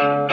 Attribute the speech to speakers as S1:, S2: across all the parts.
S1: Amigos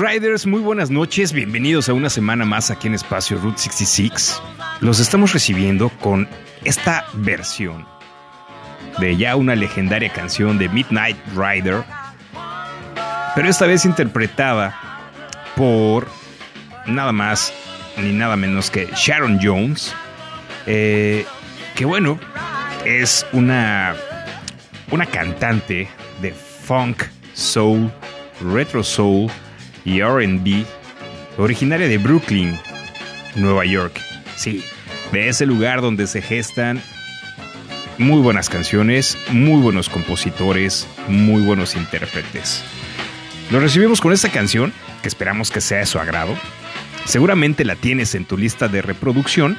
S1: Riders, muy buenas noches, bienvenidos a una semana más aquí en Espacio Route 66. Los estamos recibiendo con esta versión de ya una legendaria canción de Midnight Rider, pero esta vez interpretada por nada más ni nada menos que Sharon Jones, eh, que bueno, es una, una cantante de funk, soul, retro soul, y RB, originaria de Brooklyn, Nueva York. Sí, de ese lugar donde se gestan muy buenas canciones, muy buenos compositores, muy buenos intérpretes. Lo recibimos con esta canción, que esperamos que sea de su agrado. Seguramente la tienes en tu lista de reproducción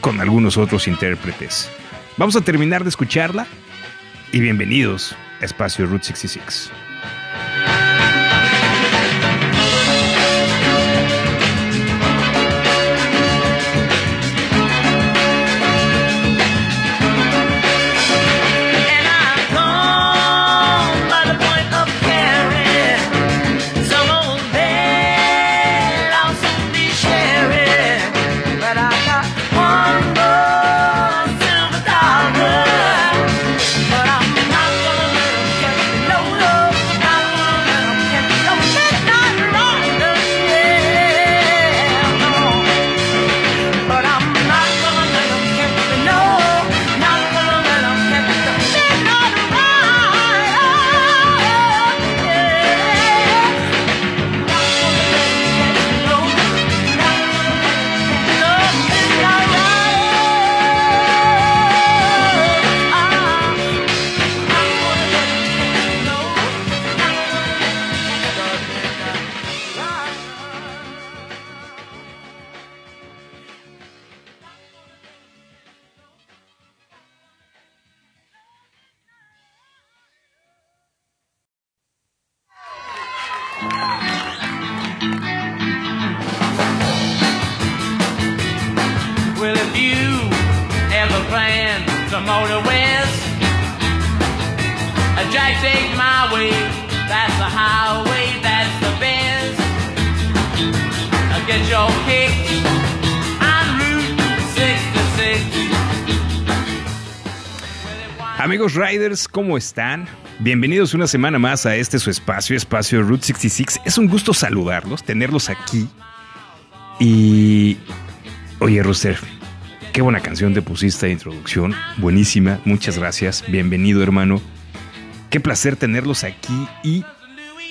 S1: con algunos otros intérpretes. Vamos a terminar de escucharla y bienvenidos a Espacio Route 66. Riders, ¿cómo están? Bienvenidos una semana más a este su espacio, espacio Route 66. Es un gusto saludarlos, tenerlos aquí. Y... Oye, Rooster, qué buena canción te pusiste de introducción. Buenísima, muchas gracias. Bienvenido, hermano. Qué placer tenerlos aquí y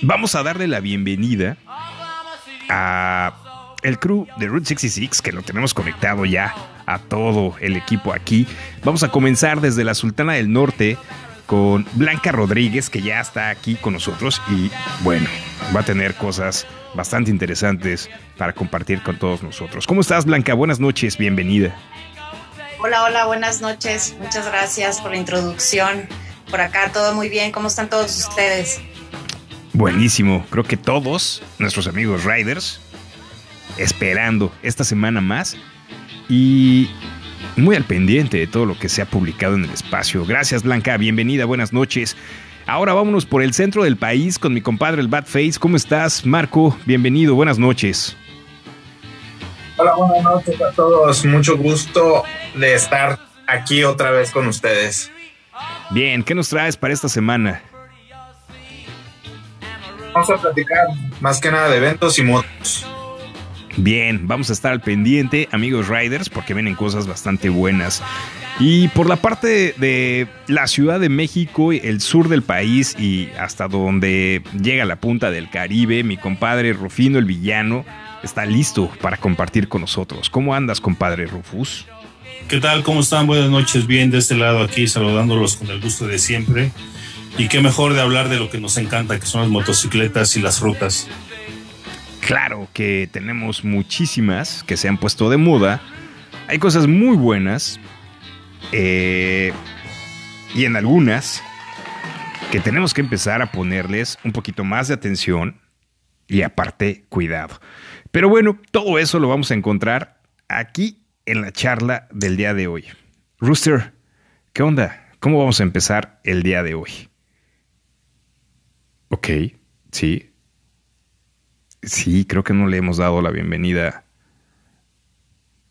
S1: vamos a darle la bienvenida a el crew de Route 66, que lo tenemos conectado ya a todo el equipo aquí. Vamos a comenzar desde la Sultana del Norte con Blanca Rodríguez, que ya está aquí con nosotros y bueno, va a tener cosas bastante interesantes para compartir con todos nosotros. ¿Cómo estás, Blanca? Buenas noches, bienvenida.
S2: Hola, hola, buenas noches. Muchas gracias por la introducción. Por acá todo muy bien. ¿Cómo están todos ustedes?
S1: Buenísimo. Creo que todos nuestros amigos riders esperando esta semana más y muy al pendiente de todo lo que se ha publicado en el espacio. Gracias Blanca, bienvenida, buenas noches. Ahora vámonos por el centro del país con mi compadre el Bad Face. ¿Cómo estás, Marco? Bienvenido, buenas noches.
S3: Hola, buenas noches a todos. Mucho gusto de estar aquí otra vez con ustedes.
S1: Bien, ¿qué nos traes para esta semana?
S3: Vamos a platicar más que nada de eventos y motos.
S1: Bien, vamos a estar al pendiente, amigos riders, porque vienen cosas bastante buenas. Y por la parte de la Ciudad de México, el sur del país y hasta donde llega la punta del Caribe, mi compadre Rufino el Villano está listo para compartir con nosotros. ¿Cómo andas, compadre Rufus?
S4: ¿Qué tal? ¿Cómo están? Buenas noches. Bien, de este lado aquí, saludándolos con el gusto de siempre. Y qué mejor de hablar de lo que nos encanta, que son las motocicletas y las rutas.
S1: Claro que tenemos muchísimas que se han puesto de moda. Hay cosas muy buenas. Eh, y en algunas que tenemos que empezar a ponerles un poquito más de atención y aparte cuidado. Pero bueno, todo eso lo vamos a encontrar aquí en la charla del día de hoy. Rooster, ¿qué onda? ¿Cómo vamos a empezar el día de hoy? Ok, sí. Sí, creo que no le hemos dado la bienvenida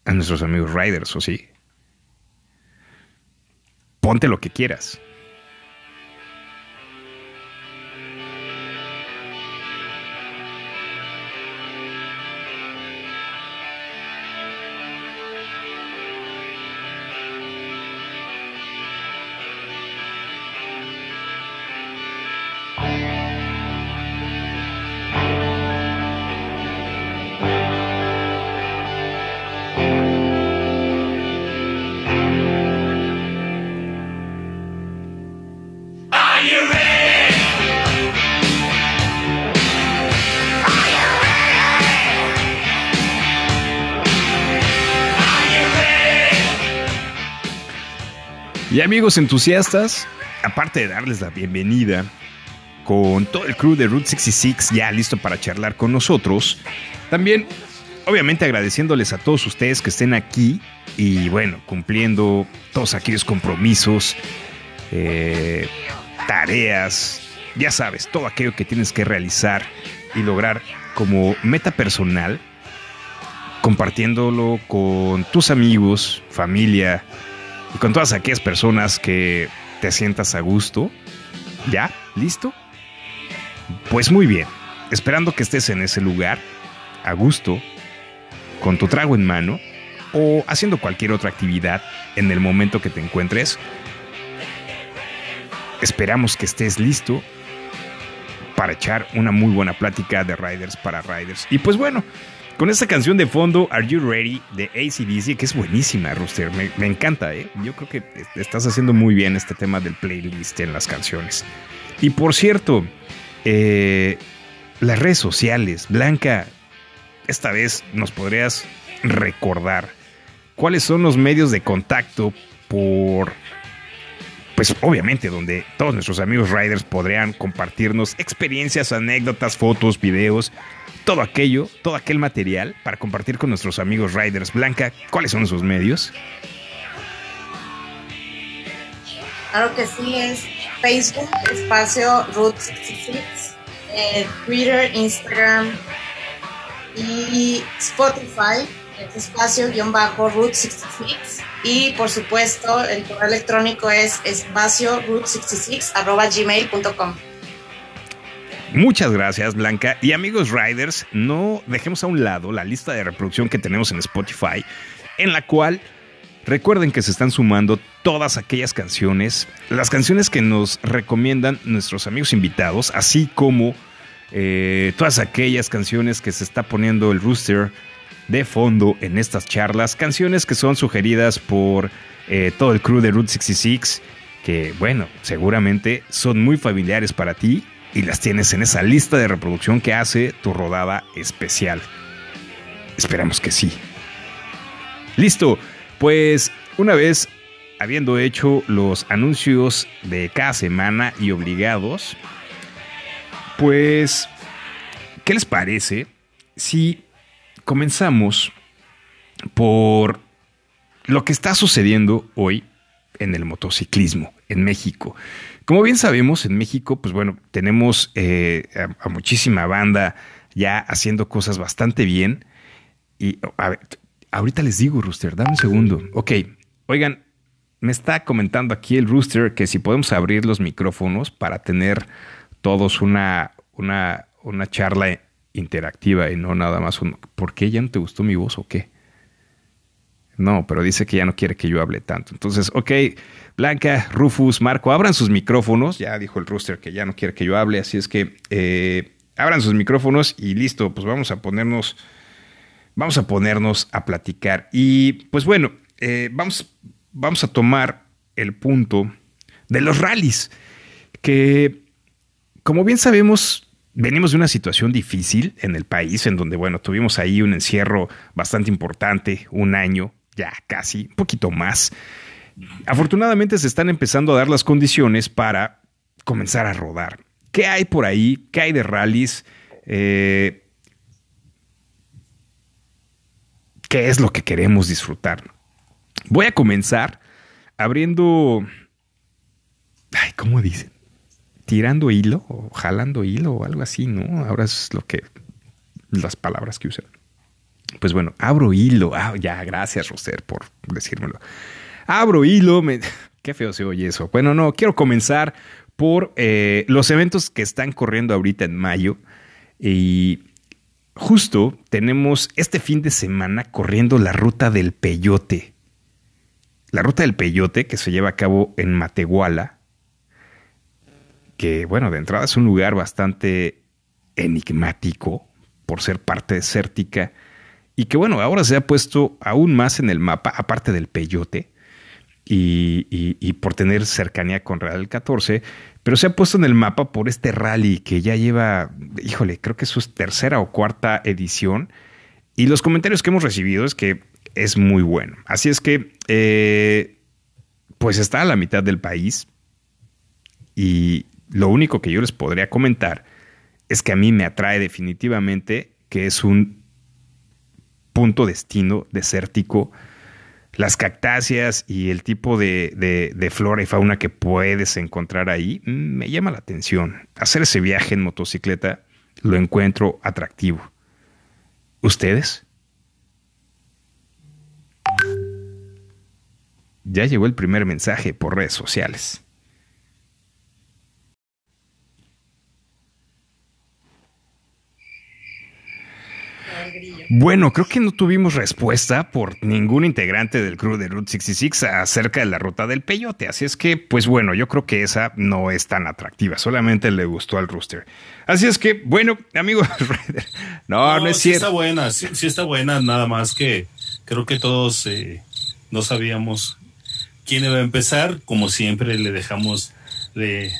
S1: a nuestros amigos Riders, ¿o sí? Ponte lo que quieras. Amigos entusiastas, aparte de darles la bienvenida con todo el crew de Route 66 ya listo para charlar con nosotros, también obviamente agradeciéndoles a todos ustedes que estén aquí y bueno, cumpliendo todos aquellos compromisos, eh, tareas, ya sabes, todo aquello que tienes que realizar y lograr como meta personal, compartiéndolo con tus amigos, familia, y con todas aquellas personas que te sientas a gusto. ¿Ya? ¿Listo? Pues muy bien. Esperando que estés en ese lugar, a gusto, con tu trago en mano o haciendo cualquier otra actividad en el momento que te encuentres. Esperamos que estés listo para echar una muy buena plática de riders para riders. Y pues bueno, con esta canción de fondo, Are You Ready? de ACDC, que es buenísima, Rooster. Me, encanta, ¿eh? Yo creo que estás haciendo muy bien este tema del playlist en las canciones. Y por cierto, eh, las redes sociales, Blanca, esta vez nos podrías recordar cuáles son los medios de contacto por pues obviamente donde todos nuestros amigos riders podrían compartirnos experiencias, anécdotas, fotos, videos todo aquello, todo aquel material para compartir con nuestros amigos Riders. Blanca, ¿cuáles son sus medios?
S2: Claro que sí, es Facebook, espacio Root 66, eh, Twitter, Instagram y Spotify, espacio guion bajo Root 66. Y por supuesto, el correo electrónico es espacio root66 arroba gmail.com.
S1: Muchas gracias, Blanca. Y amigos Riders, no dejemos a un lado la lista de reproducción que tenemos en Spotify, en la cual recuerden que se están sumando todas aquellas canciones, las canciones que nos recomiendan nuestros amigos invitados, así como eh, todas aquellas canciones que se está poniendo el rooster de fondo en estas charlas, canciones que son sugeridas por eh, todo el crew de Route 66, que bueno, seguramente son muy familiares para ti y las tienes en esa lista de reproducción que hace tu rodada especial. Esperamos que sí. Listo, pues una vez habiendo hecho los anuncios de cada semana y obligados, pues, ¿qué les parece si comenzamos por lo que está sucediendo hoy en el motociclismo en México? Como bien sabemos, en México, pues bueno, tenemos eh, a, muchísima banda ya haciendo cosas bastante bien. Y a ver, ahorita les digo, Rooster, dame un segundo. Ok, oigan, me está comentando aquí el Rooster que si podemos abrir los micrófonos para tener todos una, una, una charla interactiva y no nada más un ¿por qué ya no te gustó mi voz o qué? No, pero dice que ya no quiere que yo hable tanto. Entonces, ok, Blanca, Rufus, Marco, abran sus micrófonos. Ya dijo el rooster que ya no quiere que yo hable, así es que eh, abran sus micrófonos y listo, pues vamos a ponernos, vamos a ponernos a platicar. Y pues bueno, eh, vamos, vamos a tomar el punto de los rallies, que como bien sabemos, venimos de una situación difícil en el país, en donde, bueno, tuvimos ahí un encierro bastante importante, un año, ya casi, un poquito más. Afortunadamente se están empezando a dar las condiciones para comenzar a rodar. ¿Qué hay por ahí? ¿Qué hay de rallies? Eh, ¿Qué es lo que queremos disfrutar? Voy a comenzar abriendo... Ay, ¿cómo dicen? Tirando hilo o jalando hilo o algo así, ¿no? Ahora es lo que... las palabras que usan. Pues bueno, abro hilo. Ah, ya, gracias, Roser, por decírmelo. Abro hilo. Qué feo se oye eso. Bueno, no, quiero comenzar por eh, los eventos que están corriendo ahorita en mayo. Y justo tenemos este fin de semana corriendo la ruta del peyote. La ruta del peyote que se lleva a cabo en Matehuala, que bueno, de entrada es un lugar bastante enigmático por ser parte desértica y que bueno, ahora se ha puesto aún más en el mapa, aparte del peyote, y, por tener cercanía con Real 14, pero se ha puesto en el mapa por este rally que ya lleva, híjole, creo que es su tercera o cuarta edición. Y los comentarios que hemos recibido es que es muy bueno. Así es que, eh, pues está a la mitad del país. Y lo único que yo les podría comentar es que a mí me atrae definitivamente que es un punto destino desértico las cactáceas y el tipo de, flora y fauna que puedes encontrar ahí mm, me llama la atención. Hacer ese viaje en motocicleta lo encuentro atractivo. ¿Ustedes? Ya llegó el primer mensaje por redes sociales. Bueno, creo que no tuvimos respuesta por ningún integrante del crew de Route 66 acerca de la ruta del peyote. Así es que, pues bueno, yo creo que esa no es tan atractiva. Solamente le gustó al rooster. Así es que, bueno, amigos,
S4: no, no, es sí Está buena, sí, está buena, nada más que creo que todos eh, no sabíamos quién iba a empezar. Como siempre, le dejamos de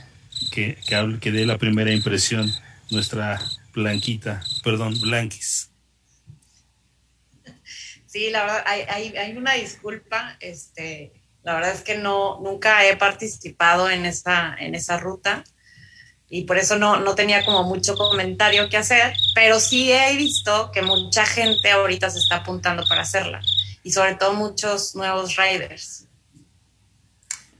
S4: que, que, que dé la primera impresión nuestra Blanquita, perdón, Blanquis.
S2: Sí, la verdad, hay, hay, hay, una disculpa. Este, la verdad es que no, nunca he participado en esa, en esa ruta y por eso no, no tenía como mucho comentario que hacer, pero sí he visto que mucha gente ahorita se está apuntando para hacerla y sobre todo muchos nuevos riders.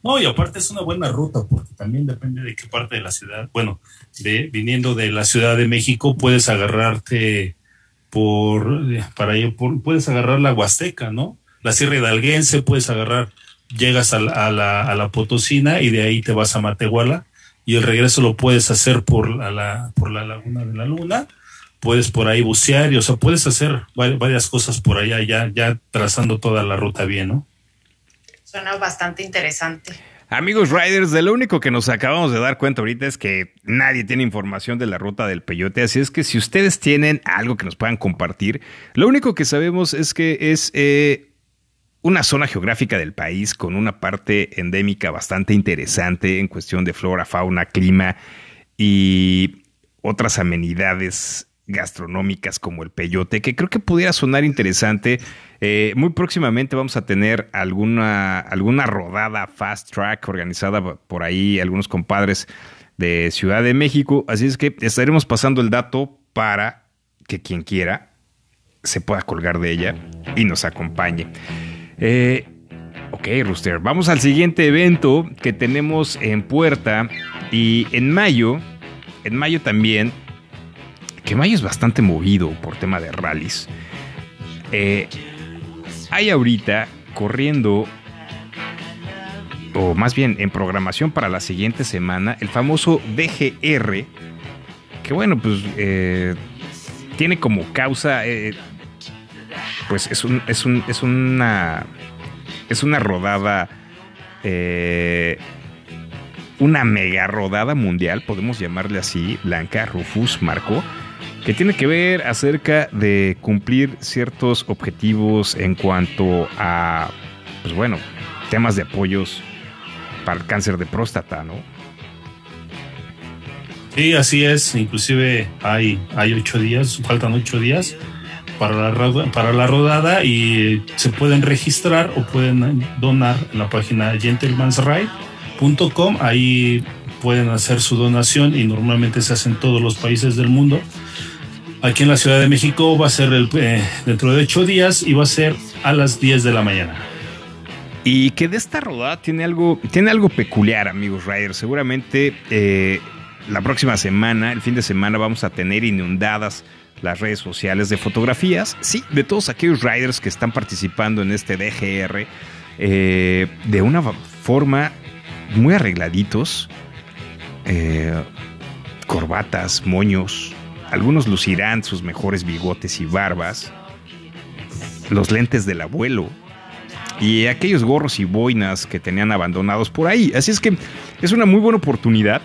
S4: No, y aparte es una buena ruta porque también depende de qué parte de la ciudad, bueno, de, viniendo de la Ciudad de México puedes agarrarte por, para puedes agarrar la Huasteca, ¿no? La Sierra Hidalguense, puedes agarrar, llegas a la, a la, Potosina y de ahí te vas a Matehuala y el regreso lo puedes hacer por la, por la Laguna de la Luna, puedes por ahí bucear y, o sea, puedes hacer varias cosas por allá, ya, ya trazando toda la ruta bien, ¿no?
S2: Suena bastante interesante.
S1: Amigos Riders, de lo único que nos acabamos de dar cuenta ahorita es que nadie tiene información de la ruta del peyote, así es que si ustedes tienen algo que nos puedan compartir, lo único que sabemos es que es eh, una zona geográfica del país con una parte endémica bastante interesante en cuestión de flora, fauna, clima y otras amenidades gastronómicas como el peyote, que creo que pudiera sonar interesante. Eh, muy próximamente vamos a tener alguna, alguna rodada fast track organizada por ahí, algunos compadres de Ciudad de México. Así es que estaremos pasando el dato para que quien quiera se pueda colgar de ella y nos acompañe. Eh, ok, Rooster, vamos al siguiente evento que tenemos en puerta y en mayo, en mayo también que Mayo es bastante movido por tema de rallies. Eh, hay ahorita corriendo, o más bien en programación para la siguiente semana, el famoso DGR, que bueno, pues eh, tiene como causa, eh, pues es, un, es, un, es una, es una rodada, eh, una mega rodada mundial, podemos llamarle así, Blanca Rufus Marco, que tiene que ver acerca de cumplir ciertos objetivos en cuanto a, pues bueno, temas de apoyos para el cáncer de próstata, ¿no?
S4: Sí, así es. Inclusive hay, hay ocho días, faltan ocho días para la, para la rodada y se pueden registrar o pueden donar en la página gentlemansride.com. Ahí pueden hacer su donación y normalmente se hace en todos los países del mundo. Aquí en la Ciudad de México va a ser el, eh, dentro de ocho días y va a ser a las 10 de la mañana.
S1: Y que de esta rodada tiene algo, tiene algo peculiar, amigos Riders. Seguramente eh, la próxima semana, el fin de semana, vamos a tener inundadas las redes sociales de fotografías, sí, de todos aquellos riders que están participando en este DGR eh, de una forma muy arregladitos, corbatas, moños, algunos lucirán sus mejores bigotes y barbas, los lentes del abuelo y aquellos gorros y boinas que tenían abandonados por ahí. Así es que es una muy buena oportunidad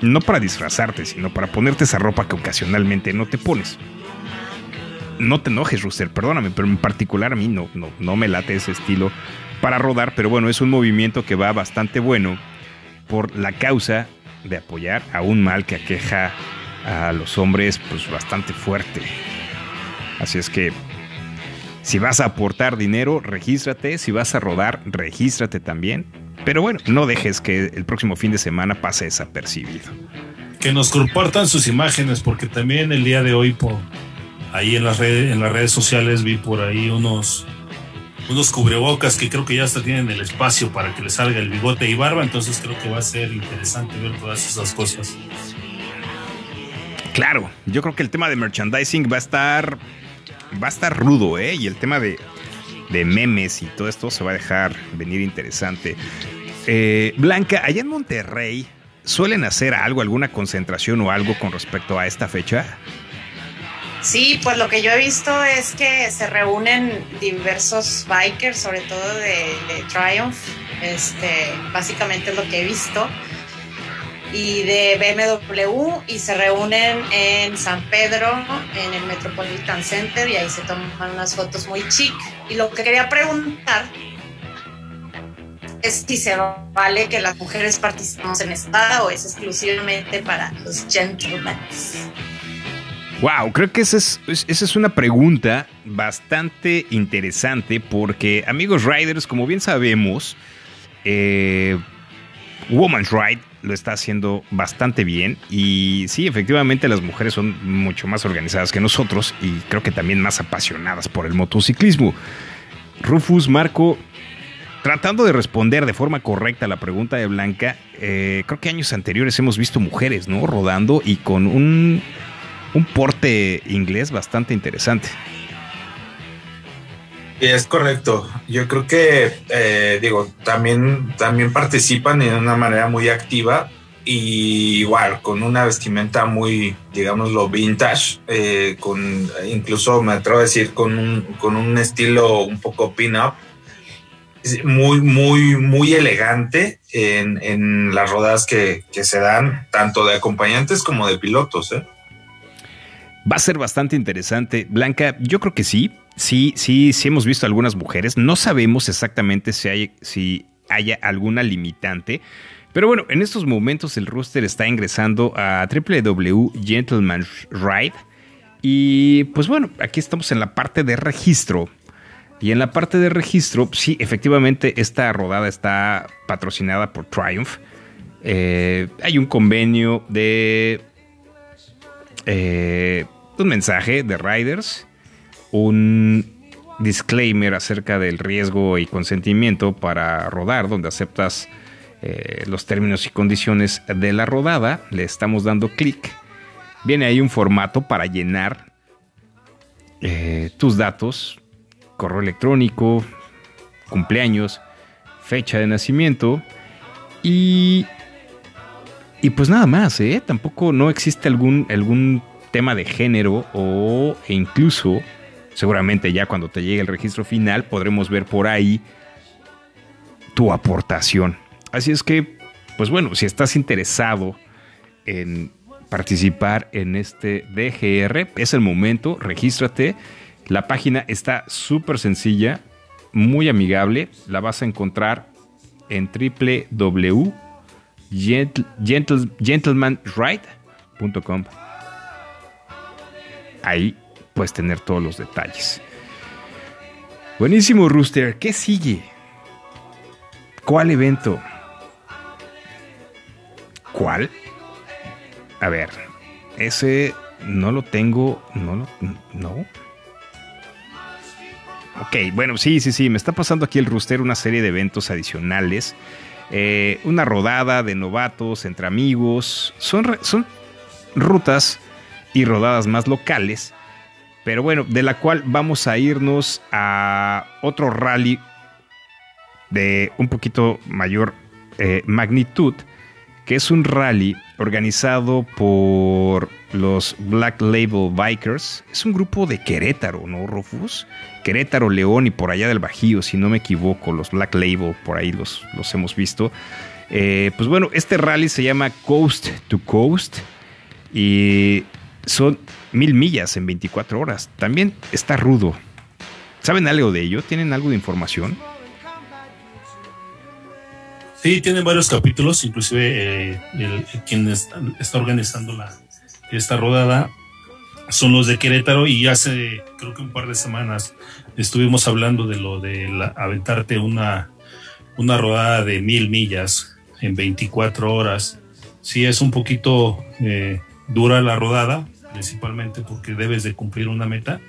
S1: no para disfrazarte, sino para ponerte esa ropa que ocasionalmente no te pones. No te enojes, Rooster, perdóname, pero en particular a mí no, no, no me late ese estilo para rodar, pero bueno, es un movimiento que va bastante bueno por la causa de apoyar a un mal que aqueja a los hombres pues bastante fuerte. Así es que si vas a aportar dinero, regístrate, si vas a rodar, regístrate también pero bueno, no dejes que el próximo fin de semana pase desapercibido.
S4: Que nos compartan sus imágenes, porque también el día de hoy, por ahí en las redes, en las redes sociales, vi por ahí unos, unos cubrebocas que creo que ya hasta tienen el espacio para que le salga el bigote y barba. Entonces creo que va a ser interesante ver todas esas cosas.
S1: Claro, yo creo que el tema de merchandising va a estar va a estar rudo, ¿eh? Y el tema de, de memes y todo esto se va a dejar venir interesante. Eh, Blanca, allá en Monterrey, ¿suelen hacer algo, alguna concentración o algo con respecto a esta fecha?
S2: Sí, pues lo que yo he visto es que se reúnen diversos bikers, sobre todo de, Triumph, este, básicamente es lo que he visto, y de BMW, y se reúnen en San Pedro, en el Metropolitan Center, y ahí se toman unas fotos muy chic. Y lo que quería preguntar es si se vale que las mujeres participemos en esta o es exclusivamente para los gentlemen.
S1: Wow, creo que esa es, esa es una pregunta bastante interesante porque, amigos riders, como bien sabemos, eh, Woman's Ride lo está haciendo bastante bien y sí, efectivamente las mujeres son mucho más organizadas que nosotros y creo que también más apasionadas por el motociclismo. Rufus, Marco, tratando de responder de forma correcta a la pregunta de Blanca, eh, creo que años anteriores hemos visto mujeres, ¿no? Rodando y con un, un porte inglés bastante interesante.
S3: Es correcto. Yo creo que, eh, digo, también, también participan de una manera muy activa y igual con una vestimenta muy, digámoslo, vintage, eh, con incluso me atrevo a decir con un, con un estilo un poco pin-up muy, muy, muy elegante en, en las rodadas que, que, se dan, tanto de acompañantes como de pilotos. ¿eh?
S1: Va a ser bastante interesante. Blanca, yo creo que sí. Sí, sí, sí hemos visto algunas mujeres. No sabemos exactamente si, hay, haya alguna limitante. Pero bueno, en estos momentos el roster está ingresando a www Gentleman's Ride. Y pues bueno, aquí estamos en la parte de registro. Y en la parte de registro, sí, efectivamente, esta rodada está patrocinada por Triumph. Eh, hay un convenio de eh, un mensaje de Riders, un disclaimer acerca del riesgo y consentimiento para rodar, donde aceptas eh, los términos y condiciones de la rodada. Le estamos dando clic. Viene ahí un formato para llenar tus datos correo electrónico, cumpleaños, fecha de nacimiento y y pues nada más, ¿eh? Tampoco no existe algún, algún tema de género o e incluso seguramente ya cuando te llegue el registro final podremos ver por ahí tu aportación. Así es que, pues bueno, si estás interesado en participar en este DGR, es el momento, regístrate. La página está súper sencilla, muy amigable. La vas a encontrar en www.gentlemanride.com. Ahí puedes tener todos los detalles. Buenísimo, Rooster. ¿Qué sigue? ¿Cuál evento? ¿Cuál? A ver, ese no lo tengo, no lo, no. Ok, bueno, sí, sí, sí, me está pasando aquí el Rooster una serie de eventos adicionales. Eh, una rodada de novatos entre amigos. Son, son rutas y rodadas más locales. Pero bueno, de la cual vamos a irnos a otro rally de un poquito mayor eh, magnitud, que es un rally organizado por los Black Label Bikers. Es un grupo de Querétaro, ¿no, Rufus? Querétaro, León y por allá del Bajío, si no me equivoco, los Black Label, por ahí los, los hemos visto. Eh, pues bueno, este rally se llama Coast to Coast y son mil millas en 24 horas. También está rudo. ¿Saben algo de ello? ¿Tienen algo de información?
S4: Sí, tienen varios capítulos, inclusive eh, el, quien está, organizando la, esta rodada son los de Querétaro y hace creo que un par de semanas estuvimos hablando de lo de aventarte una, una rodada de mil millas en 24 horas. Sí, es un poquito eh, dura la rodada, principalmente porque debes de cumplir una meta,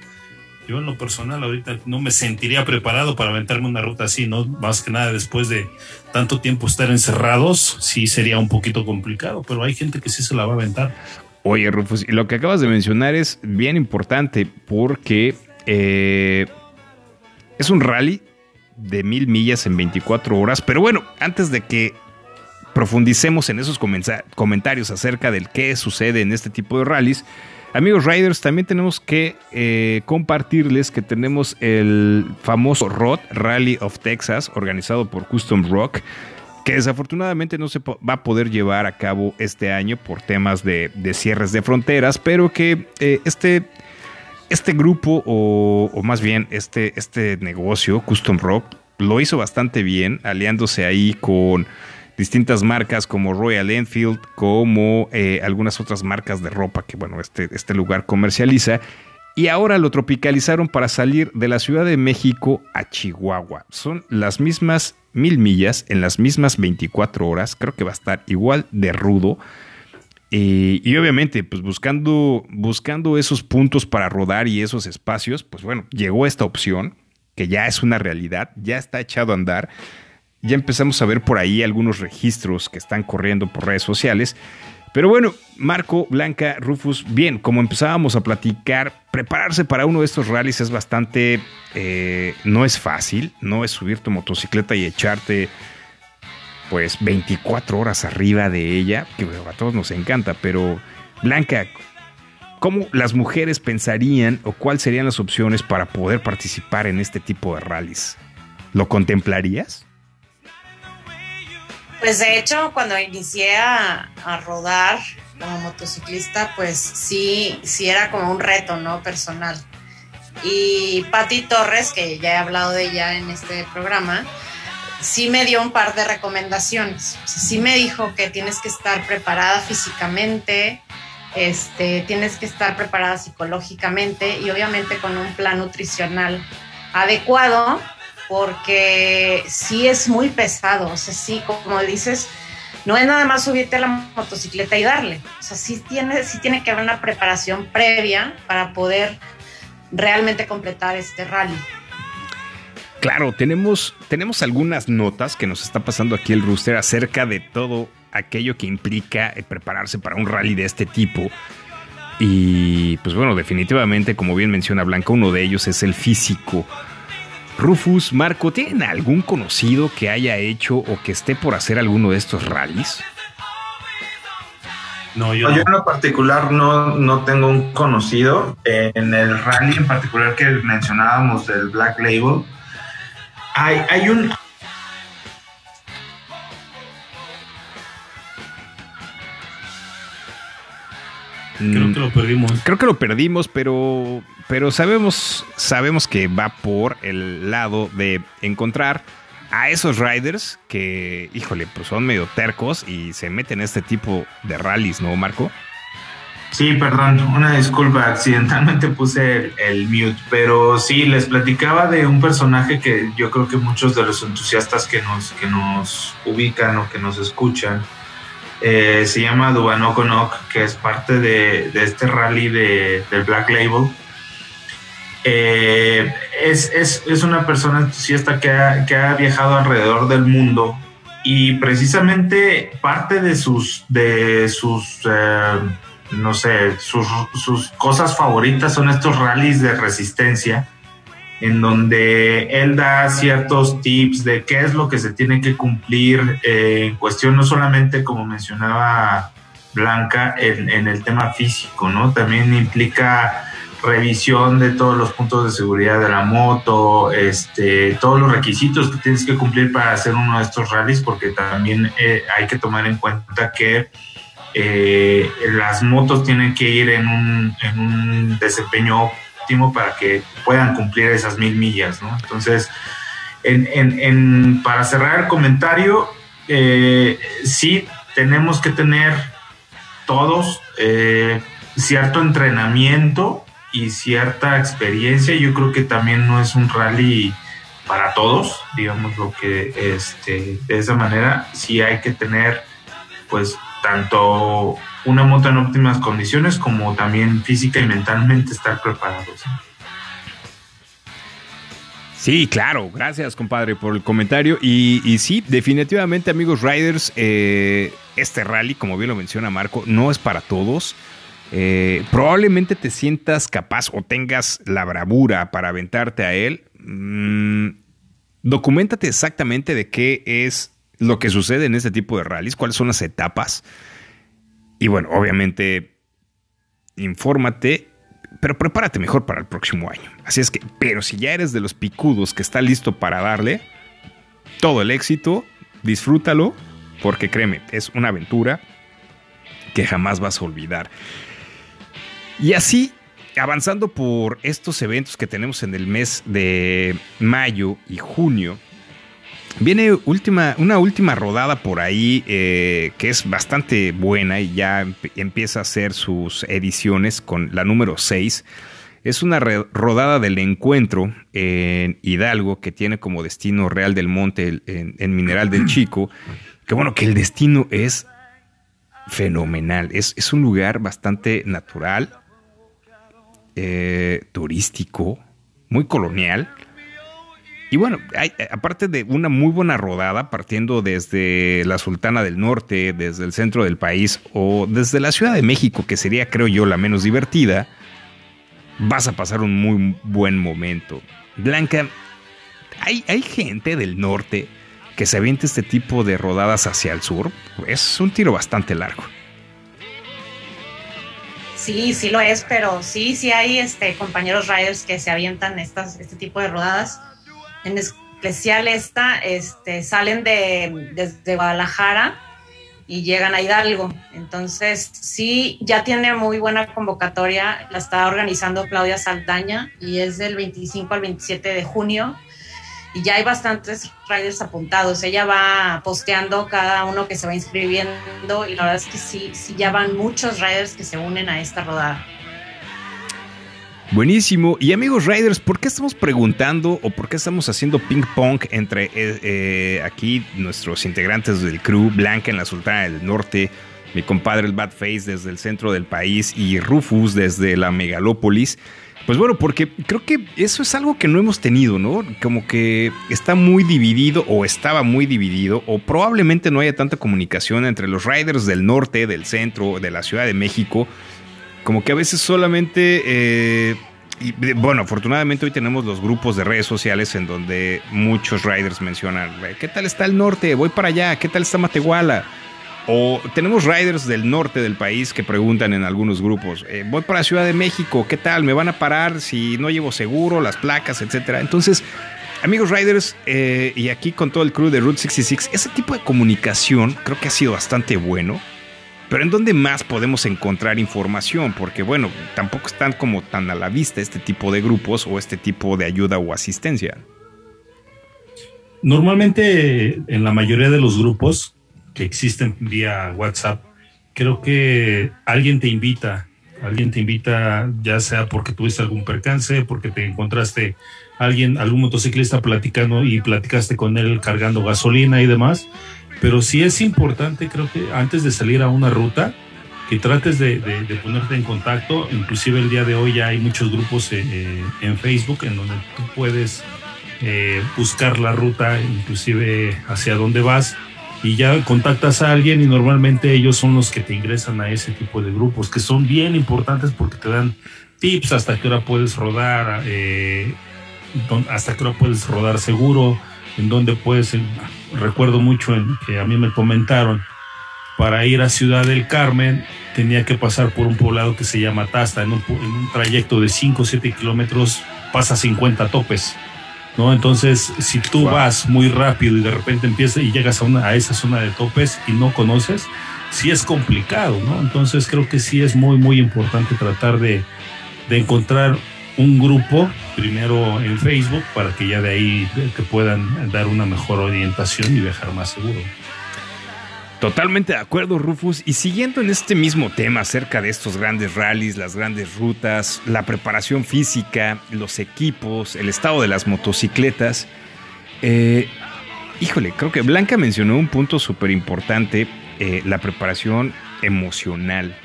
S4: yo en lo personal ahorita no me sentiría preparado para aventarme una ruta así, ¿no? Más que nada después de tanto tiempo estar encerrados, sí sería un poquito complicado, pero hay gente que sí se la va a aventar.
S1: Oye, Rufus, lo que acabas de mencionar es bien importante porque eh, es un rally de mil millas en 24 horas, pero bueno, antes de que profundicemos en esos comentarios acerca del qué sucede en este tipo de rallies, Amigos Riders, también tenemos que eh, compartirles que tenemos el famoso ROT, Rally of Texas, organizado por Custom Rock, que desafortunadamente no se va a poder llevar a cabo este año por temas de, cierres de fronteras, pero que eh, este, este grupo, o, o, más bien este, este negocio, Custom Rock, lo hizo bastante bien, aliándose ahí con distintas marcas como Royal Enfield, como eh, algunas otras marcas de ropa que, bueno, este, este lugar comercializa. Y ahora lo tropicalizaron para salir de la Ciudad de México a Chihuahua. Son las mismas mil millas en las mismas 24 horas. Creo que va a estar igual de rudo. y obviamente, pues buscando, buscando esos puntos para rodar y esos espacios, pues bueno, llegó esta opción, que ya es una realidad, ya está echado a andar ya empezamos a ver por ahí algunos registros que están corriendo por redes sociales. Pero bueno, Marco, Blanca, Rufus, bien, como empezábamos a platicar, prepararse para uno de estos rallies es bastante, eh, no es fácil, no es subir tu motocicleta y echarte pues 24 horas arriba de ella, que a todos nos encanta, pero Blanca, ¿cómo las mujeres pensarían o cuáles serían las opciones para poder participar en este tipo de rallies? ¿Lo contemplarías?
S2: Pues de hecho, cuando inicié a, rodar como motociclista, pues sí, sí era como un reto, ¿no? Personal. Y Patti Torres, que ya he hablado de ella en este programa, sí me dio un par de recomendaciones. Sí me dijo que tienes que estar preparada físicamente, este, tienes que estar preparada psicológicamente y obviamente con un plan nutricional adecuado porque sí es muy pesado, o sea, sí, como dices, no es nada más subirte a la motocicleta y darle, o sea, sí tiene, sí tiene que haber una preparación previa para poder realmente completar este rally.
S1: Claro, tenemos, tenemos algunas notas que nos está pasando aquí el Rooster acerca de todo aquello que implica eh, prepararse para un rally de este tipo. Y pues bueno, definitivamente, como bien menciona Blanca, uno de ellos es el físico. Rufus, Marco, ¿tienen algún conocido que haya hecho o que esté por hacer alguno de estos rallies?
S3: No, yo, en lo particular no, no tengo un conocido. En el rally en particular que mencionábamos del Black Label, hay, hay un...
S4: Creo que lo perdimos.
S1: Creo que lo perdimos, pero, pero sabemos, sabemos que va por el lado de encontrar a esos riders que, híjole, pues son medio tercos y se meten en este tipo de rallies, ¿no, Marco?
S3: Sí, perdón, una disculpa, accidentalmente puse el, mute, pero sí, les platicaba de un personaje que yo creo que muchos de los entusiastas que nos, que nos ubican o que nos escuchan, eh, se llama Dubanoko Nok, que es parte de, este rally de, del Black Label. Eh, es, es, es, una persona entusiasta que ha, que ha, viajado alrededor del mundo y precisamente parte de sus, de sus eh, no sé, sus, sus, cosas favoritas son estos rallies de resistencia en donde él da ciertos tips de qué es lo que se tiene que cumplir eh, en cuestión no solamente como mencionaba Blanca en, el tema físico, ¿no? También implica revisión de todos los puntos de seguridad de la moto, este, todos los requisitos que tienes que cumplir para hacer uno de estos rallies, porque también eh, hay que tomar en cuenta que eh, las motos tienen que ir en un, en un, desempeño para que puedan cumplir esas mil millas, ¿no? Entonces, en, en, para cerrar el comentario, eh, sí tenemos que tener todos cierto entrenamiento y cierta experiencia. Yo creo que también no es un rally para todos, digamos lo que este, de esa manera sí hay que tener pues tanto una moto en óptimas condiciones como también física y mentalmente estar preparados.
S1: Sí, claro, gracias compadre por el comentario y, sí, definitivamente amigos riders, eh, este rally como bien lo menciona Marco no es para todos. Eh, probablemente te sientas capaz o tengas la bravura para aventarte a él. Mm, documentate exactamente de qué es lo que sucede en este tipo de rallies, cuáles son las etapas. Y bueno, obviamente, infórmate, pero prepárate mejor para el próximo año. Así es que, pero si ya eres de los picudos que está listo para darle todo el éxito, disfrútalo, porque créeme, es una aventura que jamás vas a olvidar. Y así, avanzando por estos eventos que tenemos en el mes de mayo y junio, viene última, una última rodada por ahí eh, que es bastante buena y ya empieza a hacer sus ediciones con la número 6. Es una rodada del encuentro en Hidalgo que tiene como destino Real del Monte en, Mineral del Chico. Que bueno, que el destino es fenomenal. Es, es un lugar bastante natural, eh, turístico, muy colonial. Y bueno, hay, aparte de una muy buena rodada, partiendo desde la Sultana del Norte, desde el centro del país o desde la Ciudad de México, que sería, creo yo, la menos divertida, vas a pasar un muy buen momento. Blanca, hay, hay gente del norte que se avienta este tipo de rodadas hacia el sur. Es un tiro bastante largo.
S2: Sí, sí lo es, pero sí, sí hay este, compañeros riders que se avientan estas, este tipo de rodadas. En especial esta, este, salen de, desde Guadalajara y llegan a Hidalgo. Entonces, sí, ya tiene muy buena convocatoria. La está organizando Claudia Saldaña y es del 25 al 27 de junio y ya hay bastantes riders apuntados. Ella va posteando cada uno que se va inscribiendo y la verdad es que sí, sí ya van muchos riders que se unen a esta rodada.
S1: Buenísimo. Y amigos riders, ¿por qué estamos preguntando o por qué estamos haciendo ping pong entre eh, eh, aquí nuestros integrantes del crew, Blanca en la Sultana del Norte, mi compadre el Bad Face desde el centro del país y Rufus desde la megalópolis? Pues bueno, porque creo que eso es algo que no hemos tenido, ¿no? Como que está muy dividido o estaba muy dividido o probablemente no haya tanta comunicación entre los riders del norte, del centro, de la Ciudad de México. Como que a veces solamente... Eh, bueno, afortunadamente hoy tenemos los grupos de redes sociales en donde muchos riders mencionan, ¿qué tal está el norte? Voy para allá, ¿qué tal está Matehuala? O tenemos riders del norte del país que preguntan en algunos grupos, eh, voy para la Ciudad de México, ¿qué tal? ¿Me van a parar si no llevo seguro, las placas, etcétera? Entonces, amigos riders, eh, y aquí con todo el crew de Route 66, ese tipo de comunicación creo que ha sido bastante bueno. Pero ¿en dónde más podemos encontrar información? Porque bueno, tampoco están como tan a la vista este tipo de grupos o este tipo de ayuda o asistencia.
S4: Normalmente en la mayoría de los grupos que existen vía WhatsApp, creo que alguien te invita, alguien te invita ya sea porque tuviste algún percance, porque te encontraste alguien, algún motociclista platicando y platicaste con él cargando gasolina y demás. Pero sí es importante, creo que antes de salir a una ruta, que trates de, ponerte en contacto. Inclusive el día de hoy ya hay muchos grupos eh, eh, en Facebook en donde tú puedes eh, buscar la ruta, inclusive hacia dónde vas, y ya contactas a alguien y normalmente ellos son los que te ingresan a ese tipo de grupos, que son bien importantes porque te dan tips hasta qué hora puedes rodar, hasta qué hora puedes rodar seguro, en dónde puedes, recuerdo mucho en, que a mí me comentaron, para ir a Ciudad del Carmen tenía que pasar por un poblado que se llama Tasta, en un, en un trayecto de 5 o 7 kilómetros pasa 50 topes. ¿no? Entonces, si tú vas muy rápido y de repente empiezas y llegas a, una, a esa zona de topes y no conoces, sí es complicado, ¿no? Entonces creo que sí es muy, muy importante tratar de, de encontrar un grupo, primero en Facebook, para que ya de ahí te puedan dar una mejor orientación y viajar más seguro.
S1: Totalmente de acuerdo, Rufus. Y siguiendo en este mismo tema acerca de estos grandes rallies, las grandes rutas, la preparación física, los equipos, el estado de las motocicletas, eh, híjole, creo que Blanca mencionó un punto súper importante, eh, la preparación emocional.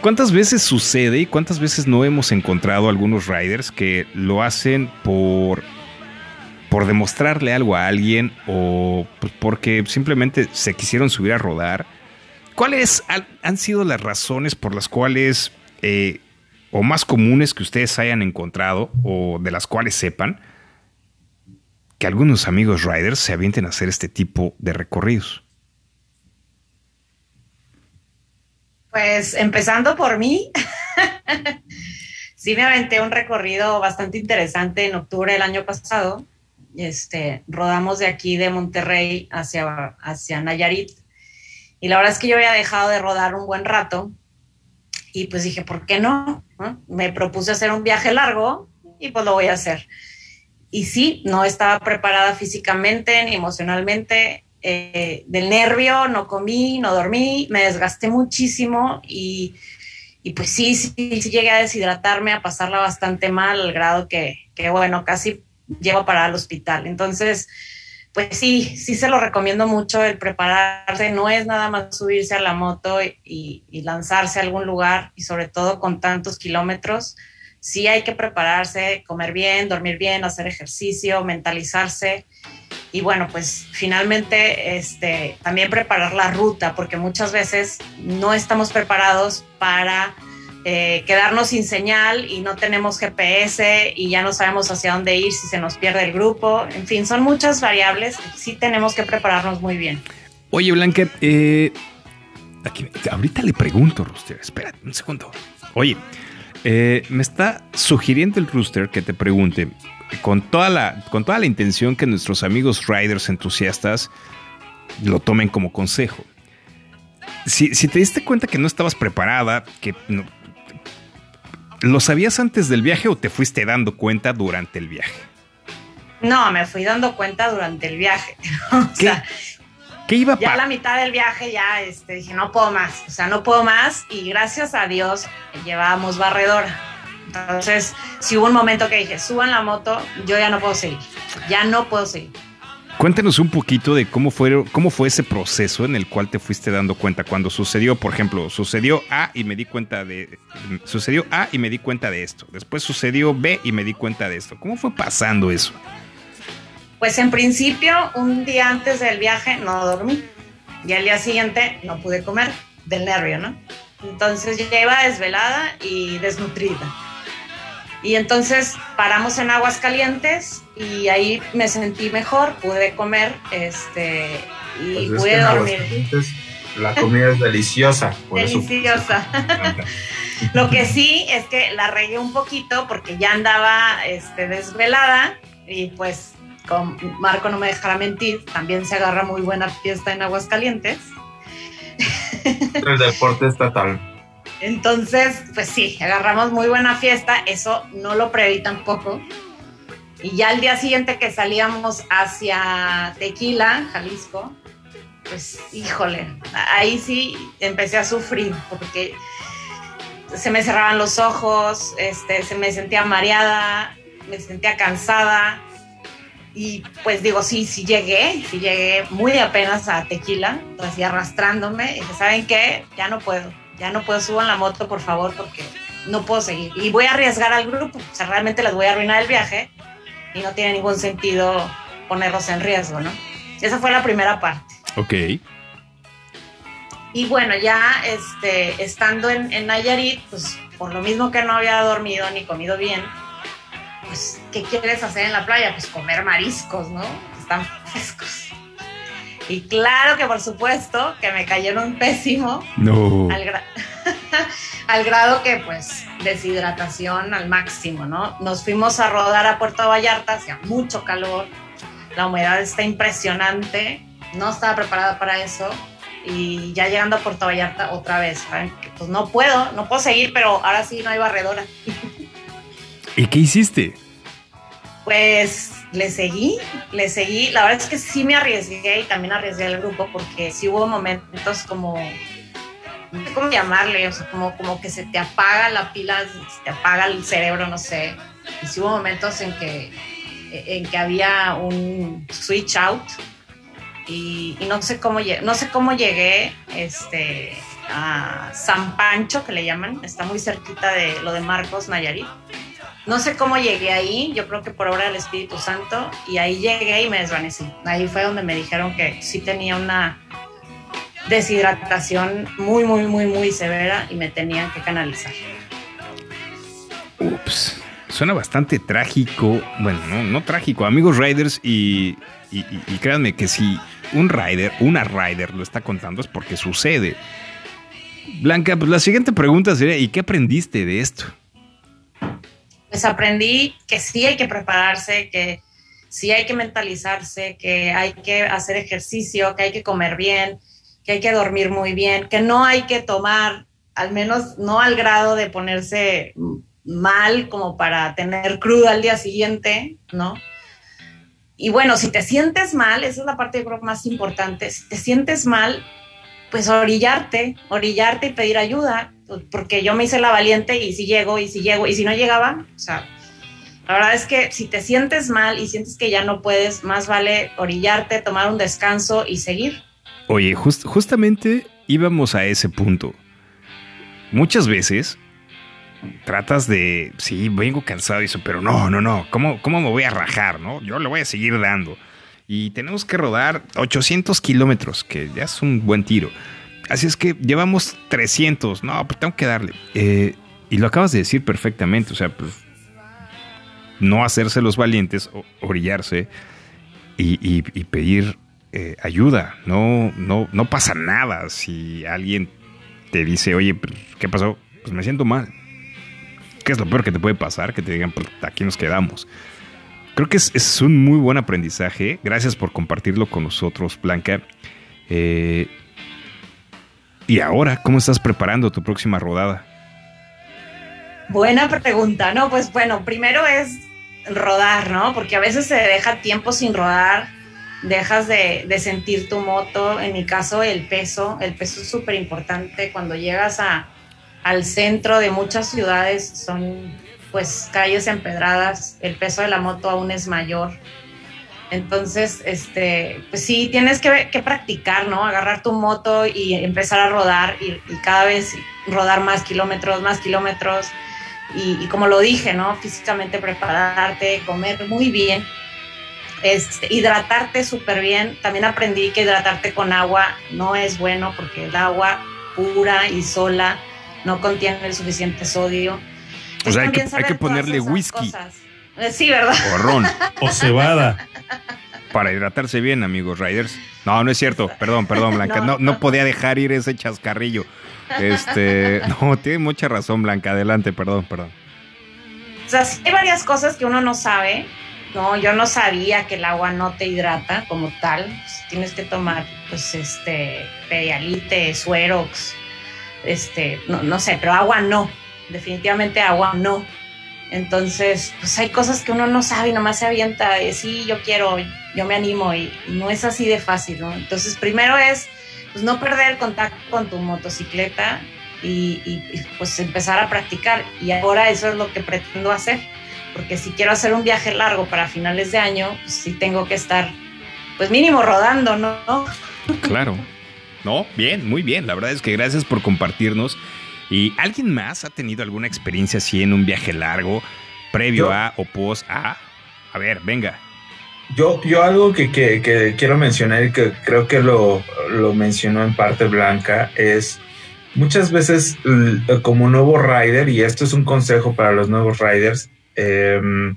S1: ¿Cuántas veces sucede y cuántas veces no hemos encontrado algunos riders que lo hacen por por demostrarle algo a alguien o pues, porque simplemente se quisieron subir a rodar. ¿Cuáles han sido las razones por las cuales, eh, o más comunes que ustedes hayan encontrado, o de las cuales sepan, que algunos amigos riders se avienten a hacer este tipo de recorridos?
S2: Pues empezando por mí, sí me aventé un recorrido bastante interesante en octubre del año pasado este, rodamos de aquí de Monterrey hacia, hacia Nayarit. Y la verdad es que yo había dejado de rodar un buen rato y pues dije, ¿por qué no? Me propuse hacer un viaje largo y pues lo voy a hacer. Y sí, no estaba preparada físicamente ni emocionalmente. Eh, del nervio, no comí, no dormí, me desgasté muchísimo y, y pues sí, sí, sí, llegué a deshidratarme, a pasarla bastante mal, al grado que, que bueno, casi llevo para el hospital. Entonces, pues sí, sí se lo recomiendo mucho el prepararse. No es nada más subirse a la moto y, lanzarse a algún lugar y sobre todo con tantos kilómetros. Sí hay que prepararse, comer bien, dormir bien, hacer ejercicio, mentalizarse. Y bueno, pues finalmente este, también preparar la ruta, porque muchas veces no estamos preparados para eh, quedarnos sin señal y no tenemos GPS y ya no sabemos hacia dónde ir si se nos pierde el grupo. En fin, son muchas variables. Sí tenemos que prepararnos muy bien.
S1: Oye, Blanca, eh, ahorita le pregunto, Rooster. Espera un segundo. Oye, eh, me está sugiriendo el Rooster que te pregunte, con toda, la, con toda la intención que nuestros amigos riders entusiastas lo tomen como consejo. Si, si, te diste cuenta que no estabas preparada, que no, ¿Lo sabías antes del viaje o te fuiste dando cuenta durante el viaje?
S2: No, me fui dando cuenta durante el viaje. o
S1: ¿Qué? Sea, ¿Qué iba
S2: Ya a la mitad del viaje ya este, dije, no puedo más, o sea, no puedo más y gracias a Dios llevábamos barredora. Entonces, si hubo un momento que dije, suban la moto, yo ya no puedo seguir, ya no puedo seguir.
S1: Cuéntanos un poquito de cómo fue, cómo fue ese proceso en el cual te fuiste dando cuenta cuando sucedió, por ejemplo, sucedió A y me di cuenta de sucedió A y me di cuenta de esto. Después sucedió B y me di cuenta de esto. ¿Cómo fue pasando eso?
S2: Pues en principio, un día antes del viaje no dormí y al día siguiente no pude comer del nervio, ¿no? Entonces ya iba desvelada y desnutrida. Y entonces paramos en aguas calientes y ahí me sentí mejor, pude comer este, y pues pude dormir.
S3: La comida es deliciosa.
S2: deliciosa. Lo que sí es que la regué un poquito porque ya andaba este, desvelada y pues con Marco no me dejará mentir, también se agarra muy buena fiesta en Aguascalientes.
S3: El deporte estatal.
S2: Entonces, pues sí, agarramos muy buena fiesta, eso no lo preví tampoco. Y ya el día siguiente que salíamos hacia Tequila, Jalisco, pues híjole, ahí sí empecé a sufrir porque se me cerraban los ojos, este, se me sentía mareada, me sentía cansada. Y pues digo, sí, sí llegué, sí llegué muy apenas a Tequila, así arrastrándome. Y dije, ¿saben qué? Ya no puedo, ya no puedo, suban la moto, por favor, porque no puedo seguir. Y voy a arriesgar al grupo, o sea, realmente les voy a arruinar el viaje y no tiene ningún sentido ponerlos en riesgo, ¿no? Esa fue la primera parte.
S1: Ok.
S2: Y bueno, ya este, estando en, en Nayarit, pues por lo mismo que no había dormido ni comido bien, pues, ¿qué quieres hacer en la playa? Pues comer mariscos, ¿no? Están frescos. Y claro que por supuesto que me cayeron pésimo.
S1: No.
S2: Al, al, grado que pues deshidratación al máximo, ¿no? Nos fuimos a rodar a Puerto Vallarta, hacía mucho calor, la humedad está impresionante, no estaba preparada para eso y ya llegando a Puerto Vallarta otra vez, ¿saben? pues no puedo, no puedo seguir, pero ahora sí no hay barredora.
S1: ¿Y qué hiciste?
S2: Pues le seguí, le seguí. La verdad es que sí me arriesgué y también arriesgué al grupo porque sí hubo momentos como, no sé cómo llamarle, o sea, como, como que se te apaga la pila, se te apaga el cerebro, no sé. Y sí hubo momentos en que, en que había un switch out y, no sé cómo no llegué este a San Pancho que le llaman está muy cerquita de lo de Marcos Nayarit no sé cómo llegué ahí, yo creo que por obra del Espíritu Santo, y ahí llegué y me desvanecí. Ahí fue donde me dijeron que sí tenía una deshidratación muy, muy, muy, muy severa y me tenían que canalizar.
S1: Ups, suena bastante trágico. Bueno, no, no trágico, amigos riders, y, y, y créanme que si un rider, una rider lo está contando es porque sucede. Blanca, pues la siguiente pregunta sería, ¿y qué aprendiste de esto?
S2: Pues aprendí que sí hay que prepararse, que sí hay que mentalizarse, que hay que hacer ejercicio, que hay que comer bien, que hay que dormir muy bien, que no hay que tomar, al menos no al grado de ponerse mal como para tener cruda al día siguiente, ¿no? Y bueno, si te sientes mal, esa es la parte creo más importante, si te sientes mal, pues orillarte, orillarte y pedir ayuda, porque yo me hice la valiente y si llego y si llego y si no llegaba, o sea, la verdad es que si te sientes mal y sientes que ya no puedes, más vale orillarte, tomar un descanso y seguir.
S1: Oye, justamente íbamos a ese punto. Muchas veces tratas de, sí, vengo cansado y eso, pero no, no, no, ¿cómo, ¿cómo me voy a rajar? no? Yo le voy a seguir dando. Y tenemos que rodar 800 kilómetros, que ya es un buen tiro. Así es que llevamos 300. No, pues tengo que darle. Eh, y lo acabas de decir perfectamente. O sea, pues no hacerse los valientes, orillarse y, pedir eh, ayuda. No, no, no pasa nada si alguien te dice, oye, pues, ¿qué pasó? Pues me siento mal. ¿Qué es lo peor que te puede pasar? Que te digan, pues aquí nos quedamos. Creo que es, es un muy buen aprendizaje. Gracias por compartirlo con nosotros, Blanca. Eh, ¿Y ahora cómo estás preparando tu próxima rodada?
S2: Buena pregunta, ¿no? Pues bueno, primero es rodar, ¿no? Porque a veces se deja tiempo sin rodar, dejas de, sentir tu moto, en mi caso el peso, el peso es súper importante cuando llegas a, al centro de muchas ciudades, son pues calles empedradas, el peso de la moto aún es mayor, entonces, este, pues sí, tienes que, practicar, ¿no? Agarrar tu moto y empezar a rodar y, cada vez rodar más kilómetros, más kilómetros. Y, como lo dije, ¿no? Físicamente prepararte, comer muy bien, este, hidratarte súper bien. También aprendí que hidratarte con agua no es bueno porque el agua pura y sola no contiene el suficiente sodio.
S1: O sea, hay que, hay que ponerle whisky.
S2: Eh, sí, ¿verdad?
S1: O ron.
S4: o cebada.
S1: Para hidratarse bien, amigos riders. No, no es cierto. Perdón, perdón, Blanca. No, no podía dejar ir ese chascarrillo. Este, no, tiene mucha razón, Blanca. Adelante, perdón, perdón.
S2: O sea, hay varias cosas que uno no sabe. No, yo no sabía que el agua no te hidrata como tal. Pues, tienes que tomar, pues, este, pedialite, suerox, este, no, no sé, pero agua no. Definitivamente agua no. Entonces, pues hay cosas que uno no sabe y nomás se avienta, y, sí, yo quiero, yo me animo y, no es así de fácil, ¿no? Entonces, primero es pues, no perder el contacto con tu motocicleta y, pues empezar a practicar. Y ahora eso es lo que pretendo hacer, porque si quiero hacer un viaje largo para finales de año, pues sí tengo que estar, pues mínimo rodando, ¿no?
S1: Claro. No, bien, muy bien. La verdad es que gracias por compartirnos. ¿Y alguien más ha tenido alguna experiencia así en un viaje largo, previo a o post a? A ver, venga.
S3: Yo, yo algo que, quiero mencionar y que creo que lo, mencionó en parte Blanca es muchas veces como nuevo rider, y esto es un consejo para los nuevos riders, em,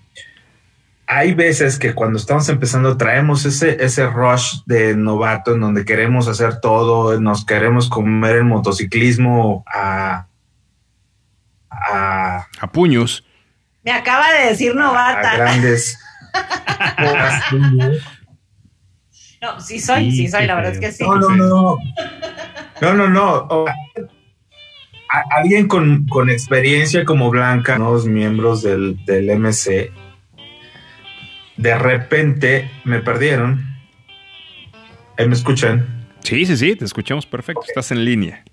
S3: hay veces que cuando estamos empezando traemos ese, ese rush de novato en donde queremos hacer todo, nos queremos comer el motociclismo a,
S1: a, puños.
S2: Me acaba de decir novata.
S3: A grandes.
S2: no, sí soy, sí, soy, la verdad es que sí.
S3: No, no, no. No, no, no. alguien con, experiencia como Blanca, los miembros del, del MC, de repente me perdieron. ¿Me escuchan?
S1: Sí, sí, sí, te escuchamos perfecto. Estás en línea.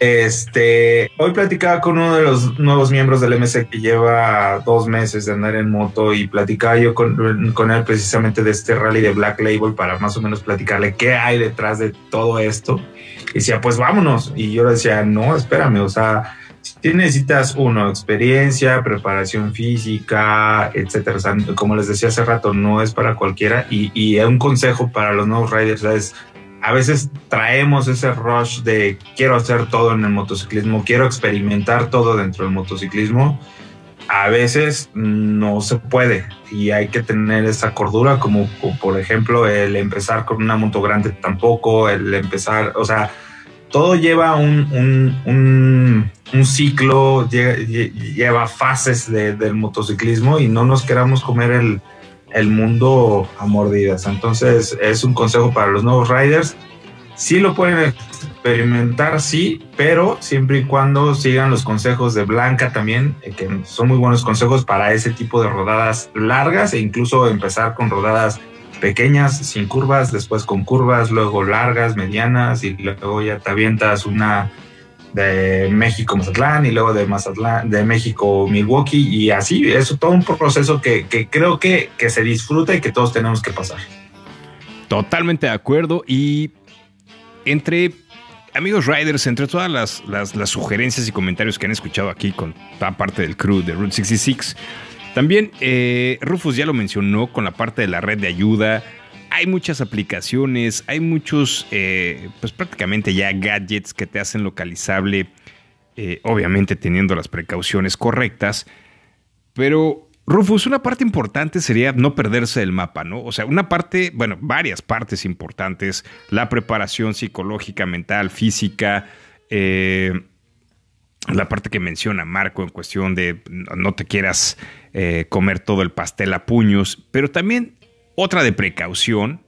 S3: Este, hoy platicaba con uno de los nuevos miembros del MC que lleva dos meses de andar en moto y platicaba yo con, él precisamente de este rally de Black Label para más o menos platicarle qué hay detrás de todo esto. Y decía, pues vámonos. Y yo le decía, no, espérame, o sea, si necesitas uno, experiencia, preparación física, etcétera. O sea, como les decía hace rato, no es para cualquiera. Y, y un consejo para los nuevos riders es a veces traemos ese rush de quiero hacer todo en el motociclismo, quiero experimentar todo dentro del motociclismo. A veces no se puede y hay que tener esa cordura, como, por ejemplo el empezar con una moto grande tampoco, el empezar, o sea, todo lleva un, un, ciclo, lleva, fases del motociclismo y no nos queramos comer el, el mundo a mordidas. Entonces es un consejo para los nuevos riders. Sí lo pueden experimentar, sí, pero siempre y cuando sigan los consejos de Blanca también, eh, que son muy buenos consejos para ese tipo de rodadas largas e incluso empezar con rodadas pequeñas, sin curvas, después con curvas, luego largas, medianas y luego ya te avientas una de México Mazatlán y luego de Mazatlán, de México Milwaukee y así, es todo un proceso que, creo que, se disfruta y que todos tenemos que pasar.
S1: Totalmente de acuerdo y entre amigos riders, entre todas las, las, sugerencias y comentarios que han escuchado aquí con toda parte del crew de Route 66, también eh, Rufus ya lo mencionó con la parte de la red de ayuda, hay muchas aplicaciones, hay muchos, eh, pues prácticamente ya gadgets que te hacen localizable, eh, obviamente teniendo las precauciones correctas, pero Rufus, una parte importante sería no perderse del mapa, ¿no? O sea, una parte, bueno, varias partes importantes, la preparación psicológica, mental, física, eh, la parte que menciona Marco en cuestión de no te quieras comer todo el pastel a puños, pero también otra de precaución,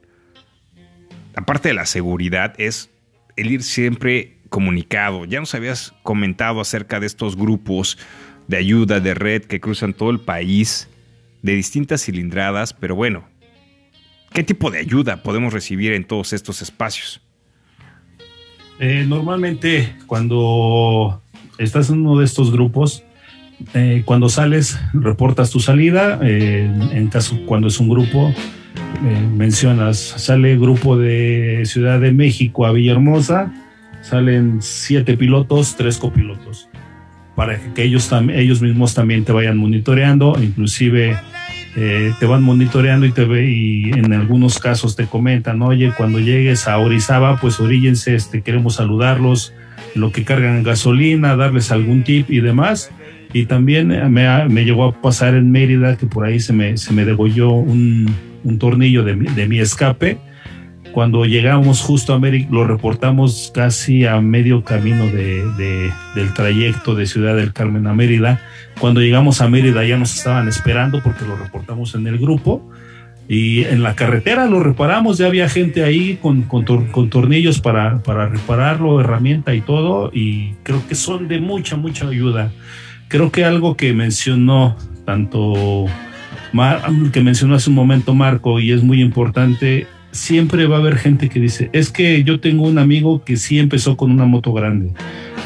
S1: aparte de la seguridad, es el ir siempre comunicado. Ya nos habías comentado acerca de estos grupos de ayuda, de red que cruzan todo el país, de distintas cilindradas, pero bueno, ¿qué tipo de ayuda podemos recibir en todos estos espacios?
S4: Eh, normalmente cuando estás en uno de estos grupos, eh, cuando sales, reportas tu salida. Eh, en caso, cuando es un grupo, eh, mencionas, sale grupo de Ciudad de México a Villahermosa, salen siete pilotos, tres copilotos, para que ellos, ellos mismos también te vayan monitoreando, inclusive te van monitoreando y, te ve, y en algunos casos te comentan, oye, cuando llegues a Orizaba, pues oríllense, este, queremos saludarlos, lo que cargan gasolina, darles algún tip y demás y también me, me, llegó a pasar en Mérida que por ahí se me, se me degolló un, un tornillo de, de, mi escape. Cuando llegamos justo a Mérida, lo reportamos casi a medio camino de, del trayecto de Ciudad del Carmen a Mérida. Cuando llegamos a Mérida ya nos estaban esperando porque lo reportamos en el grupo. Y en la carretera lo reparamos, ya había gente ahí con, con, con tornillos para, para repararlo, herramienta y todo. Y creo que son de mucha, mucha ayuda. Creo que algo que mencionó tanto que mencionó hace un momento Marco y es muy importante, siempre va a haber gente que dice, es que yo tengo un amigo que sí empezó con una moto grande.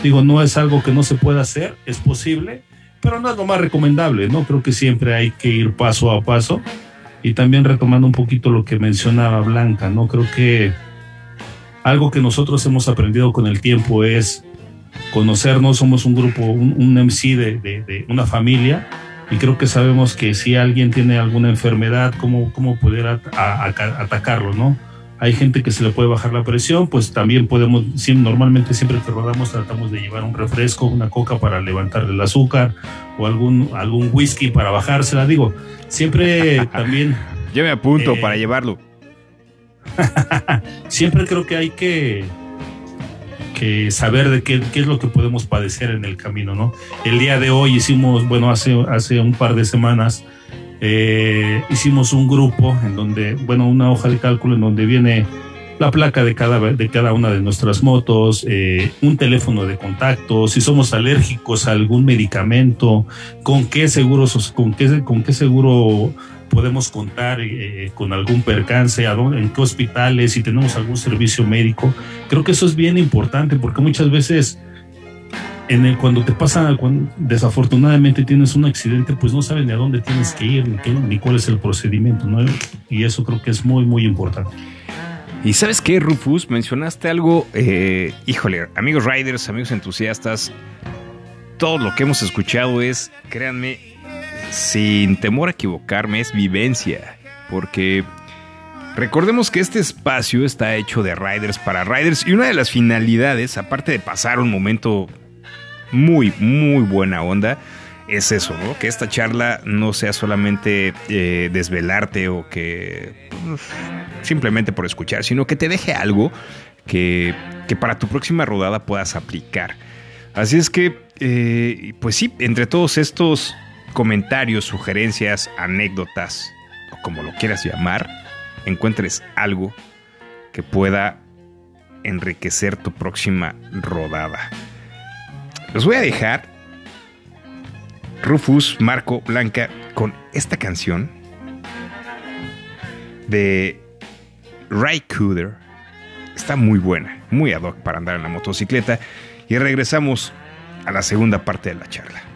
S4: Digo, no es algo que no se pueda hacer, es posible, pero no es lo más recomendable, ¿no? Creo que siempre hay que ir paso a paso. Y también retomando un poquito lo que mencionaba Blanca, ¿no? Creo que algo que nosotros hemos aprendido con el tiempo es conocernos, somos un grupo, un, MC de, de una familia y creo que sabemos que si alguien tiene alguna enfermedad, cómo, cómo poder atacarlo, ¿no? Hay gente que se le puede bajar la presión, pues también podemos, normalmente siempre que rodamos tratamos de llevar un refresco, una coca para levantarle el azúcar o algún, algún whisky para bajársela. Digo, siempre también...
S1: Yo me apunto para eh, llevarlo.
S4: siempre creo que hay que saber de qué, qué, es lo que podemos padecer en el camino, ¿no? El día de hoy hicimos, bueno, hace, hace un par de semanas, eh, hicimos un grupo en donde, bueno, una hoja de cálculo en donde viene la placa de cada, de cada una de nuestras motos, eh, un teléfono de contacto, si somos alérgicos a algún medicamento, con qué seguros, con qué, con qué seguro podemos contar eh, con algún percance, en qué hospitales, si tenemos algún servicio médico. Creo que eso es bien importante porque muchas veces en el, cuando te pasa, cuando desafortunadamente tienes un accidente, pues no sabes ni a dónde tienes que ir, ni, cuál es el procedimiento, ¿no? Y eso creo que es muy, muy importante.
S1: Y sabes qué, Rufus, mencionaste algo, eh, híjole, amigos riders, amigos entusiastas, todo lo que hemos escuchado es, créanme, sin temor a equivocarme, es vivencia. Porque recordemos que este espacio está hecho de riders para riders y una de las finalidades, aparte de pasar un momento muy, muy buena onda, es eso, ¿no? Que esta charla no sea solamente eh, desvelarte o que pues, simplemente por escuchar, sino que te deje algo que, que para tu próxima rodada puedas aplicar. Así es que, eh, pues sí, entre todos estos comentarios, sugerencias, anécdotas, o como lo quieras llamar, encuentres algo que pueda enriquecer tu próxima rodada. Los voy a dejar, Rufus, Marco, Blanca, con esta canción de Ray Cooder. Está muy buena, muy ad hoc para andar en la motocicleta. Y regresamos a la segunda parte de la charla.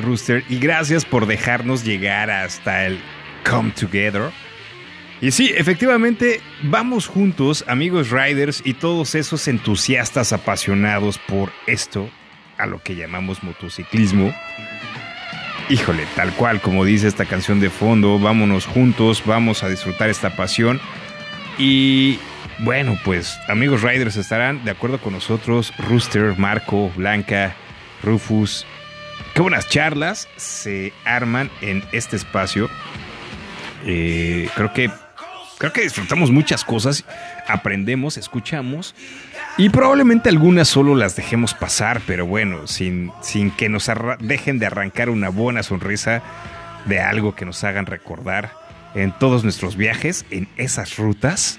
S1: Rooster, y gracias por dejarnos llegar hasta el Come Together. Y sí, efectivamente, vamos juntos, amigos riders y todos esos entusiastas apasionados por esto, a lo que llamamos motociclismo. Híjole, tal cual como dice esta canción de fondo, vámonos juntos, vamos a disfrutar esta pasión. Y bueno, pues amigos riders estarán de acuerdo con nosotros, Rooster, Marco, Blanca, Rufus. Qué buenas charlas se arman en este espacio. Eh, creo que creo que disfrutamos muchas cosas, aprendemos, escuchamos y probablemente algunas solo las dejemos pasar, pero bueno, sin, sin que nos dejen de arrancar una buena sonrisa de algo que nos hagan recordar en todos nuestros viajes, en esas rutas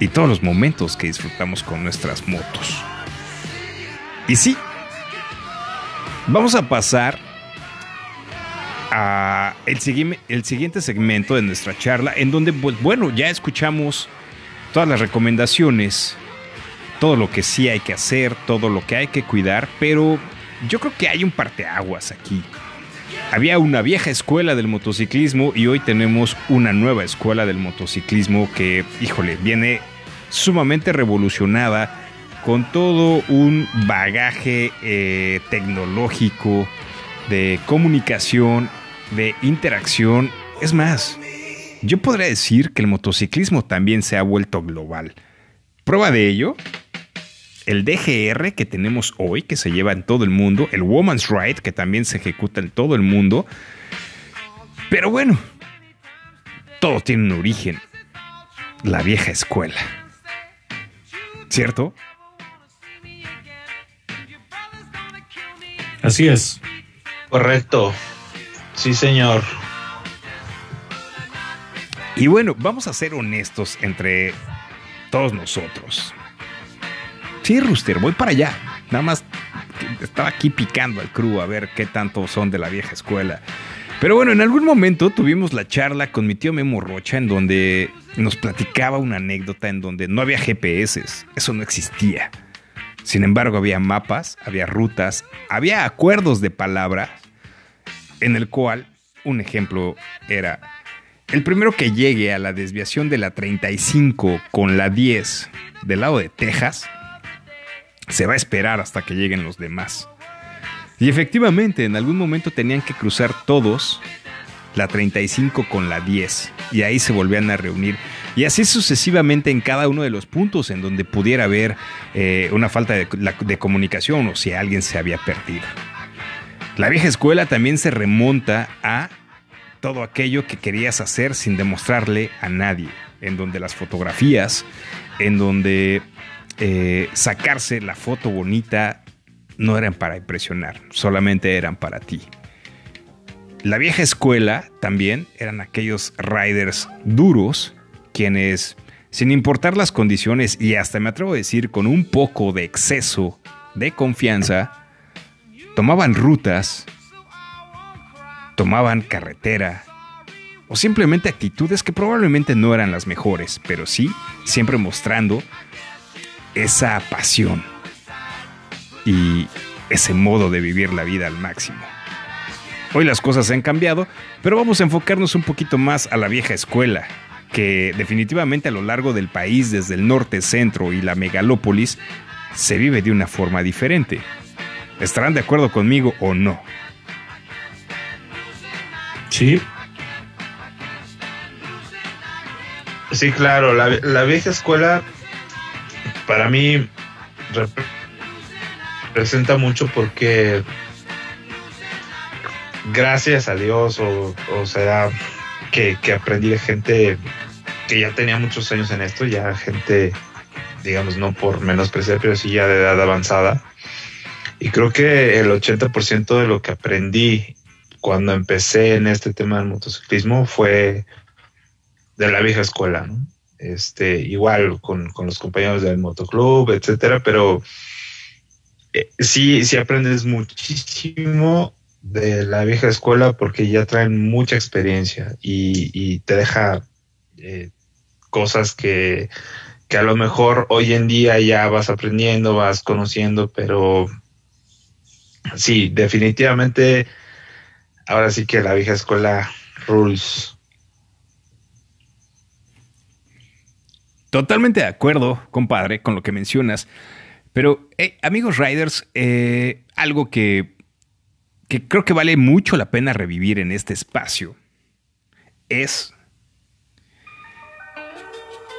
S1: y todos los momentos que disfrutamos con nuestras motos. Y sí, vamos a pasar a el, el siguiente segmento de nuestra charla, en donde, pues bueno, ya escuchamos todas las recomendaciones, todo lo que sí hay que hacer, todo lo que hay que cuidar, pero yo creo que hay un parteaguas aquí. Había una vieja escuela del motociclismo y hoy tenemos una nueva escuela del motociclismo que, híjole, viene sumamente revolucionada con todo un bagaje eh, tecnológico de comunicación, de interacción. Es más, yo podría decir que el motociclismo también se ha vuelto global. Prueba de ello, el DGR que tenemos hoy, que se lleva en todo el mundo, el Woman's Right, que también se ejecuta en todo el mundo. Pero bueno, todo tiene un origen, la vieja escuela. ¿Cierto?
S4: Así es.
S3: Correcto. Sí, señor.
S1: Y bueno, vamos a ser honestos entre todos nosotros. Sí, Rooster, voy para allá. Nada más estaba aquí picando al crew a ver qué tanto son de la vieja escuela. Pero bueno, en algún momento tuvimos la charla con mi tío Memo Rocha en donde nos platicaba una anécdota en donde no había GPS, eso no existía. Sin embargo, había mapas, había rutas, había acuerdos de palabra en el cual un ejemplo era el primero que llegue a la desviación de la 35 con la 10 del lado de Texas se va a esperar hasta que lleguen los demás. Y efectivamente, en algún momento tenían que cruzar todos la 35 con la 10 y ahí se volvían a reunir. Y así sucesivamente en cada uno de los puntos en donde pudiera haber eh, una falta de, comunicación o si alguien se había perdido. La vieja escuela también se remonta a todo aquello que querías hacer sin demostrarle a nadie, en donde las fotografías, en donde eh, sacarse la foto bonita no eran para impresionar, solamente eran para ti. La vieja escuela también eran aquellos riders duros, quienes, sin importar las condiciones y hasta me atrevo a decir con un poco de exceso de confianza, tomaban rutas, tomaban carretera o simplemente actitudes que probablemente no eran las mejores, pero sí siempre mostrando esa pasión y ese modo de vivir la vida al máximo. Hoy las cosas han cambiado, pero vamos a enfocarnos un poquito más a la vieja escuela, que definitivamente a lo largo del país, desde el norte, centro y la megalópolis, se vive de una forma diferente. ¿Estarán de acuerdo conmigo o no?
S4: Sí.
S3: Sí, claro, la, la vieja escuela para mí representa mucho porque gracias a Dios o, o sea que, que, aprendí de gente que ya tenía muchos años en esto, ya gente, digamos, no por menospreciar, pero sí ya de edad avanzada. Y creo que el 80% de lo que aprendí cuando empecé en este tema del motociclismo fue de la vieja escuela, ¿no? este, igual con, con los compañeros del motoclub, etcétera, pero eh, sí, sí aprendes muchísimo de la vieja escuela porque ya traen mucha experiencia y, te deja eh, cosas que, que a lo mejor hoy en día ya vas aprendiendo, vas conociendo, pero sí, definitivamente, ahora sí que la vieja escuela rules.
S1: Totalmente de acuerdo, compadre, con lo que mencionas. Pero, amigos Riders, eh, algo que, que creo que vale mucho la pena revivir en este espacio es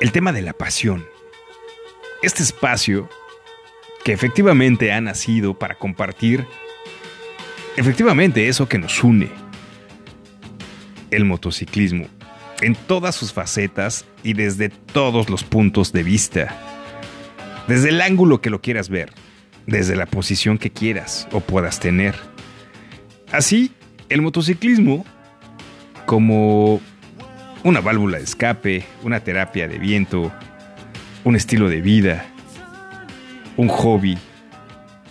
S1: el tema de la pasión. Este espacio que efectivamente ha nacido para compartir efectivamente eso que nos une, el motociclismo, en todas sus facetas y desde todos los puntos de vista, desde el ángulo que lo quieras ver, desde la posición que quieras o puedas tener. Así, el motociclismo, como una válvula de escape, una terapia de viento, un estilo de vida, un hobby,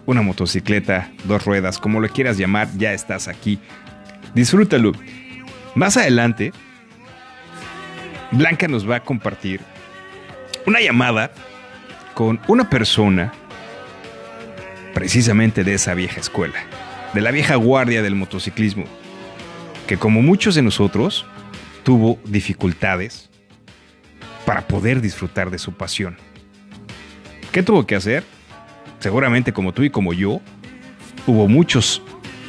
S1: una motocicleta, dos ruedas, como lo quieras llamar, ya estás aquí. Disfrútalo. Más adelante, Blanca nos va a compartir una llamada con una persona precisamente de esa vieja escuela, de la vieja guardia del motociclismo, que como muchos de nosotros tuvo dificultades para poder disfrutar de su pasión. ¿Qué tuvo que hacer? seguramente como tú y como yo, hubo muchos,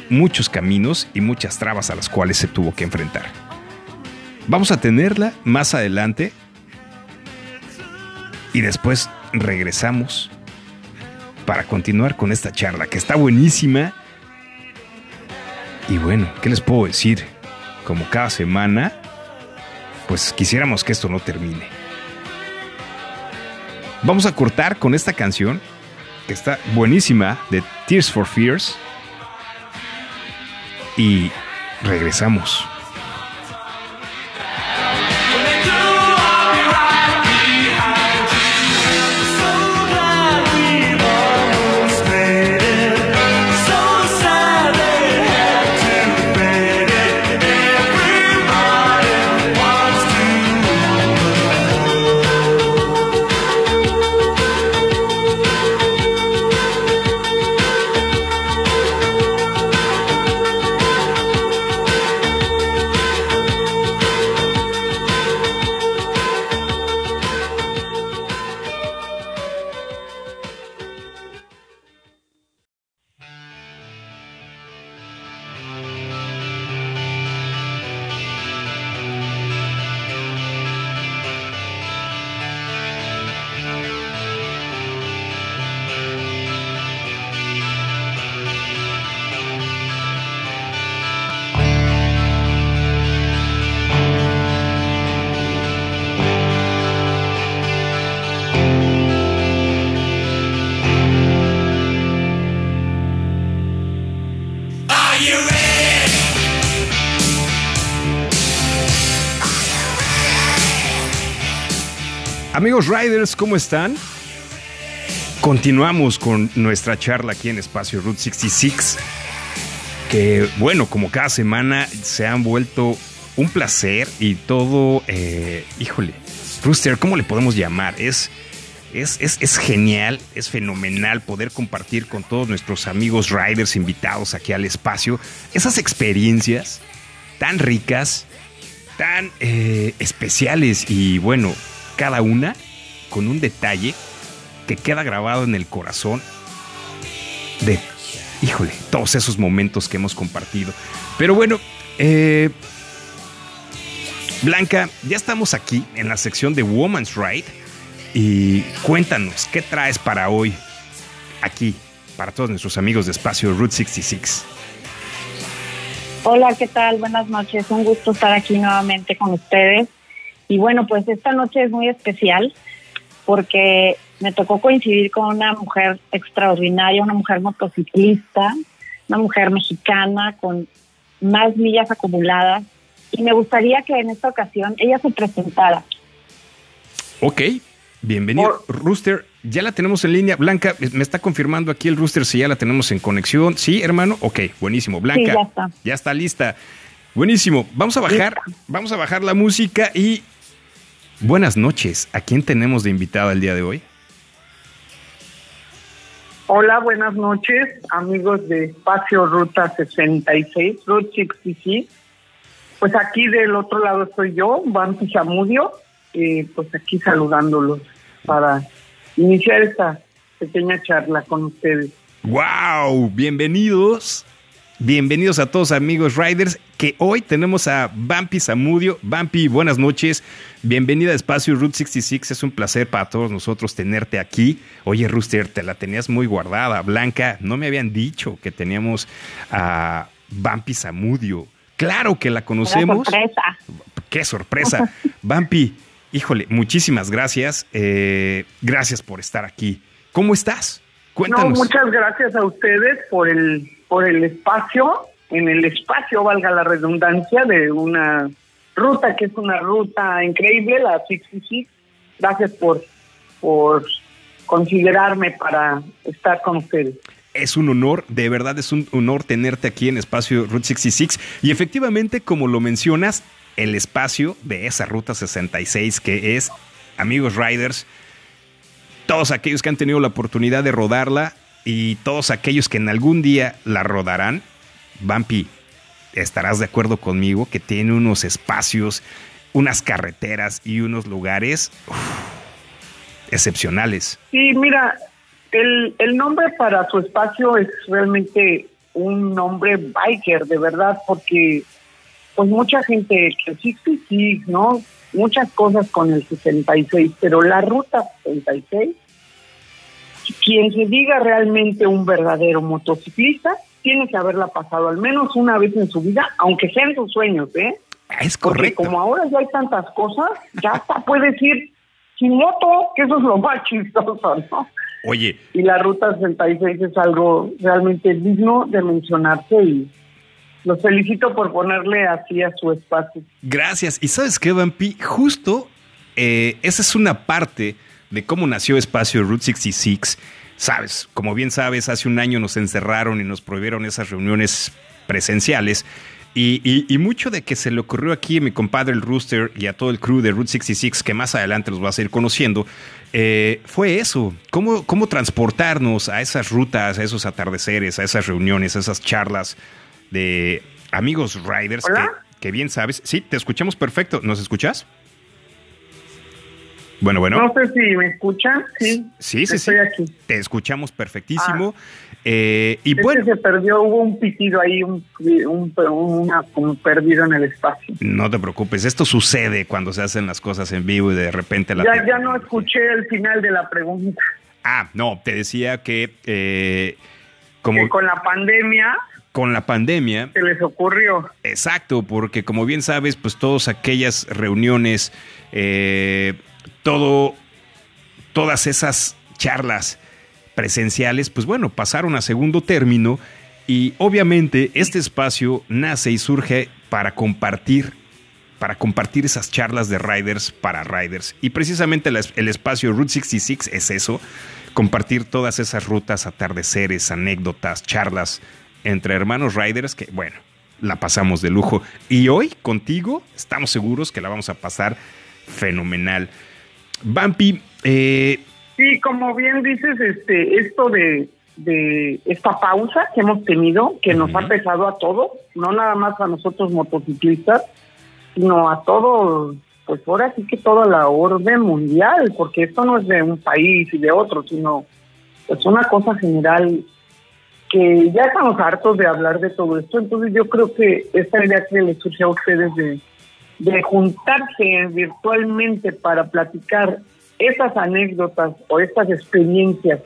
S1: muchos caminos y muchas trabas a las cuales se tuvo que enfrentar. Vamos a tenerla más adelante y después regresamos para continuar con esta charla que está buenísima. Y bueno, ¿qué les puedo decir? Como cada semana, pues quisiéramos que esto no termine. Vamos a cortar con esta canción que está buenísima, de Tears for Fears. Y regresamos. Riders, ¿cómo están? Continuamos con nuestra charla aquí en Espacio Route 66, que bueno, como cada semana se han vuelto un placer y todo, eh, híjole, Rooster, ¿cómo le podemos llamar? Es, es, es, genial, es fenomenal poder compartir con todos nuestros amigos riders invitados aquí al espacio esas experiencias tan ricas, tan eh, especiales y bueno, cada una con un detalle que queda grabado en el corazón de, híjole, todos esos momentos que hemos compartido. Pero bueno, eh, Blanca, ya estamos aquí en la sección de Woman's Right y cuéntanos, ¿qué traes para hoy aquí, para todos nuestros amigos de Espacio Route 66?
S5: Hola, ¿qué tal? Buenas noches, un gusto estar aquí nuevamente con ustedes. Y bueno, pues esta noche es muy especial porque me tocó coincidir con una mujer extraordinaria, una mujer motociclista, una mujer mexicana con más millas acumuladas. Y me gustaría que en esta ocasión ella se presentara.
S1: Ok, bienvenido. Rooster, ya la tenemos en línea. Blanca, me está confirmando aquí el Rooster si ya la tenemos en conexión. Sí, hermano. Ok, buenísimo. Blanca, ya está. Ya está lista. Buenísimo. Vamos a bajar, vamos a bajar la música y Buenas noches. ¿A quién tenemos de invitado el día de hoy?
S6: Hola, buenas noches, amigos de Espacio Ruta 66, Route 66. Pues aquí del otro lado estoy yo, Banti Zamudio, eh, pues aquí saludándolos para iniciar esta pequeña charla con ustedes.
S1: ¡Wow! Bienvenidos. Bienvenidos a todos amigos Riders, que hoy tenemos a Bumpy Zamudio. Bumpy, buenas noches. Bienvenida a Espacio Route 66. Es un placer para todos nosotros tenerte aquí. Oye, Rooster, te la tenías muy guardada. Blanca, no me habían dicho que teníamos a Bumpy Zamudio. Claro que la conocemos.
S5: Qué sorpresa.
S1: Qué sorpresa. Bumpy, híjole, muchísimas gracias. Eh, gracias por estar aquí. ¿Cómo estás? Cuéntanos.
S6: No, muchas gracias a ustedes por el, por el espacio, en el espacio, valga la redundancia, de una ruta que es una ruta increíble, la 66. Gracias por, por considerarme para estar con ustedes.
S1: Es un honor, de verdad es un honor tenerte aquí en Espacio Route 66. Y efectivamente, como lo mencionas, el espacio de esa Ruta 66 que es, amigos riders, todos aquellos que han tenido la oportunidad de rodarla y todos aquellos que en algún día la rodarán, Bumpy, estarás de acuerdo conmigo que tiene unos espacios, unas carreteras y unos lugares excepcionales.
S6: Sí, mira, el, el nombre para su espacio es realmente un nombre biker, de verdad, porque pues mucha gente, que sí, sí, sí, ¿no? Muchas cosas con el 66, pero la ruta 66, quien se diga realmente un verdadero motociclista, tiene que haberla pasado al menos una vez en su vida, aunque sean sus sueños, ¿eh?
S1: Es
S6: Porque
S1: correcto.
S6: como ahora ya hay tantas cosas, ya hasta puedes ir sin moto, que eso es lo más chistoso, ¿no?
S1: Oye,
S6: Y la ruta 66 es algo realmente digno de mencionarse y los felicito por ponerle así a su espacio.
S1: Gracias. Y sabes qué, Vampi, justo eh, esa es una parte de cómo nació Espacio Route 66. Sabes, como bien sabes, hace un año nos encerraron y nos prohibieron esas reuniones presenciales. Y, y- y mucho de que se le ocurrió aquí a mi compadre el Rooster y a todo el crew de Route 66, que más adelante los vas a ir conociendo, eh, fue eso, cómo, cómo transportarnos a esas rutas, a esos atardeceres, a esas reuniones, a esas charlas de amigos riders que, que bien sabes. Sí, te escuchamos perfecto. ¿Nos escuchas? Bueno, bueno.
S6: No sé si me escuchan, sí.
S1: Sí, sí, sí.
S6: Estoy aquí.
S1: Te escuchamos perfectísimo. Eh, y bueno,
S6: se perdió, hubo un pitido ahí, un, un, una, como perdido en el espacio.
S1: no te preocupes, esto sucede cuando se hacen las cosas en vivo y de repente la...
S6: Ya, ya no escuché el final de la pregunta.
S1: Ah, no, te decía que eh, como
S6: Que con la pandemia
S1: con la pandemia,
S6: se les ocurrió.
S1: Exacto, porque como bien sabes, pues todas aquellas reuniones, eh, todo, todas esas charlas presenciales, pues bueno, pasaron a segundo término y obviamente este espacio nace y surge para compartir, para compartir esas charlas de riders para riders. Y precisamente el espacio Route 66 es eso, compartir todas esas rutas, atardeceres, anécdotas, charlas entre hermanos riders que, bueno, la pasamos de lujo. Y hoy contigo estamos seguros que la vamos a pasar fenomenal. Bumpy, eh,
S6: Sí, como bien dices, este, esto de, de esta pausa que hemos tenido, que nos ha pesado a todos, no nada más a nosotros motociclistas, sino a todos, pues ahora sí que toda la orden mundial, porque esto no es de un país y de otro, sino es una cosa general que ya estamos hartos de hablar de todo esto, entonces yo creo que esta idea que les surge a ustedes de, de juntarse virtualmente para platicar esas anécdotas o estas experiencias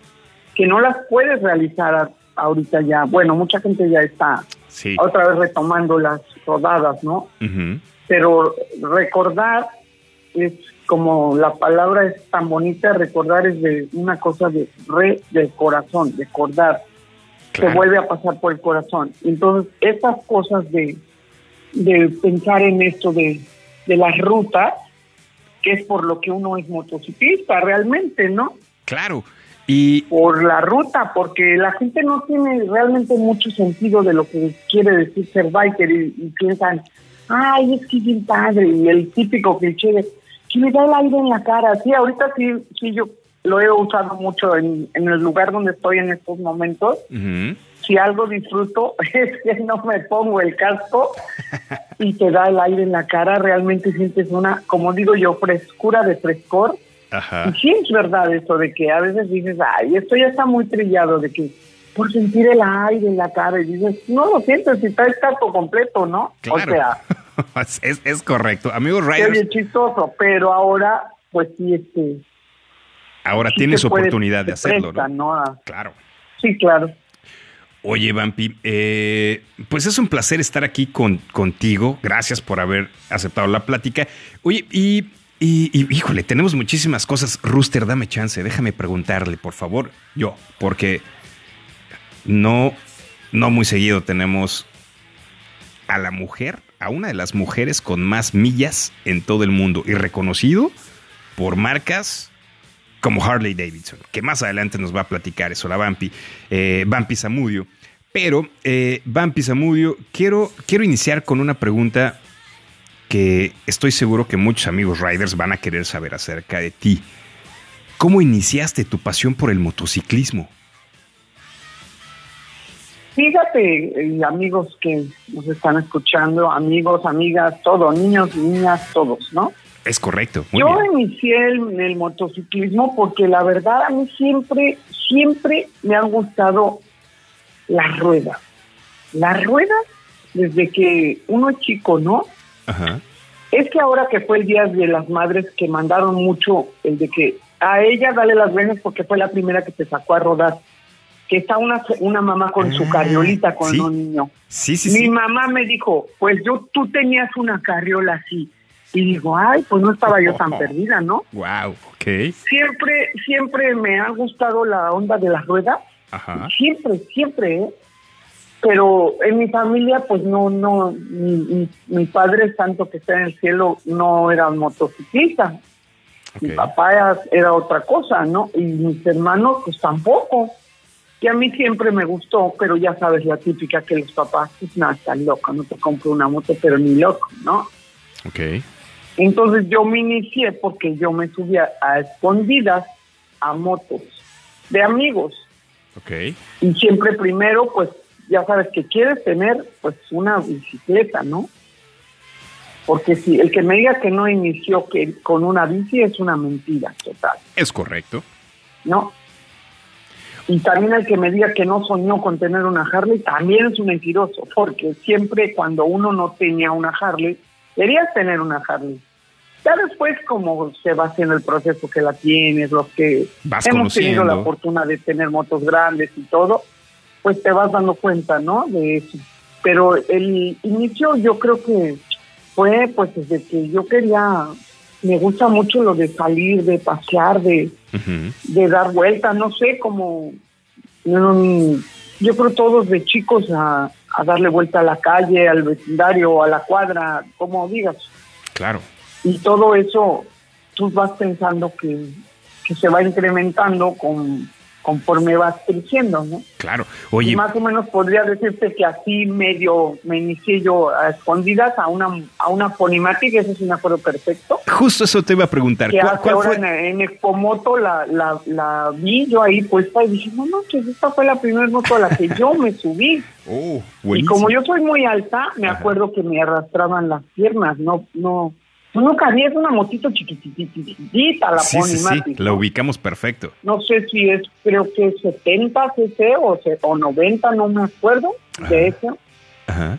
S6: que no las puedes realizar ahorita ya, bueno, mucha gente ya está
S1: sí.
S6: otra vez retomando las rodadas, ¿no?
S1: Ujú.
S6: Pero recordar es como la palabra es tan bonita, recordar es de una cosa de re del corazón, recordar
S1: Claro.
S6: se vuelve a pasar por el corazón. Entonces, estas cosas de, de pensar en esto de, de las rutas, que es por lo que uno es motociclista realmente, ¿no?
S1: Claro. Y
S6: Por la ruta, porque la gente no tiene realmente mucho sentido de lo que quiere decir ser biker y, y piensan, ay, es que bien padre, y el típico cliché de que me da el aire en la cara. Sí, ahorita sí, sí, yo lo he usado mucho en, en el lugar donde estoy en estos momentos.
S1: Ujú.
S6: Si algo disfruto es que no me pongo el casco y te da el aire en la cara, realmente sientes una, como digo yo, frescura de frescor.
S1: Ajá.
S6: Y sí es verdad eso de que a veces dices, ay, esto ya está muy trillado, de que por sentir el aire en la cara y dices, no lo sientes si está el casco completo, ¿no?
S1: Claro.
S6: O sea,
S1: es, es correcto. Amigos Riders,
S6: oye chistoso, pero ahora, pues sí, este...
S1: ahora
S6: sí
S1: tienes
S6: puede-
S1: oportunidad de hacerlo,
S6: presta,
S1: ¿no?
S6: ¿no?
S1: Claro.
S6: Sí, claro.
S1: Oye, Vampi, eh, pues es un placer estar aquí con, contigo. Gracias por haber aceptado la plática. Oye, y, y- híjole, tenemos muchísimas cosas. Rooster, dame chance, déjame preguntarle, por favor, yo, porque no, no muy seguido tenemos a la mujer, a una de las mujeres con más millas en todo el mundo y reconocido por marcas como Harley Davidson, que más adelante nos va a platicar eso, la Vampi, eh, Vampi Zamudio. Pero, eh, Vampi Zamudio, quiero, quiero iniciar con una pregunta que estoy seguro que muchos amigos riders van a querer saber acerca de ti. ¿Cómo iniciaste tu pasión por el motociclismo?
S6: Fíjate, eh, amigos que nos están escuchando, amigos, amigas, todos, niños, niñas, todos, ¿no?
S1: Es correcto, muy
S6: Yo
S1: bien.
S6: inicié el, el motociclismo porque la verdad a mí siempre, siempre me han gustado las ruedas. Las ruedas, desde que uno es chico, ¿no?
S1: Ajá.
S6: Es que ahora que fue el Día de las Madres que mandaron mucho el de que a ella dale las venas porque fue la primera que te sacó a rodar. Que está una, una mamá con su
S1: Ah,
S6: carriolita con
S1: sí.
S6: un niño.
S1: Sí, sí,
S6: Mi
S1: sí.
S6: mamá me dijo, pues yo, tú tenías una carriola así. Y digo, ay, pues no estaba yo tan perdida, ¿no?
S1: Wow, ok.
S6: Siempre, siempre me ha gustado la onda de las ruedas.
S1: Ajá.
S6: Siempre, siempre, ¿eh? Pero en mi familia, pues no, no, mi, mi- mi padre, tanto que está en el cielo, no era motociclista. Mi papá era, era otra cosa, ¿no? Y mis hermanos, pues tampoco. Y a mí siempre me gustó, pero ya sabes la típica que los papás, pues nada, están locos, no te compro una moto, pero ni loco, ¿no?
S1: Ok.
S6: Entonces yo me inicié porque yo me subía a escondidas a motos de amigos.
S1: Ok.
S6: Y siempre primero, pues ya sabes que quieres tener pues una bicicleta, ¿no? Porque si el que me diga que no inició que con una bici es una mentira total,
S1: Es correcto.
S6: ¿no? Y también el que me diga que no soñó con tener una Harley también es un mentiroso, porque siempre cuando uno no tenía una Harley, querías tener una Harley. Ya después, como se va haciendo el proceso que la tienes, los que
S1: Vas
S6: hemos tenido la fortuna de tener motos grandes y todo, pues te vas dando cuenta, ¿no? De eso. Pero el inicio yo creo que fue pues desde que yo quería, me gusta mucho lo de salir, de pasear, de, de dar vueltas, no sé, como yo creo todos de chicos a, a darle vuelta a la calle, al vecindario, a la cuadra, como digas.
S1: Claro.
S6: Y todo eso tú vas pensando que, que se va incrementando con, conforme vas creciendo, ¿no?
S1: Claro.
S6: Y
S1: Oye,
S6: más o menos podría decirte que así medio me inicié yo a escondidas a una a una Ponimatic, eso sí me acuerdo perfecto.
S1: justo eso te iba a preguntar.
S6: Que
S1: ¿Cuál, cuál fue?
S6: en, en Expomoto la, la, la vi yo ahí puesta y dije, no manches, esta fue la primera moto a la que yo me subí.
S1: Oh,
S6: Y como yo soy muy alta, me
S1: Ajá.
S6: acuerdo que me arrastraban las piernas, no, no, no cabía, es una motito chiquitititita, la
S1: Sí, sí, sí,
S6: Ponimatic.
S1: la ubicamos perfecto.
S6: No sé si es, creo que 70 cc o, o 90, no me acuerdo de eso.
S1: Ajá.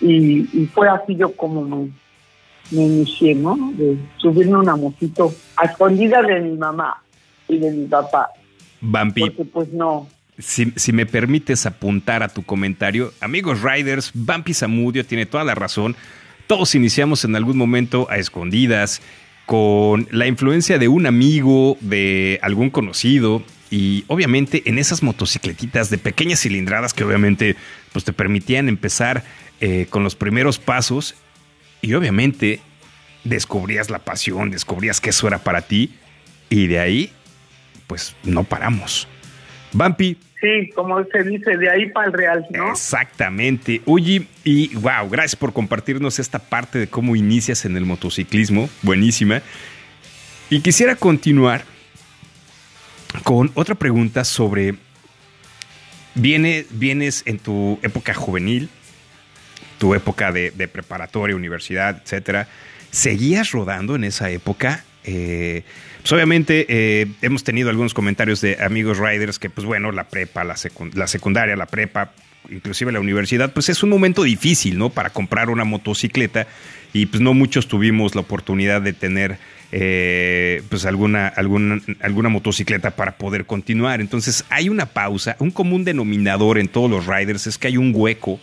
S6: Y, y fue así yo como me, me inicié, ¿no? De subirme una motito a escondida de mi mamá y de mi papá.
S1: Vampi,
S6: Porque pues no,
S1: si, si me permites apuntar a tu comentario, amigos Riders, Vampi Zamudio tiene toda la razón. Todos iniciamos en algún momento a escondidas, con la influencia de un amigo, de algún conocido, y obviamente en esas motocicletitas de pequeñas cilindradas que obviamente pues, te permitían empezar eh, con los primeros pasos, y obviamente descubrías la pasión, descubrías que eso era para ti, y de ahí, pues no paramos. Vampi,
S6: sí, como se dice, de ahí para el real, ¿no?
S1: Exactamente. Oye, y wow, gracias por compartirnos esta parte de cómo inicias en el motociclismo. Buenísima. Y quisiera continuar con otra pregunta sobre, viene, vienes en tu época juvenil, tu época de, de preparatoria, universidad, etcétera, ¿seguías rodando en esa época? Eh, pues obviamente eh, hemos tenido algunos comentarios de amigos riders que, pues bueno, la prepa, la, la secundaria, la prepa, inclusive la universidad, pues es un momento difícil, ¿no? Para comprar una motocicleta y pues no muchos tuvimos la oportunidad de tener eh, pues alguna, alguna, alguna motocicleta para poder continuar. Entonces hay una pausa, un común denominador en todos los riders es que hay un hueco.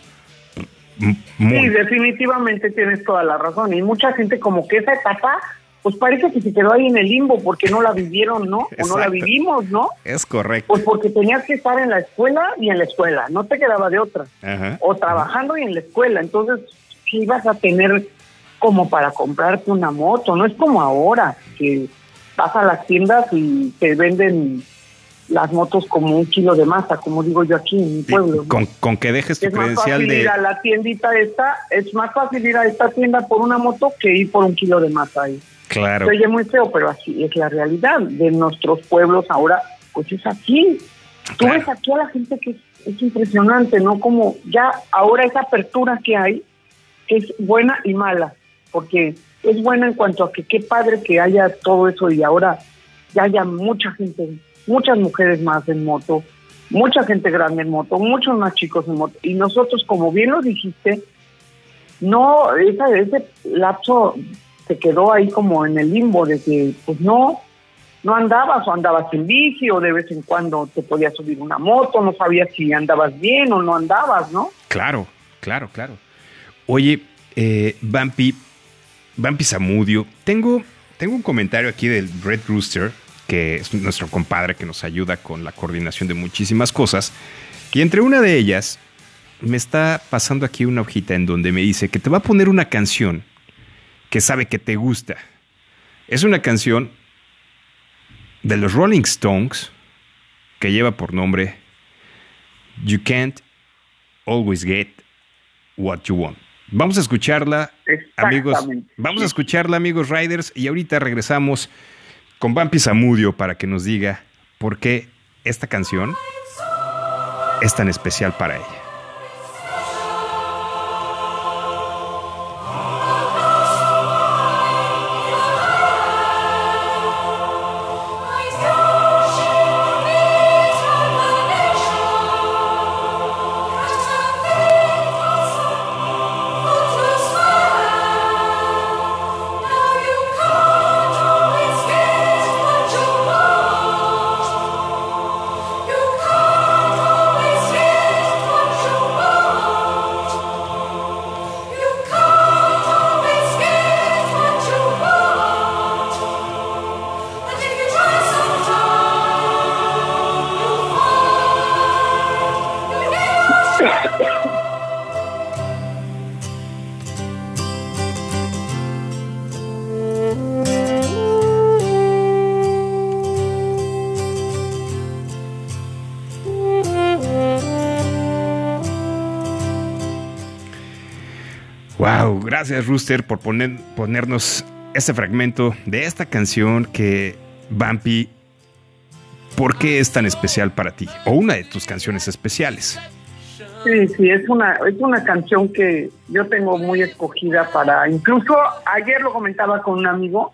S6: Sí, definitivamente tienes toda la razón. Y mucha gente como que esa etapa pues parece que se quedó ahí en el limbo porque no la vivieron, ¿no? O no la vivimos, ¿no?
S1: Es correcto.
S6: Pues porque tenías que estar en la escuela y en la escuela, no te quedaba de otra. O trabajando y en la escuela, entonces, ¿qué ibas a tener como para comprarte una moto? No es como ahora, que vas a las tiendas y te venden las motos como un kilo de masa, como digo yo aquí en mi pueblo.
S1: Con, con, que dejes tu
S6: es
S1: credencial
S6: más fácil ir a la tiendita esta, es más fácil ir a esta tienda por una moto que ir por un kilo de masa ahí.
S1: Claro.
S6: Se oye muy feo, pero así es la realidad de nuestros pueblos ahora, pues es así. Tú ves aquí a la gente que es, impresionante, ¿no? Como ya ahora esa apertura que hay es buena y mala, porque es buena en cuanto a que qué padre que haya todo eso y ahora ya haya mucha gente, muchas mujeres más en moto, mucha gente grande en moto, muchos más chicos en moto. Y nosotros, como bien lo dijiste, no, esa, ese lapso se quedó ahí como en el limbo de que pues no, no andabas o andabas en bici o de vez en cuando te podías subir una moto, no sabías si andabas bien o no andabas, ¿no?
S1: Claro, claro, claro. Oye, eh, Bumpy, Bumpy Zamudio, tengo, tengo un comentario aquí del Red Rooster, que es nuestro compadre que nos ayuda con la coordinación de muchísimas cosas, y entre una de ellas me está pasando aquí una hojita en donde me dice que te va a poner una canción que sabe que te gusta. Es una canción de los Rolling Stones que lleva por nombre You Can't Always Get What You Want. Vamos a escucharla, amigos. Vamos a escucharla, amigos Riders, y ahorita regresamos con Bumpy Zamudio para que nos diga por qué esta canción es tan especial para ella. Gracias Rooster por poner, ponernos este fragmento de esta canción que Bumpy, ¿por qué es tan especial para ti? O una de tus canciones especiales.
S6: Sí, sí, es una, es una canción que yo tengo muy escogida para, incluso ayer lo comentaba con un amigo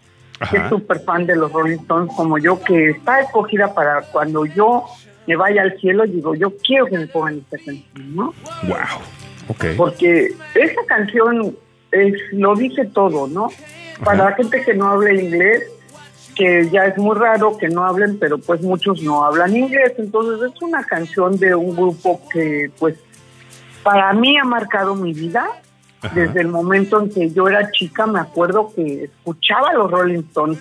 S6: que es súper fan de los Rolling Stones como yo, que está escogida para cuando yo me vaya al cielo, digo, yo quiero que me pongan esta canción, ¿no?
S1: Wow.
S6: Porque esa canción es, lo dice todo, ¿no? Para la gente que no habla inglés, que ya es muy raro que no hablen, pero pues muchos no hablan inglés, entonces es una canción de un grupo que pues para mí ha marcado mi vida. Desde el momento en que yo era chica me acuerdo que escuchaba los Rolling Stones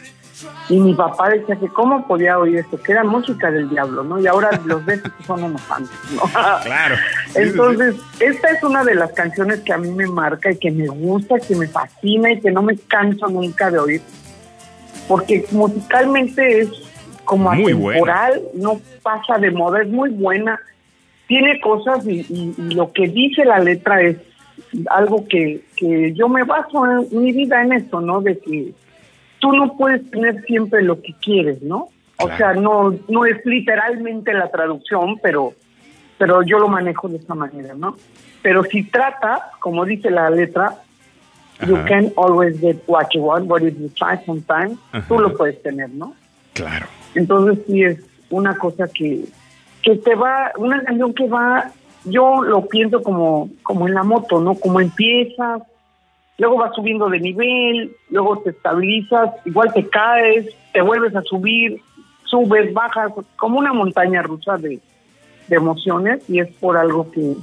S6: y mi papá decía que cómo podía oír esto, que era música del diablo, ¿no? Y ahora los ves que son unos santos, ¿no?
S1: Claro.
S6: Entonces, esta es una de las canciones que a mí me marca y que me gusta, que me fascina y que no me canso nunca de oír, porque musicalmente es como
S1: muy
S6: atemporal, no pasa de moda, es muy buena, tiene cosas y, y, lo que dice la letra es algo que, que yo me baso en mi vida en esto, ¿no? De que tú no puedes tener siempre lo que quieres, ¿no? O sea, no, no es literalmente la traducción, pero, pero yo lo manejo de esa manera, ¿no? Pero si trata, como dice la letra, you
S1: Ajá.
S6: can always get what you want, but if you try sometimes, tú
S1: Ajá.
S6: lo puedes tener, ¿no?
S1: Claro.
S6: Entonces sí es una cosa que, que te va, una canción que va, yo lo pienso como, como en la moto, ¿no? Como empiezas, luego vas subiendo de nivel, luego te estabilizas, igual te caes, te vuelves a subir, subes, bajas, como una montaña rusa de, emociones y es por algo que,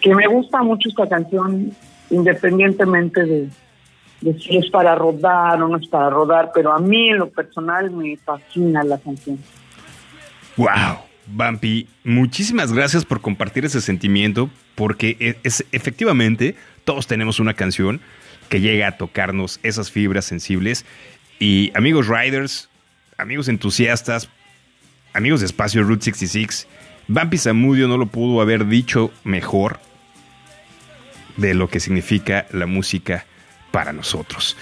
S6: que me gusta mucho esta canción, independientemente de, si es para rodar o no es para rodar, pero a mí en lo personal me fascina la canción.
S1: Wow. Bumpy, muchísimas gracias por compartir ese sentimiento, porque e- es, efectivamente todos tenemos una canción que llega a tocarnos esas fibras sensibles. Y amigos riders, amigos entusiastas, amigos de Espacio Route 66, Bumpy Zamudio no lo pudo haber dicho mejor de lo que significa la música para nosotros.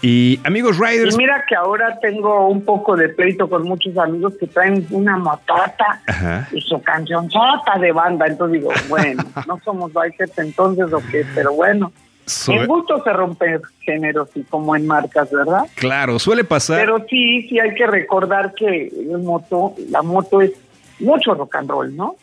S1: Y amigos
S6: Y
S1: riders,
S6: mira que ahora tengo un poco de pleito con muchos amigos que traen una motota
S1: Ajá.
S6: y su canción sota de banda. Entonces digo, bueno, no somos bikers entonces o qué, pero bueno.
S1: Sue-
S6: En gusto se rompen géneros y como en marcas, ¿verdad?
S1: claro, suele pasar.
S6: Pero sí, sí hay que recordar que el moto, la moto es mucho rock and roll, ¿no?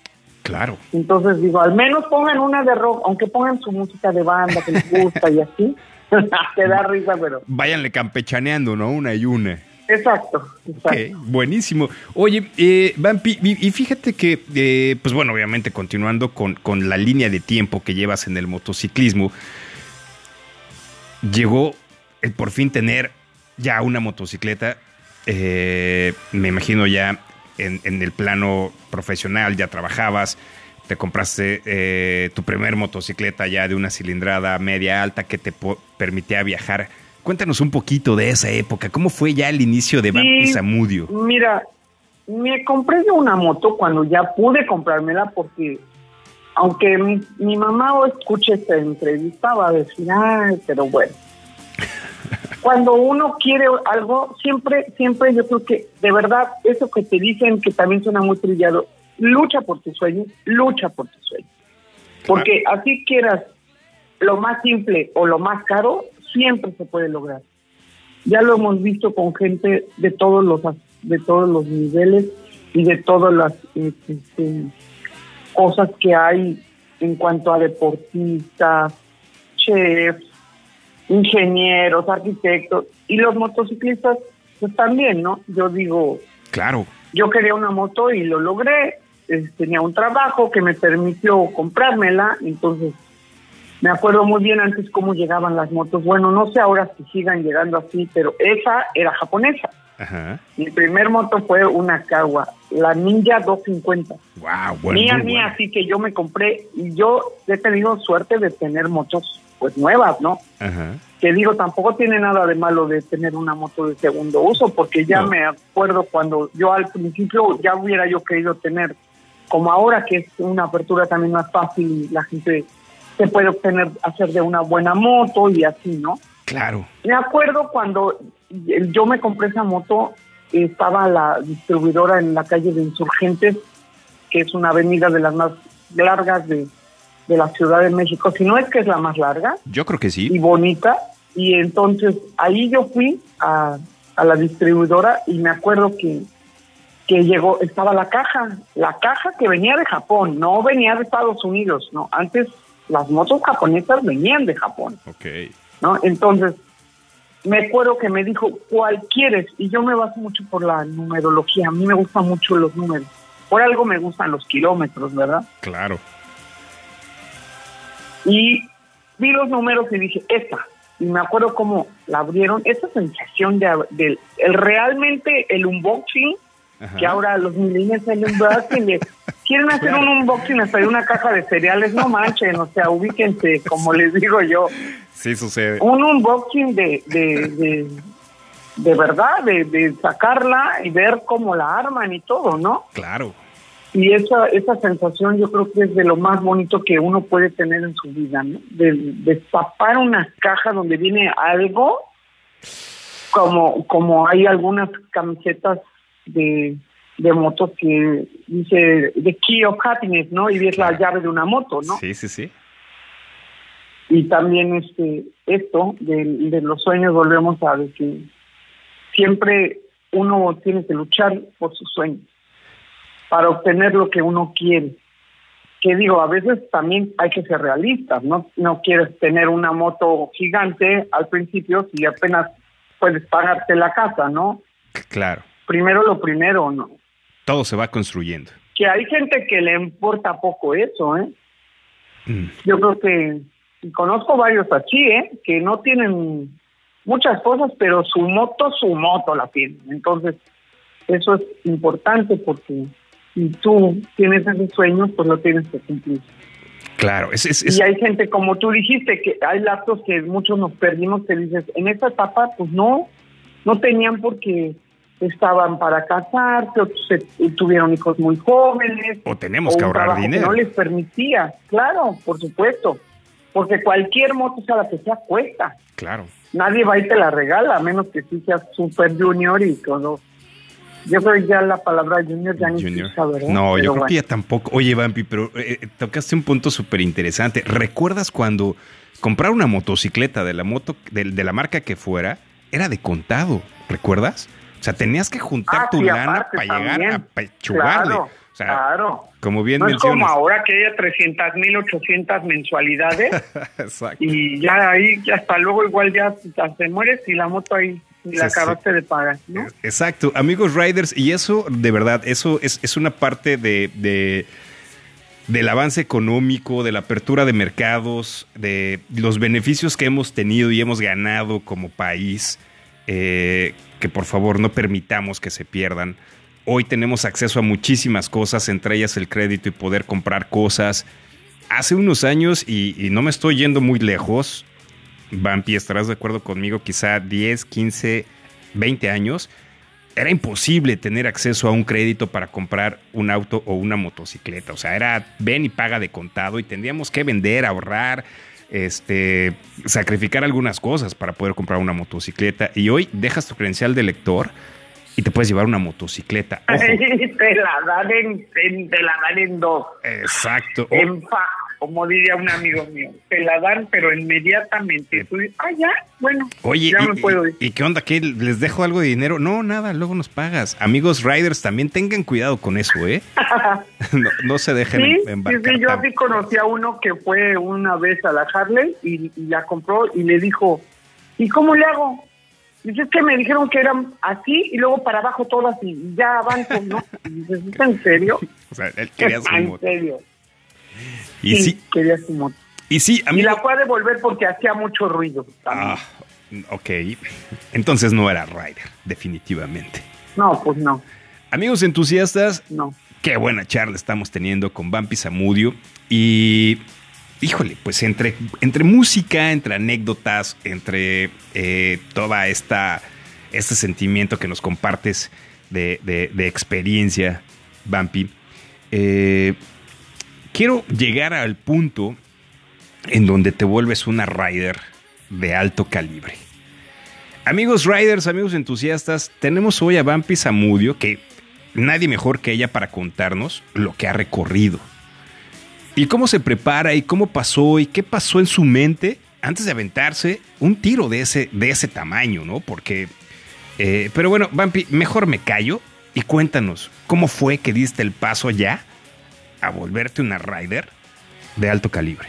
S1: Claro.
S6: Entonces digo, al menos pongan una de rock, aunque pongan su música de banda que les gusta y así, te da risa, pero
S1: Váyanle campechaneando, ¿no? Una y una.
S6: exacto, exacto.
S1: Ok, buenísimo. Oye, eh, Vampi, y y fíjate que, eh, pues bueno, obviamente continuando con, con la línea de tiempo que llevas en el motociclismo, llegó el por fin tener ya una motocicleta, eh, me imagino ya en, en el plano profesional, ya trabajabas, te compraste eh, tu primer motocicleta ya de una cilindrada media alta que te permitía viajar. Cuéntanos un poquito de esa época, ¿cómo fue ya el inicio de Vampi
S6: Sí,
S1: Zamudio?
S6: Mira, me compré yo una moto cuando ya pude comprármela porque aunque mi, mi mamá o escuche esta entrevista va a decir, ay, pero bueno. Cuando uno quiere algo, siempre, siempre yo creo que de verdad eso que te dicen que también suena muy trillado, lucha por tus sueños, lucha por tus sueños. Porque así quieras lo más simple o lo más caro, siempre se puede lograr ya lo hemos visto con gente de todos los de todos los niveles y de todas las eh, este, cosas que hay en cuanto a deportistas, chefs, ingenieros, arquitectos y los motociclistas pues también, ¿no? Yo digo,
S1: Claro,
S6: yo quería una moto y lo logré. Eh, tenía un trabajo que me permitió comprármela, entonces me acuerdo muy bien antes cómo llegaban las motos. Bueno, no sé ahora si sigan llegando así, pero esa era japonesa.
S1: Ajá.
S6: Mi primer moto fue una Kawa, la Ninja 250.
S1: Wow, bueno.
S6: mía, mía,
S1: bueno.
S6: así que yo me compré y yo he tenido suerte de tener motos pues nuevas, ¿no?
S1: Ajá.
S6: que digo, tampoco tiene nada de malo de tener una moto de segundo uso, porque ya
S1: No.
S6: me acuerdo cuando yo al principio ya hubiera yo querido tener, como ahora que es una apertura también más fácil la gente se puede obtener, hacer de una buena moto y así, ¿no?
S1: Claro.
S6: Me acuerdo cuando yo me compré esa moto, estaba la distribuidora en la calle de Insurgentes, que es una avenida de las más largas de, de la Ciudad de México, si no es que es la más larga,
S1: Yo creo que
S6: y
S1: sí.
S6: bonita. Y entonces ahí yo fui a, a la distribuidora y me acuerdo que, que llegó, estaba la caja, la caja que venía de Japón, no venía de Estados Unidos, ¿no? Antes las motos japonesas venían de Japón,
S1: Ok.
S6: ¿No? Entonces me acuerdo que me dijo, ¿cuál quieres? Y yo me baso mucho por la numerología, a mí me gustan mucho los números. Por algo me gustan los kilómetros, ¿verdad?
S1: Claro.
S6: Y vi los números y dije, esta. Y me acuerdo cómo la abrieron, esa sensación de, del el, realmente el unboxing,
S1: Ajá.
S6: que ahora los millennials el unboxing, de- quieren hacer un unboxing hasta de una caja de cereales, no manchen, o sea, ubíquense, como les digo yo,
S1: Sí sucede.
S6: un unboxing de, de, de, de verdad, de, de sacarla y ver cómo la arman y todo, ¿no?
S1: Claro.
S6: Y esa, esa sensación yo creo que es de lo más bonito que uno puede tener en su vida, ¿no? De destapar una caja donde viene algo, como, como hay algunas camisetas de, de motos que dice The Key of Happiness, ¿no? Y es la llave de una moto, ¿no?
S1: Sí, sí, sí.
S6: Y también este esto de, de los sueños volvemos a decir siempre uno tiene que luchar por sus sueños para obtener lo que uno quiere. Que digo, a veces también hay que ser realistas, ¿no? No quieres tener una moto gigante al principio si apenas puedes pagarte la casa, ¿no?
S1: Claro.
S6: Primero lo primero, ¿no?
S1: Todo se va construyendo.
S6: Que hay gente que le importa poco eso, ¿eh?
S1: Mm.
S6: Yo creo que y conozco varios así, ¿eh? Que no tienen muchas cosas, pero su moto, su moto la tienen. Entonces, eso es importante porque si tú tienes ese sueño, pues lo tienes que cumplir.
S1: Claro, es, es, es-
S6: Y hay gente, como tú dijiste, que hay lapsos que muchos nos perdimos, que dices, en esta etapa, pues no, no tenían porque estaban para casarse, o se, tuvieron hijos muy jóvenes.
S1: o tenemos
S6: o
S1: que ahorrar
S6: que
S1: dinero.
S6: no les permitía, claro, por supuesto. Porque cualquier moto, sea la que sea, cuesta.
S1: Claro.
S6: Nadie va y te la regala, a menos que sí seas super junior y todo. Yo creo que ya la palabra junior ya ni
S1: Junior.
S6: ¿verdad?
S1: No, yo creo
S6: bueno.
S1: que ya tampoco. Oye, Vampi, pero eh, eh, tocaste un punto súper interesante. ¿Recuerdas cuando comprar una motocicleta de la moto, de, de la marca que fuera, era de contado? ¿Recuerdas? O sea, tenías que juntar
S6: Ah,
S1: tu lana para llegar a pechugarle.
S6: Claro,
S1: o sea,
S6: claro.
S1: como bien
S6: No es como ahora que haya 300 mil, 800 mensualidades
S1: Exacto.
S6: y ya ahí, hasta luego igual ya, ya te mueres y la moto ahí y la acabaste de pagar, ¿no?
S1: Exacto, amigos riders, y eso de verdad, eso es, es una parte de, de- del avance económico, de la apertura de mercados, de los beneficios que hemos tenido y hemos ganado como país, eh, que por favor no permitamos que se pierdan. Hoy tenemos acceso a muchísimas cosas, entre ellas el crédito y poder comprar cosas. Hace unos años, y, no me estoy yendo muy lejos, Vampi, estarás de acuerdo conmigo, quizá 10, 15, 20 años, era imposible tener acceso a un crédito para comprar un auto o una motocicleta. O sea, era ven y paga de contado y tendríamos que vender, ahorrar, este, sacrificar algunas cosas para poder comprar una motocicleta. Y hoy dejas tu credencial de lector y te puedes llevar una motocicleta. Ojo,
S6: te la dan en, en- te la dan en dos,
S1: exacto.
S6: En como diría un amigo mío. Te la dan, pero inmediatamente. Tú dices, ah, ya, bueno,
S1: Oye,
S6: ya
S1: y,
S6: me puedo ir.
S1: y- y qué onda? ¿Qué? ¿Les dejo algo de dinero? No, nada, luego nos pagas. Amigos riders, también tengan cuidado con eso, ¿eh? no, no se dejen
S6: Sí,
S1: em-
S6: sí,
S1: embarcar.
S6: sí, yo así conocí a uno que fue una vez a la Harley y, y la compró y le dijo, ¿y cómo le hago? Dice, es que me dijeron que eran así y luego para abajo todas y ya avanzo, ¿no? Y dices, ¿es en serio?
S1: O sea, él quería su
S6: en
S1: moto.
S6: serio.
S1: Y sí,
S6: quería su moto.
S1: y sí,
S6: Y
S1: amigo.
S6: la fue a devolver porque hacía mucho ruido. también.
S1: Ah, ok. Entonces no era rider, definitivamente.
S6: No, pues no,
S1: Amigos entusiastas,
S6: no.
S1: Qué buena charla estamos teniendo con Vampi Zamudio. Y, híjole, pues entre, entre música, entre anécdotas, entre eh, toda esta este sentimiento que nos compartes de, de- de experiencia, Vampi, eh, quiero llegar al punto en donde te vuelves una rider de alto calibre. Amigos riders, amigos entusiastas, tenemos hoy a Vampi Zamudio, que nadie mejor que ella para contarnos lo que ha recorrido. Y cómo se prepara y cómo pasó y qué pasó en su mente antes de aventarse un tiro de ese, de ese tamaño, ¿no? Porque... eh, pero bueno, Vampi, mejor me callo y cuéntanos, ¿cómo fue que diste el paso ya a volverte una rider de alto calibre?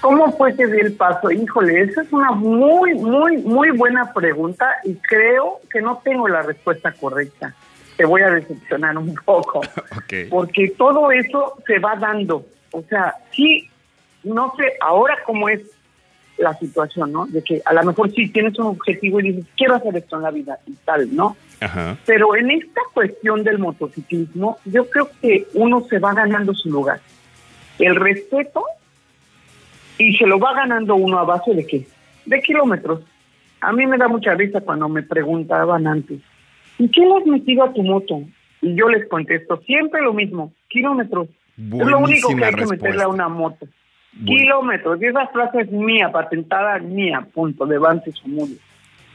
S6: ¿Cómo fue que di el paso? Híjole, esa es una muy, muy, muy buena pregunta y creo que no tengo la respuesta correcta. Te voy a decepcionar un poco, porque todo eso se va dando. O sea, sí, no sé ahora cómo es la situación, ¿no? De que a lo mejor sí tienes un objetivo y dices, quiero hacer esto en la vida y tal, ¿no?
S1: Ajá.
S6: Pero en esta cuestión del motociclismo, yo creo que uno se va ganando su lugar. El respeto y se lo va ganando uno a base de qué? De kilómetros. A mí me da mucha risa cuando me preguntaban antes, ¿y qué le has metido a tu moto? Y yo les contesto siempre lo mismo, kilómetros. es lo único que
S1: Buenísima
S6: hay que meterle
S1: respuesta.
S6: a una moto.
S1: Buen-
S6: Kilómetros. Y esa frase es mía, patentada mía, punto, de Vance Zamudio.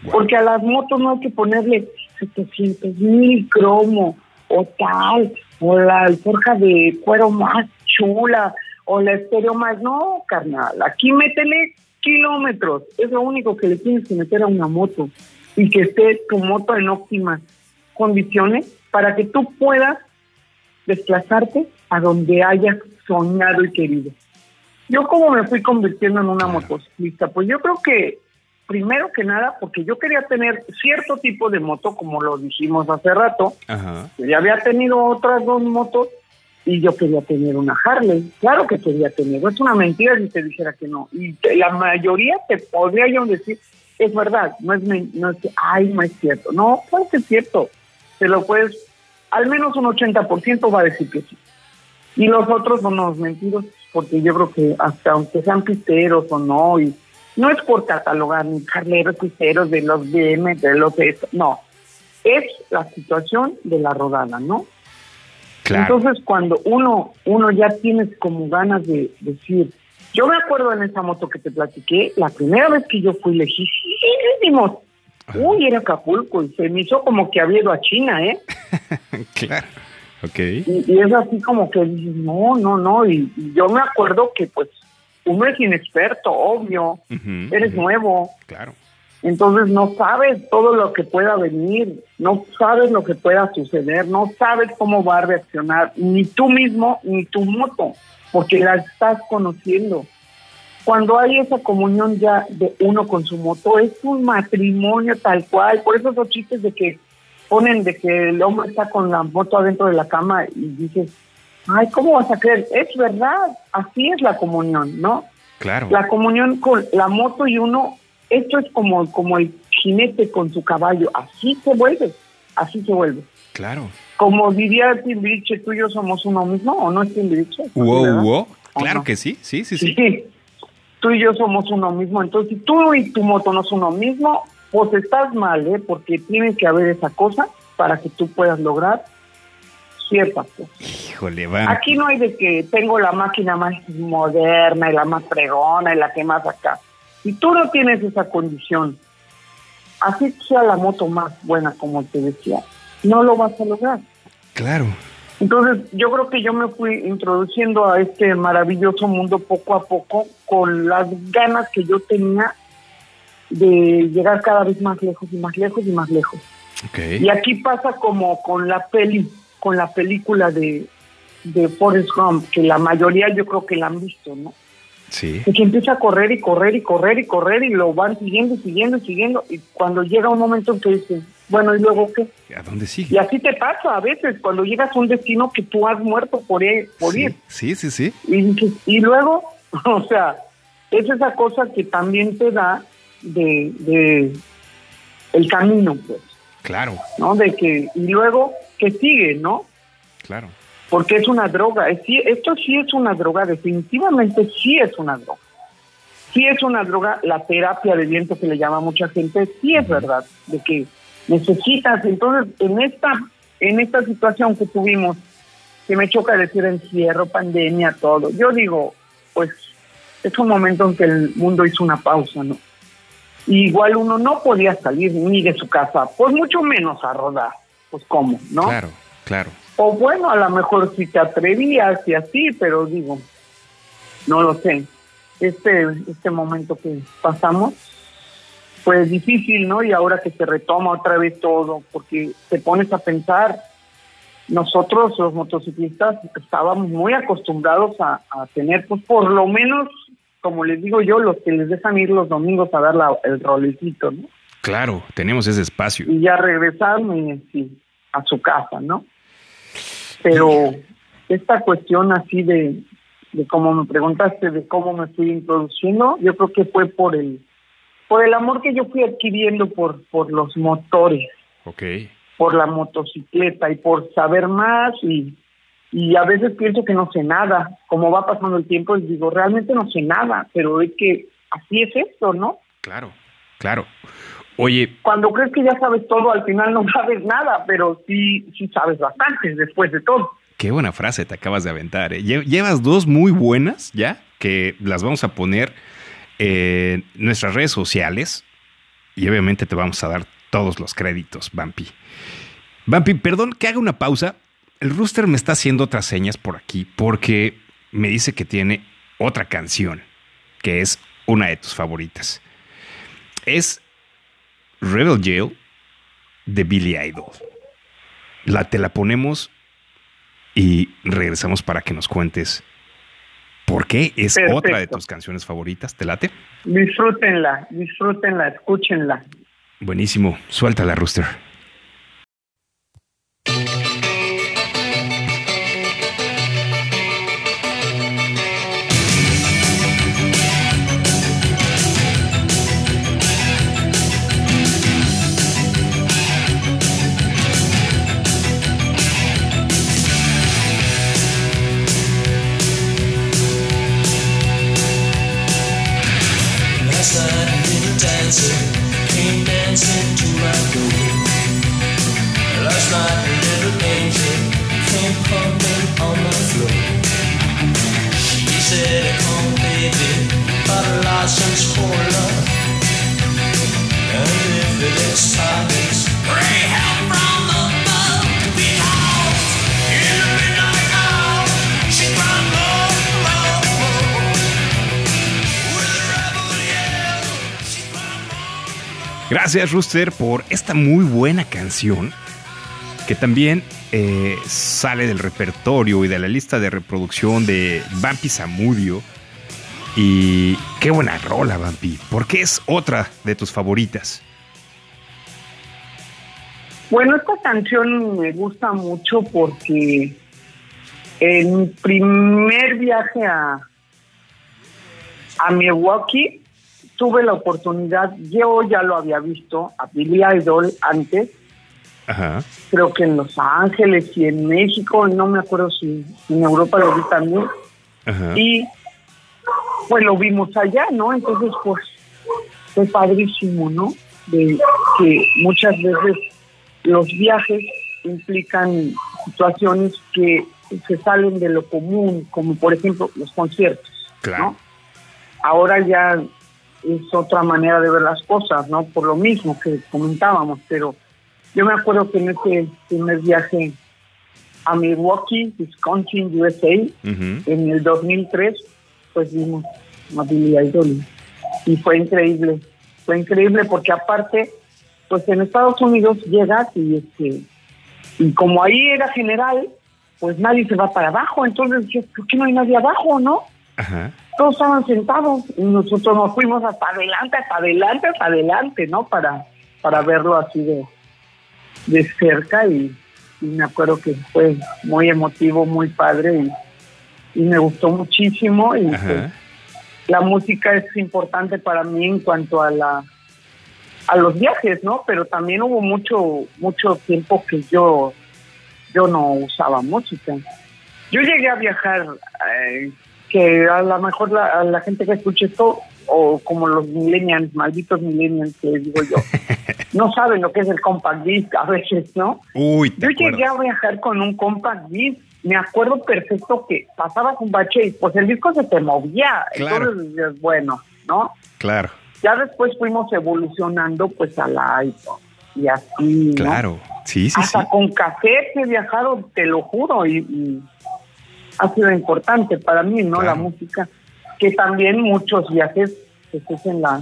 S1: Wow.
S6: Porque a las motos no hay que ponerle 700 mil cromo, o tal, o la alforja de cuero más chula, o la estéreo más. No, carnal, aquí métele kilómetros. Es lo único que le tienes que meter a una moto y que esté tu moto en óptimas condiciones para que tú puedas desplazarte a donde hayas soñado y querido. Yo como me fui convirtiendo en una motociclista, pues yo creo que primero que nada porque yo quería tener cierto tipo de moto, como lo dijimos hace rato, ya había tenido otras dos motos y yo quería tener una Harley, claro que quería tener, es una mentira si te dijera que no, y la mayoría te podría yo decir, es verdad, no es, no es, ay, no es cierto, no, puede ser cierto, te lo puedes, al menos un 80% va a decir que sí. Y los otros son los mentiros, porque yo creo que hasta aunque sean pisteros o no, y no es por catalogar ni carneros pisteros de los BM, de los no, es la situación de la rodada, ¿no? Entonces cuando uno, uno ya tienes como ganas de decir, yo me acuerdo en esa moto que te platiqué, la primera vez que yo fui lejísimos, uy, era Acapulco, y se me hizo como que había ido a China, ¿eh?
S1: claro.
S6: Y, es así como que dices, no, no, no. Y, yo me acuerdo que pues uno es inexperto, obvio. Eres nuevo.
S1: Claro.
S6: Entonces no sabes todo lo que pueda venir, no sabes lo que pueda suceder, no sabes cómo va a reaccionar ni tú mismo ni tu moto, porque la estás conociendo. Cuando hay esa comunión ya de uno con su moto, es un matrimonio tal cual. Por eso esos chistes de que ponen de que el hombre está con la moto adentro de la cama y dices, ay, ¿cómo vas a creer? Es verdad, así es la comunión, ¿no?
S1: Claro.
S6: La comunión con la moto y uno, esto es como, como el jinete con su caballo, así se vuelve, así se vuelve.
S1: Claro.
S6: Como diría Timbiriche, tú y yo somos uno mismo, ¿o no es Timbiriche?
S1: Wow, wow. Claro que sí, sí, sí, sí,
S6: sí. Tú y yo somos uno mismo, entonces si tú y tu moto no son uno mismo, pues estás mal, ¿eh? Porque tiene que haber esa cosa para que tú puedas lograr cosas.
S1: Híjole, va.
S6: Aquí no hay de que tengo la máquina más moderna y la más fregona y la que más acá. Si tú no tienes esa condición, así sea la moto más buena, como te decía, no lo vas a lograr.
S1: Claro.
S6: Entonces, yo creo que yo me fui introduciendo a este maravilloso mundo poco a poco con las ganas que yo tenía de llegar cada vez más lejos y más lejos y más lejos. Y aquí pasa como con la peli, con la película de, de Forrest Gump, que la mayoría yo creo que la han visto, ¿no?
S1: Sí.
S6: que empieza a correr y correr y correr y correr y lo van siguiendo y siguiendo y siguiendo. Y cuando llega un momento en que dices, bueno, ¿y luego qué?
S1: ¿A dónde sigue?
S6: Y así te pasa a veces, cuando llegas a un destino que tú has muerto por ir. Por
S1: sí,
S6: ir.
S1: Sí, sí, sí.
S6: Y, y luego, o sea, es esa cosa que también te da de, de el camino, pues.
S1: Claro.
S6: ¿No? De que, y luego, que sigue, ¿no?
S1: Claro.
S6: Porque es una droga. esto sí es una droga, definitivamente sí es una droga. Sí es una droga, la terapia de viento que le llama a mucha gente, sí es verdad, de que necesitas, entonces, en esta, en esta situación que tuvimos, que me choca decir encierro, pandemia, todo, yo digo, pues, es un momento en que el mundo hizo una pausa, ¿no? igual uno no podía salir ni de su casa, pues mucho menos a rodar. Pues cómo, ¿no?
S1: Claro, claro.
S6: O bueno, a lo mejor si te atrevías y así, pero digo, no lo sé. Este, este momento que pasamos fue difícil, ¿no? Y ahora que se retoma otra vez todo, porque te pones a pensar, nosotros los motociclistas estábamos muy acostumbrados a, a tener, pues por lo menos como les digo yo, los que les dejan ir los domingos a dar el rolecito, ¿no?
S1: Claro, tenemos ese espacio.
S6: Y ya regresarme sí, a su casa, ¿no? Pero esta cuestión así de, de como me preguntaste, de cómo me fui introduciendo, yo creo que fue por el por el amor que yo fui adquiriendo por por los motores.
S1: Okay.
S6: Por la motocicleta y por saber más y y a veces pienso que no sé nada, como va pasando el tiempo, y digo, realmente no sé nada, pero es que así es esto, ¿no?
S1: Claro, claro. Oye.
S6: Cuando crees que ya sabes todo, al final no sabes nada, pero sí, sí sabes bastante después de todo.
S1: Qué buena frase te acabas de aventar. ¿eh? Llevas dos muy buenas ya, que las vamos a poner en nuestras redes sociales y obviamente te vamos a dar todos los créditos, Bumpy. Bumpy, perdón que haga una pausa. El rooster me está haciendo otras señas por aquí porque me dice que tiene otra canción que es una de tus favoritas. Es Rebel Jail de Billy Idol. La, te la ponemos y regresamos para que nos cuentes por qué es
S6: Perfecto.
S1: otra de tus canciones favoritas. ¿Te late?
S6: Disfrútenla, disfrútenla, escúchenla.
S1: Buenísimo. Suéltala, Rooster.
S7: License for love, and if it is time, it's pray help from above because in the midnight hour she cried more, more, more." With a rebel yell, she cried more.
S1: Gracias, Rooster, por esta muy buena canción que también eh, sale del repertorio y de la lista de reproducción de Vampi Zamudio. Y qué buena rola, Vampi, porque es otra de tus favoritas.
S6: Bueno, esta canción me gusta mucho porque en mi primer viaje a, a Milwaukee tuve la oportunidad, yo ya lo había visto a Billy Idol antes,
S1: Ajá.
S6: creo que en Los Ángeles y en México, no me acuerdo si en Europa lo vi también,
S1: Ajá.
S6: y pues lo vimos allá, ¿no? Entonces, pues fue padrísimo, ¿no? De que muchas veces los viajes implican situaciones que se salen de lo común, como por ejemplo los conciertos,
S1: Claro.
S6: ¿no? Ahora ya es otra manera de ver las cosas, ¿no? Por lo mismo que comentábamos, pero yo me acuerdo que en ese primer viaje a Milwaukee, Wisconsin, USA,
S1: Ujú.
S6: en el 2003, pues vimos a Billy Idol y fue increíble, fue increíble porque aparte, pues en Estados Unidos llegas y este y como ahí era general, pues nadie se va para abajo, entonces decías, ¿por qué no hay nadie abajo, no?
S1: Ajá.
S6: Todos estaban sentados y nosotros nos fuimos hasta adelante, hasta adelante, hasta adelante, ¿no? Para, para verlo así de, de cerca y, y me acuerdo que fue muy emotivo, muy padre y, y me gustó muchísimo y pues, la música es importante para mí en cuanto a la a los viajes, ¿no? Pero también hubo mucho mucho tiempo que yo yo no usaba música. Yo llegué a viajar eh, que a lo mejor la, a la gente que escuche esto o como los millennials, malditos millennials que les digo yo, no saben lo que es el compact disc a veces, ¿no?
S1: Uy,
S6: Yo llegué a viajar con un compact disc. Me acuerdo perfecto que pasabas un bache y pues el disco se te movía.
S1: Claro.
S6: Entonces bueno, ¿no?
S1: Claro,
S6: Ya después fuimos evolucionando pues a la iPod y así, ¿no?
S1: claro. Sí, sí, sí.
S6: Hasta con café he viajado, te lo juro, y, y ha sido importante para mí, ¿no?
S1: Claro.
S6: La música, que también muchos viajes pues, es en la,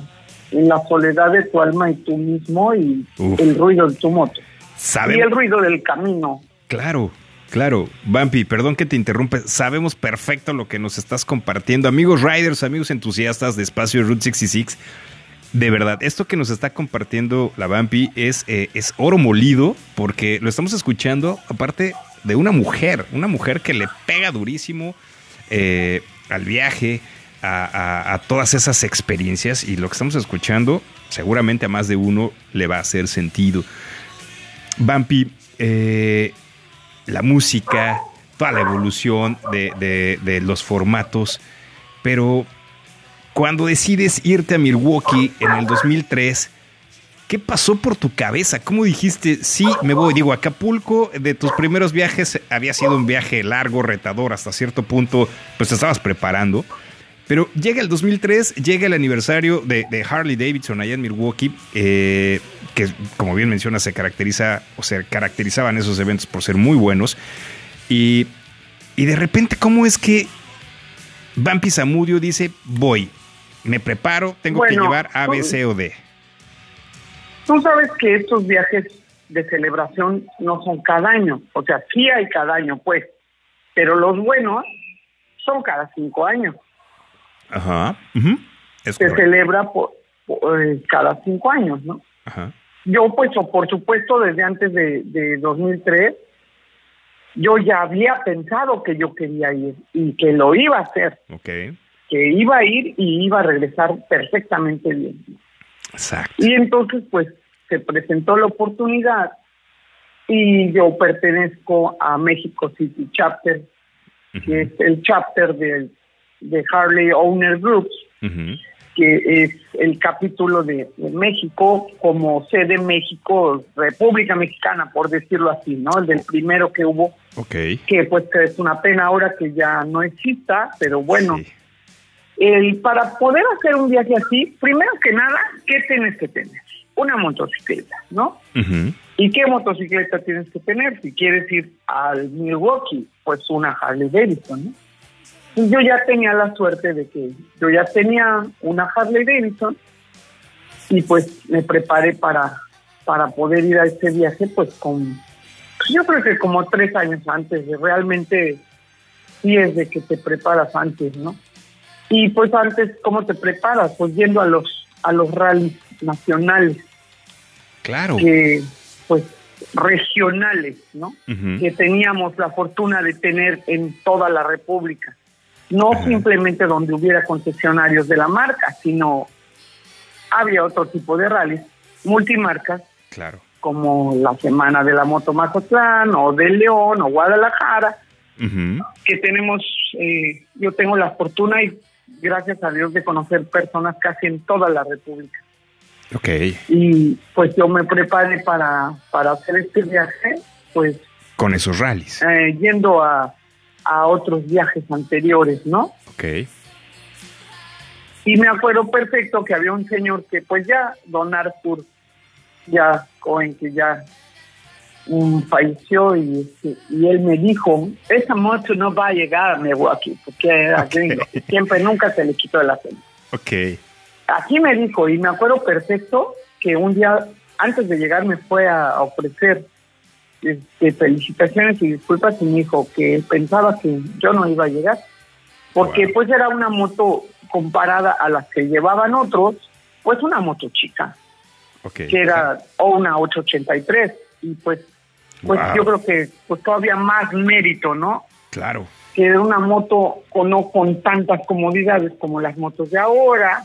S6: en la soledad de tu alma y tú mismo y
S1: Uf.
S6: el ruido de tu moto. Y
S1: Sabemos,
S6: el ruido del camino.
S1: Claro, claro. Bumpy, perdón que te interrumpe. Sabemos perfecto lo que nos estás compartiendo. Amigos riders, amigos entusiastas de Espacio Route 66. De verdad, esto que nos está compartiendo la Bumpy es, eh, es oro molido porque lo estamos escuchando aparte de una mujer, una mujer que le pega durísimo eh, al viaje, a, a- todas esas experiencias y lo que estamos escuchando seguramente a más de uno le va a hacer sentido. Bumpy, eh, la música, toda la evolución de, de- los formatos, pero cuando decides irte a Milwaukee en el 2003, ¿qué pasó por tu cabeza? ¿Cómo dijiste, sí, me voy? Digo, Acapulco, de tus primeros viajes, había sido un viaje largo, retador, hasta cierto punto, pues te estabas preparando, Pero llega el 2003, llega el aniversario de, de Harley Davidson allá en Milwaukee, eh, que como bien menciona se caracteriza o se caracterizaban esos eventos por ser muy buenos. Y, y de repente, ¿cómo es que Vampi Zamudio dice, voy, me preparo, tengo que llevar A, B, C o D?
S6: Tú sabes que estos viajes de celebración no son cada año, o sea, sí hay cada año, pues, pero los buenos son cada cinco años.
S1: Ajá. Es
S6: Se
S1: correcto.
S6: celebra por, por, eh, cada cinco años, ¿no?
S1: Ajá.
S6: Yo, pues, o por supuesto, desde antes de, de 2003, yo ya había pensado que yo quería ir y que lo iba a hacer,
S1: Ok.
S6: que iba a ir y iba a regresar perfectamente bien.
S1: Exacto.
S6: Y entonces, pues, se presentó la oportunidad y yo pertenezco a México City Chapter, que es el chapter de, de Harley Owner Groups, que es el capítulo de, de México como sede México, República Mexicana, por decirlo así, ¿no? El del primero que hubo,
S1: Ok.
S6: que pues que es una pena ahora que ya no exista, pero bueno,
S1: Sí.
S6: el, para poder hacer un viaje así, primero que nada, ¿qué tienes que tener? Una motocicleta, ¿no? ¿Y qué motocicleta tienes que tener? Si quieres ir al Milwaukee, pues una Harley Davidson, ¿no? Y yo ya tenía la suerte de que yo ya tenía una Harley Davidson y pues me preparé para, para poder ir a este viaje pues con, pues, yo creo que como tres años antes, de realmente sí es de que te preparas antes, ¿no? Y pues antes, ¿cómo te preparas? Pues yendo a los, a los rallies nacionales
S1: Claro.
S6: que pues regionales, ¿no? Que teníamos la fortuna de tener en toda la República. No
S1: Ajá.
S6: simplemente donde hubiera concesionarios de la marca, sino había otro tipo de rallies multimarcas
S1: Claro.
S6: como la Semana de la Moto Mazatlán o de León o Guadalajara, que tenemos, eh, yo tengo la fortuna y gracias a Dios de conocer personas casi en toda la República
S1: Ok.
S6: y pues yo me preparé para, para hacer este viaje, pues
S1: Con esos rallies.
S6: eh, yendo a, a otros viajes anteriores, ¿no?
S1: Ok.
S6: Y me acuerdo perfecto que había un señor que pues ya, don Arthur, ya Cohen, que ya um, falleció y, este, y él me dijo, esa moto no va a llegar a Milwaukee, porque era
S1: Ok.
S6: gringo, siempre nunca se le quitó el acento.
S1: Ok.
S6: Aquí me dijo, y me acuerdo perfecto, que un día antes de llegar me fue a ofrecer este, felicitaciones y disculpas y me dijo que pensaba que yo no iba a llegar, porque
S1: Wow.
S6: pues era una moto comparada a las que llevaban otros, pues una moto chica,
S1: Ok.
S6: que era o una 883, y pues, pues
S1: Wow.
S6: yo creo que pues todavía más mérito, ¿no?
S1: Claro.
S6: que era una moto con, no con tantas comodidades como las motos de ahora.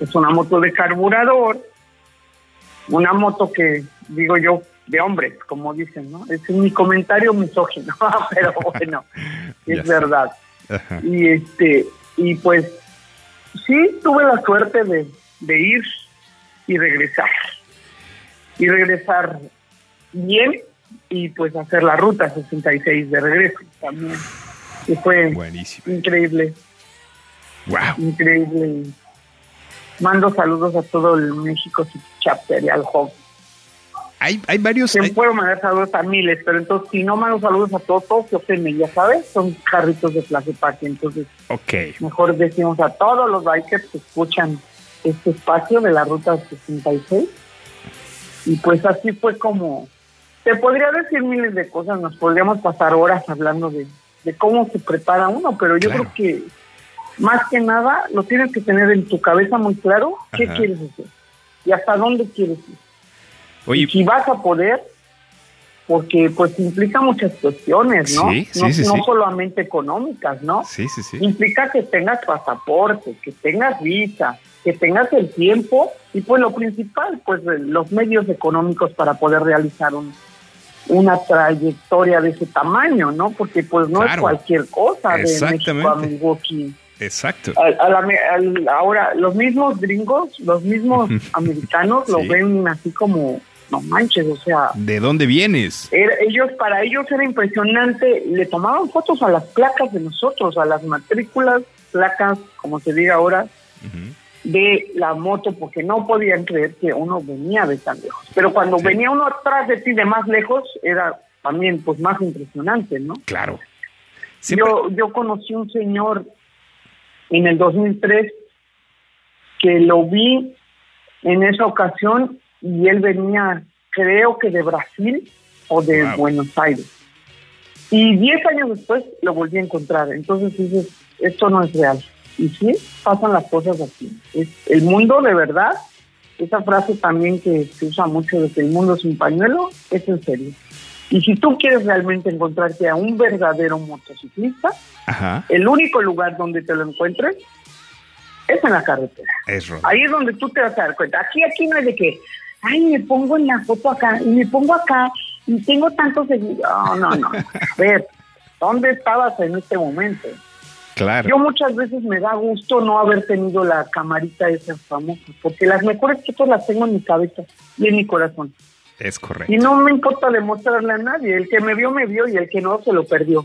S6: Es una moto de carburador, una moto que, digo yo, de hombres, como dicen, ¿no? Es mi comentario misógino, pero bueno, es verdad.
S1: Ajá.
S6: Y este, y pues sí, tuve la suerte de, de ir y regresar. Y regresar bien y pues hacer la ruta 66 de regreso también. Que fue
S1: Buenísimo.
S6: increíble,
S1: Wow.
S6: increíble. Mando saludos a todo el México Chapter y al Hub.
S1: Hay, hay varios.
S6: Que
S1: hay-
S6: puedo mandar saludos a miles, pero entonces si no mando saludos a todos, todos se ofenden, ya sabes, son carritos de Plaza Parque, entonces
S1: ok.
S6: mejor decimos a todos los bikers que escuchan este espacio de la ruta 66 y pues así fue como te podría decir miles de cosas nos podríamos pasar horas hablando de, de cómo se prepara uno pero yo
S1: Claro.
S6: creo que más que nada lo tienes que tener en tu cabeza muy claro qué
S1: Ajá.
S6: quieres hacer y hasta dónde quieres ir
S1: Oye,
S6: y si vas a poder porque pues implica muchas cuestiones no
S1: Sí,
S6: no,
S1: sí,
S6: no
S1: sí.
S6: solamente económicas no
S1: sí, sí, sí.
S6: implica que tengas pasaporte, que tengas visa, que tengas el tiempo y pues lo principal, pues los medios económicos para poder realizar un, una trayectoria de ese tamaño, ¿no? Porque pues no es cualquier cosa de México a. Milwaukee.
S1: Exacto.
S6: A- a la ahora, los mismos gringos, los mismos americanos lo ven así como, no manches, o sea,
S1: ¿De dónde vienes?
S6: era- ellos para ellos era impresionante le tomaban fotos a las placas de nosotros a las matrículas placas, como se diga ahora, de la moto porque no podían creer que uno venía de tan lejos. Pero cuando
S1: Sí.
S6: venía uno atrás de ti de más lejos, era también pues más impresionante, ¿no?
S1: Claro. Siempre-
S6: Yo, yo conocí un señor en el 2003 que lo vi en esa ocasión y él venía, creo que de Brasil o de
S1: Wow.
S6: Buenos Aires. Y 10 años después lo volví a encontrar. Entonces dices, esto no es real. Y sí, pasan las cosas así. Es el mundo de verdad, esa frase también que se usa mucho de que el mundo es un pañuelo, es en serio. Y si tú quieres realmente encontrarte a un verdadero motociclista,
S1: Ajá.
S6: el único lugar donde te lo encuentres es en la carretera.
S1: Es.
S6: Ahí es donde tú te vas a dar cuenta. Aquí, aquí no es de que, ay, me pongo en la foto acá y me pongo acá y tengo tantos seguidores. No, no, no. A ver, ¿dónde estabas en este momento?
S1: Claro.
S6: Yo muchas veces me da gusto no haber tenido la camarita esa famosa, porque las mejores fotos las tengo en mi cabeza y en mi corazón.
S1: Es correcto.
S6: Y no me importa demostrarle a nadie. El que me vio, me vio y el que no, se lo perdió,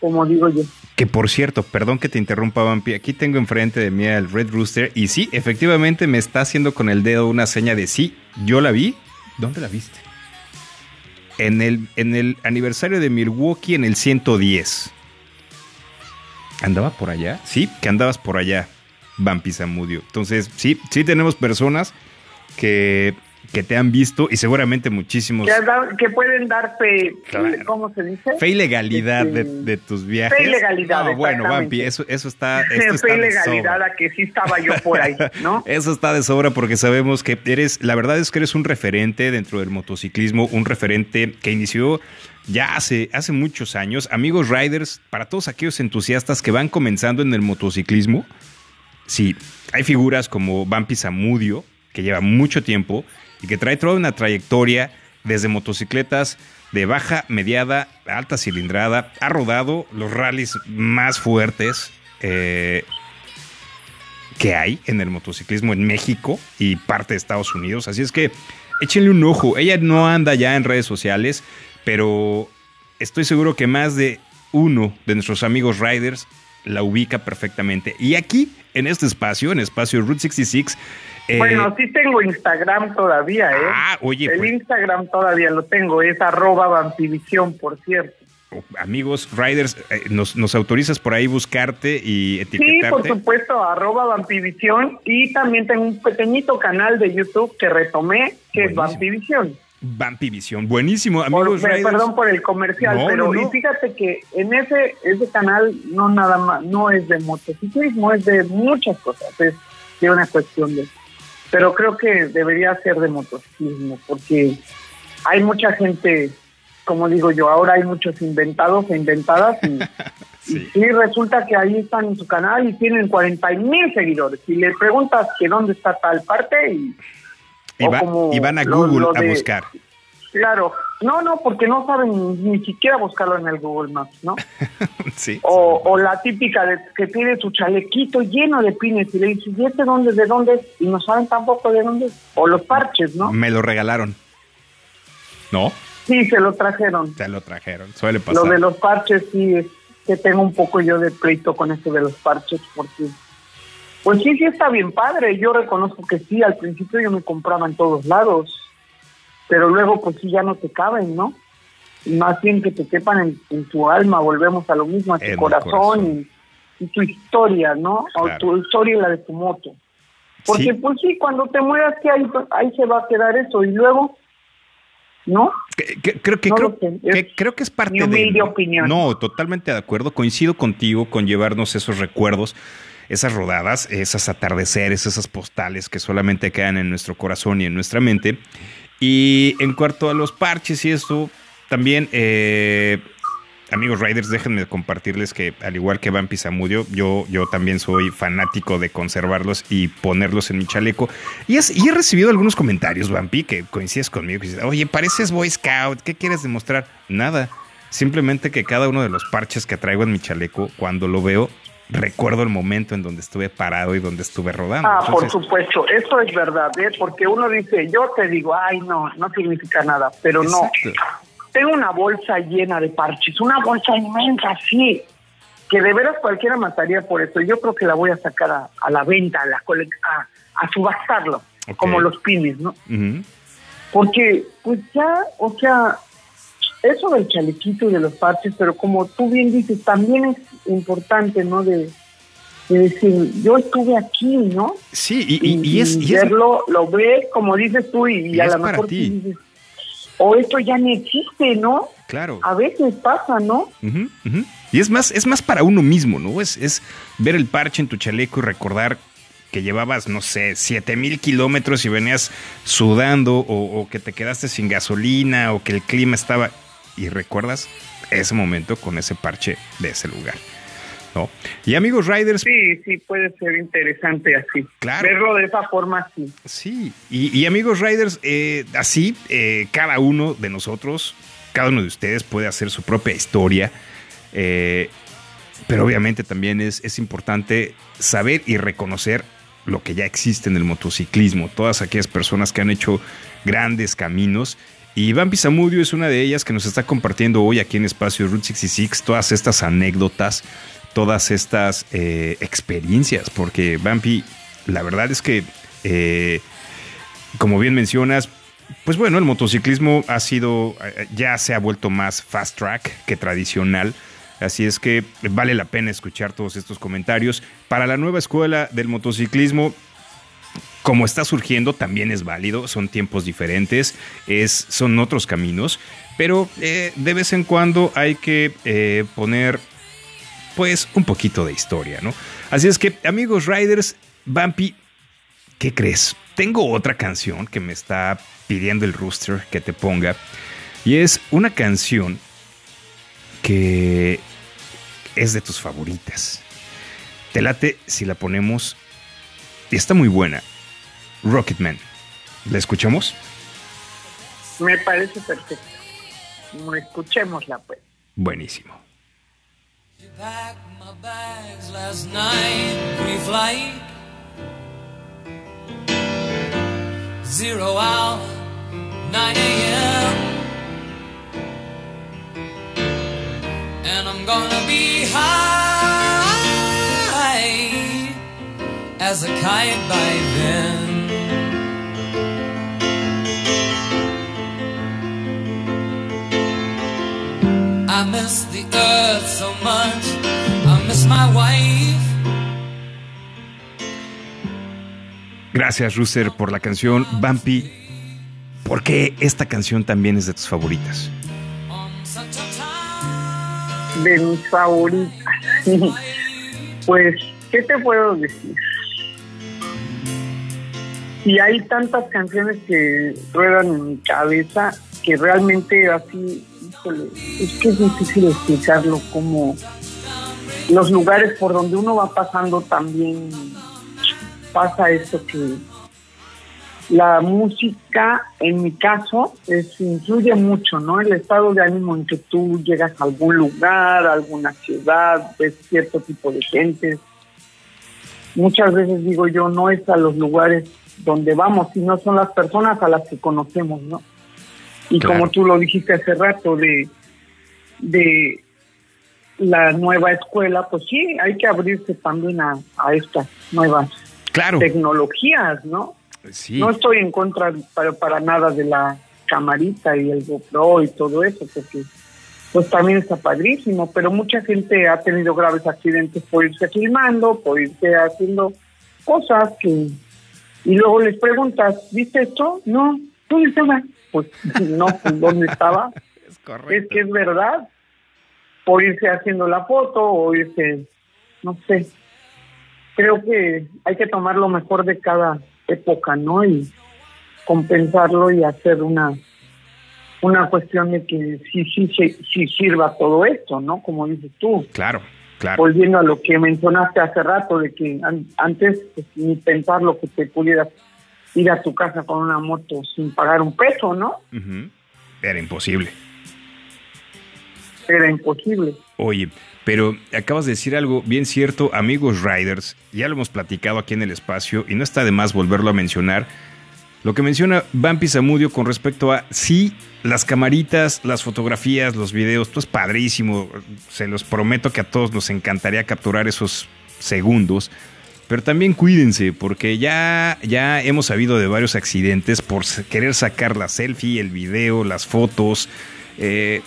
S6: como digo yo.
S1: Que por cierto, perdón que te interrumpa, Vampi. Aquí tengo enfrente de mí al Red Rooster. Y sí, efectivamente me está haciendo con el dedo una seña de sí. Yo la vi. ¿Dónde la viste? En el, en el aniversario de Milwaukee en el 110. ¿Andaba por allá? Sí, que andabas por allá, Vampi Zamudio. Entonces, sí, sí tenemos personas que, que te han visto y seguramente muchísimos.
S6: Que, pueden dar fe,
S1: Claro.
S6: ¿cómo se dice?
S1: Fe y legalidad de,
S6: Este,
S1: de tus viajes.
S6: fe y legalidad,
S1: No, bueno,
S6: exactamente.
S1: Vampi, eso, eso está. esto
S6: fe y legalidad a que sí estaba yo por ahí, ¿no?
S1: Eso está de sobra porque sabemos que eres, la verdad es que eres un referente dentro del motociclismo, un referente que inició ya hace, hace muchos años. Amigos riders, para todos aquellos entusiastas que van comenzando en el motociclismo, sí, hay figuras como Vampi Zamudio, que lleva mucho tiempo y que trae toda una trayectoria desde motocicletas de baja, mediada, alta cilindrada. Ha rodado los rallies más fuertes. eh, que hay en el motociclismo en México y parte de Estados Unidos. Así es que échenle un ojo. Ella no anda ya en redes sociales, pero estoy seguro que más de uno de nuestros amigos riders la ubica perfectamente. Y aquí, en este espacio, en espacio Route 66, eh,
S6: bueno, sí tengo Instagram todavía, ¿eh?
S1: ah, oye,
S6: El
S1: pues,
S6: Instagram todavía lo tengo, es arroba vampivisión, por cierto.
S1: amigos riders, eh, nos, nos autorizas por ahí buscarte y
S6: Sí, por
S1: etiquetarte.
S6: supuesto, arroba vampivisión y también tengo un pequeñito canal de YouTube que retomé, que es
S1: Buenísimo.
S6: Vampivisión.
S1: Vampi Visión. Buenísimo,
S6: Por-
S1: amigos riders.
S6: perdón por el comercial,
S1: No,
S6: pero
S1: no, no.
S6: y fíjate que en ese ese canal no nada más no es de motociclismo, es de muchas cosas, es de una cuestión de pero creo que debería ser de motociclismo porque hay mucha gente, como digo yo, ahora hay muchos inventados e inventadas y
S1: Sí.
S6: y resulta que ahí están en su canal y tienen 40 mil seguidores. Y le preguntas que dónde está tal parte y
S1: Y,
S6: o
S1: va-
S6: como
S1: y van a Google
S6: lo
S1: a
S6: de-
S1: buscar.
S6: Claro, no, no, porque no saben ni siquiera buscarlo en el Google Maps, ¿no?
S1: sí.
S6: O, o la típica de que tiene su chalequito lleno de pines y le dices, ¿y este dónde, de dónde es? Y no saben tampoco de dónde es. O los parches, ¿no?
S1: Me lo regalaron. ¿No?
S6: Sí, se lo trajeron.
S1: Se lo trajeron. Suele pasar.
S6: Lo de los parches sí es que tengo un poco yo de pleito con eso de los parches porque pues sí, sí está bien padre. Yo reconozco que sí, al principio yo me compraba en todos lados, pero luego pues sí ya no te caben, ¿no? Más bien que te quepan en, en tu alma, volvemos a lo mismo, a tu
S1: En
S6: corazón,
S1: corazón.
S6: Y, y tu historia, ¿no?
S1: Claro.
S6: O tu historia y la de tu moto. Porque
S1: Sí.
S6: pues sí, cuando te mueras, que ahí, ahí se va a quedar eso y luego, ¿no?
S1: Que- que- creo que
S6: No
S1: creo, que
S6: es
S1: creo que es parte
S6: mi
S1: de
S6: humilde
S1: ¿no?
S6: opinión.
S1: No, totalmente de acuerdo. Coincido contigo con llevarnos esos recuerdos, esas rodadas, esas atardeceres, esas postales que solamente quedan en nuestro corazón y en nuestra mente. Y en cuanto a los parches y esto, también, eh, amigos riders, déjenme compartirles que al igual que Vampi Zamudio, yo, yo también soy fanático de conservarlos y ponerlos en mi chaleco. Y he recibido algunos comentarios, Vampi, que coincides conmigo, que dices, oye, pareces Boy Scout, ¿qué quieres demostrar? Nada, simplemente que cada uno de los parches que traigo en mi chaleco, cuando lo veo, recuerdo el momento en donde estuve parado y donde estuve rodando.
S6: Ah, por supuesto, eso es verdad, ¿eh? porque uno dice, yo te digo, ay, no, no significa nada, pero no. Tengo una bolsa llena de parches, una bolsa inmensa, sí. que de veras cualquiera mataría por eso. Yo creo que la voy a sacar a, a la venta, a, la cole- a, a subastarlo, como los pines, ¿no? Porque, pues ya, o sea, eso del chalequito y de los parches, pero como tú bien dices, también es importante, ¿no? De, de decir, yo estuve aquí, ¿no?
S1: Sí, y, y- y es, y es-
S6: verlo, lo ves, como dices tú, y, a lo mejor dices, o esto ya no existe, ¿no?
S1: claro.
S6: A veces pasa, ¿no?
S1: Y es más, es más para uno mismo, ¿no? Es, es ver el parche en tu chaleco y recordar que llevabas, no sé, siete mil kilómetros y venías sudando o, o que te quedaste sin gasolina o que el clima estaba... Y recuerdas ese momento con ese parche de ese lugar, ¿no? Y amigos riders,
S6: Sí, sí, puede ser interesante así.
S1: Claro.
S6: Verlo de esa forma, sí.
S1: Sí, y, y amigos Riders, eh, así eh, cada uno de nosotros, cada uno de ustedes puede hacer su propia historia, eh, pero obviamente también es, es importante saber y reconocer lo que ya existe en el motociclismo, todas aquellas personas que han hecho grandes caminos. Y Bambi Zamudio es una de ellas que nos está compartiendo hoy aquí en Espacio Route 66 todas estas anécdotas, todas estas eh, experiencias, porque Bambi, la verdad es que, eh, como bien mencionas, pues bueno, el motociclismo ha sido, ya se ha vuelto más fast track que tradicional. Así es que vale la pena escuchar todos estos comentarios. Para la nueva escuela del motociclismo, como está surgiendo, también es válido, son tiempos diferentes, es, son otros caminos, pero eh, de vez en cuando hay que eh, poner pues un poquito de historia, ¿no? Así es que, amigos riders, Bumpy, ¿qué crees? Tengo otra canción que me está pidiendo el rooster que te ponga, y es una canción que es de tus favoritas. Te late si la ponemos, está muy buena. Rocketman. ¿La escuchamos?
S6: Me parece perfecto. Escuchémosla, pues.
S1: Buenísimo.
S7: Packed my bags last night, pre-flight. Zero hour, 9 a.m. And I'm gonna be high as a kite by then. I miss the earth so much. I miss my wife.
S1: Gracias, Rooster, por la canción Bumpy. Porque esta canción también es de tus favoritas.
S6: De mis favoritas. pues, ¿qué te puedo decir? Y hay tantas canciones que ruedan en mi cabeza que realmente así, es que es difícil explicarlo como los lugares por donde uno va pasando también pasa eso que la música, en mi caso, es, influye mucho, ¿no? El estado de ánimo en que tú llegas a algún lugar, a alguna ciudad, ves cierto tipo de gente. Muchas veces digo yo, no es a los lugares donde vamos, sino son las personas a las que conocemos, ¿no? Y
S1: Claro.
S6: como tú lo dijiste hace rato, de, de la nueva escuela, pues sí, hay que abrirse también a, a estas nuevas
S1: Claro.
S6: tecnologías, ¿no?
S1: Sí.
S6: No estoy en contra para, para nada de la camarita y el GoPro y todo eso, porque pues también está padrísimo, pero mucha gente ha tenido graves accidentes por irse filmando, por irse haciendo cosas que... Y luego les preguntas, ¿viste esto? No, ¿dónde estaba? Pues no, pues, ¿dónde estaba?
S1: Es
S6: Es que es verdad. Por irse haciendo la foto o irse, no sé. Creo que hay que tomar lo mejor de cada época, ¿no? Y compensarlo y hacer una una cuestión de que sí, sí, sí, sí sirva todo esto, ¿no? Como dices tú,
S1: Claro, claro.
S6: volviendo a lo que mencionaste hace rato, de que an- antes pues, ni pensar lo que te pudieras ir a tu casa con una moto sin pagar un peso, ¿no?
S1: Era imposible.
S6: Era imposible.
S1: Oye, pero acabas de decir algo bien cierto, amigos riders, ya lo hemos platicado aquí en el espacio y no está de más volverlo a mencionar. Lo que menciona Bampi Zamudio con respecto a sí, las camaritas, las fotografías, los videos, todo es padrísimo. Se los prometo que a todos nos encantaría capturar esos segundos. Pero también cuídense, porque ya, ya hemos sabido de varios accidentes por querer sacar la selfie, el video, las fotos. Eh,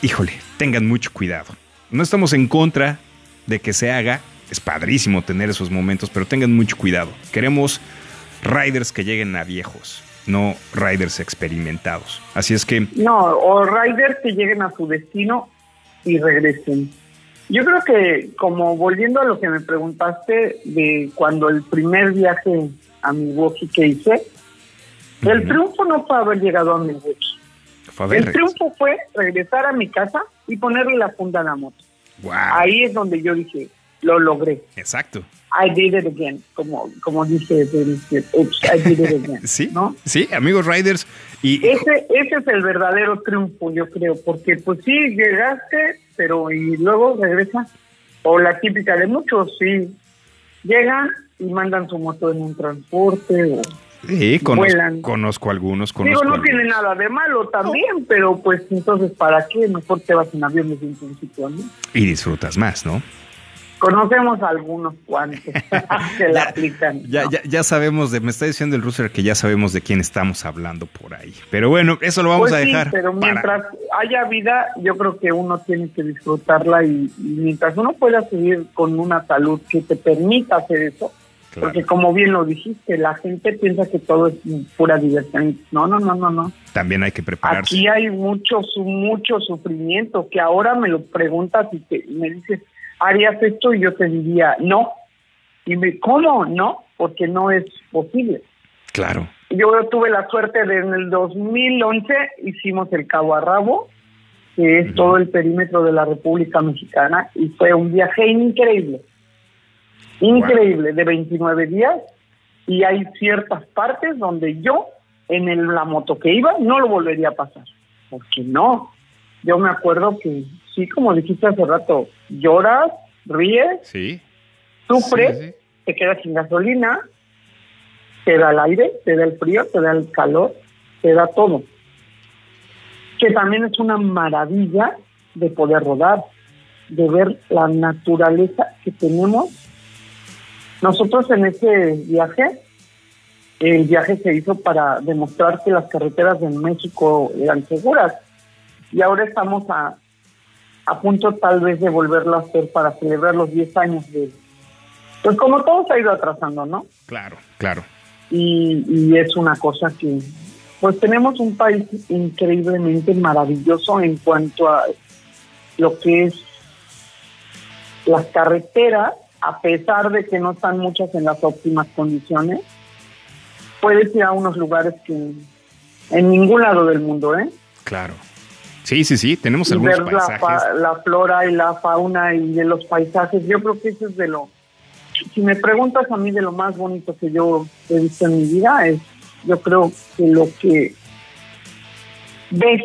S1: híjole, tengan mucho cuidado. No estamos en contra de que se haga. Es padrísimo tener esos momentos, pero tengan mucho cuidado. Queremos riders que lleguen a viejos, no riders experimentados. Así es que,
S6: No, o riders que lleguen a su destino y regresen. Yo creo que, como volviendo a lo que me preguntaste de cuando el primer viaje a Milwaukee que hice, el triunfo no fue haber llegado a Milwaukee.
S1: fue
S6: El triunfo fue regresar a mi casa y ponerle la funda a la moto.
S1: wow,
S6: Ahí es donde yo dije, lo logré.
S1: exacto.
S6: I did it again, como, como dice "Oops, I did it again.
S1: Sí,
S6: ¿no?
S1: sí, amigos riders. Y
S6: Ese, ese es el verdadero triunfo, yo creo, porque pues sí, llegaste, pero y luego regresa. O la típica de muchos, sí, llegan y mandan su moto en un transporte. O,
S1: sí, conozco,
S6: vuelan.
S1: conozco algunos,
S6: digo,
S1: conozco
S6: no
S1: algunos.
S6: tiene nada de malo también, pero pues entonces, ¿para qué? Mejor te vas en avión desde un principio, ¿no?
S1: Y disfrutas más, ¿no?
S6: Conocemos algunos cuantos que la aplican.
S1: Ya,
S6: ¿no?
S1: ya, ya sabemos de, me está diciendo el Rooster que ya sabemos de quién estamos hablando por ahí. Pero bueno, eso lo vamos
S6: Pues
S1: a
S6: sí,
S1: dejar.
S6: pero
S1: para-
S6: mientras haya vida, yo creo que uno tiene que disfrutarla y, y mientras uno pueda seguir con una salud que te permita hacer eso,
S1: Claro.
S6: porque como bien lo dijiste, la gente piensa que todo es pura diversión. No, no, no, no, no.
S1: También hay que prepararse.
S6: Aquí hay mucho, mucho sufrimiento que ahora me lo preguntas y te, me dices, ¿harías esto? Y yo te diría, no. Y me, ¿cómo? No, porque no es posible.
S1: Claro.
S6: Yo tuve la suerte de en el 2011 hicimos el Cabo a Rabo, que es todo el perímetro de la República Mexicana, y fue un viaje increíble. Increíble, de 29 días, y hay ciertas partes donde yo, en el- la moto que iba, no lo volvería a pasar. Porque no. Yo me acuerdo que, sí, como dijiste hace rato, lloras, ríes,
S1: Sí.
S6: sufres,
S1: Sí, sí.
S6: te quedas sin gasolina, te da el aire, te da el frío, te da el calor, te da todo. Que también es una maravilla de poder rodar, de ver la naturaleza que tenemos. Nosotros en ese viaje, el viaje se hizo para demostrar que las carreteras de México eran seguras. Y ahora estamos a, a punto tal vez de volverlo a hacer para celebrar los 10 años de, pues como todo se ha ido atrasando, ¿no?
S1: Claro, claro.
S6: Y, y es una cosa que, pues tenemos un país increíblemente maravilloso en cuanto a lo que es las carreteras, a pesar de que no están muchas en las óptimas condiciones, puedes ir a unos lugares que en ningún lado del mundo, ¿eh?
S1: Claro. Sí, sí, sí. Tenemos
S6: y
S1: algunos
S6: ver la,
S1: paisajes.
S6: fa- la flora y la fauna y de los paisajes. Yo creo que eso es de lo... Si me preguntas a mí de lo más bonito que yo he visto en mi vida, es yo creo que lo que ves,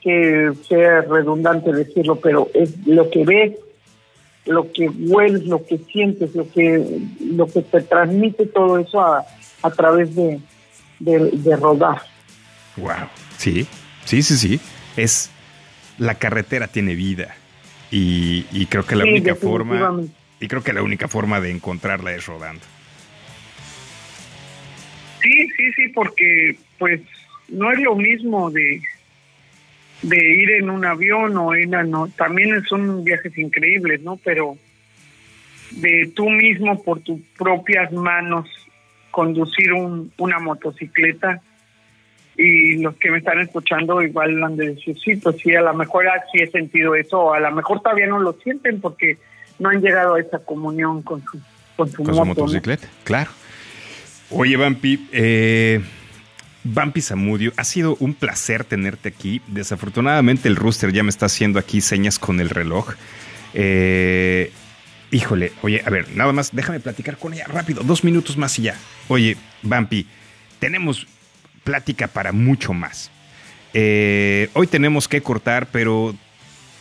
S6: que sea redundante decirlo, pero es lo que ves, lo que hueles, lo que sientes, lo que lo que te transmite todo eso a, a través de, de, de rodar.
S1: Wow. Sí, sí, sí, sí. Es la carretera tiene vida. Y, y creo que la
S6: Sí,
S1: única forma. Y creo que la única forma de encontrarla es rodando.
S6: Sí, sí, sí, porque pues no es lo mismo de de ir en un avión o en no, también son viajes increíbles, ¿no? Pero de tú mismo por tus propias manos conducir un, una motocicleta y los que me están escuchando igual han de decir, sí, pues sí, a lo mejor sí he sentido eso, o a lo mejor todavía no lo sienten porque no han llegado a esa comunión con su, con su,
S1: Con
S6: moto,
S1: su
S6: ¿no?
S1: motocicleta, claro. Oye, Vampi, eh, Vampi Zamudio, ha sido un placer tenerte aquí. Desafortunadamente el rooster ya me está haciendo aquí señas con el reloj. Eh, híjole, oye, a ver, nada más déjame platicar con ella rápido, dos minutos más y ya. Oye, Vampi, tenemos plática para mucho más. Eh, hoy tenemos que cortar, pero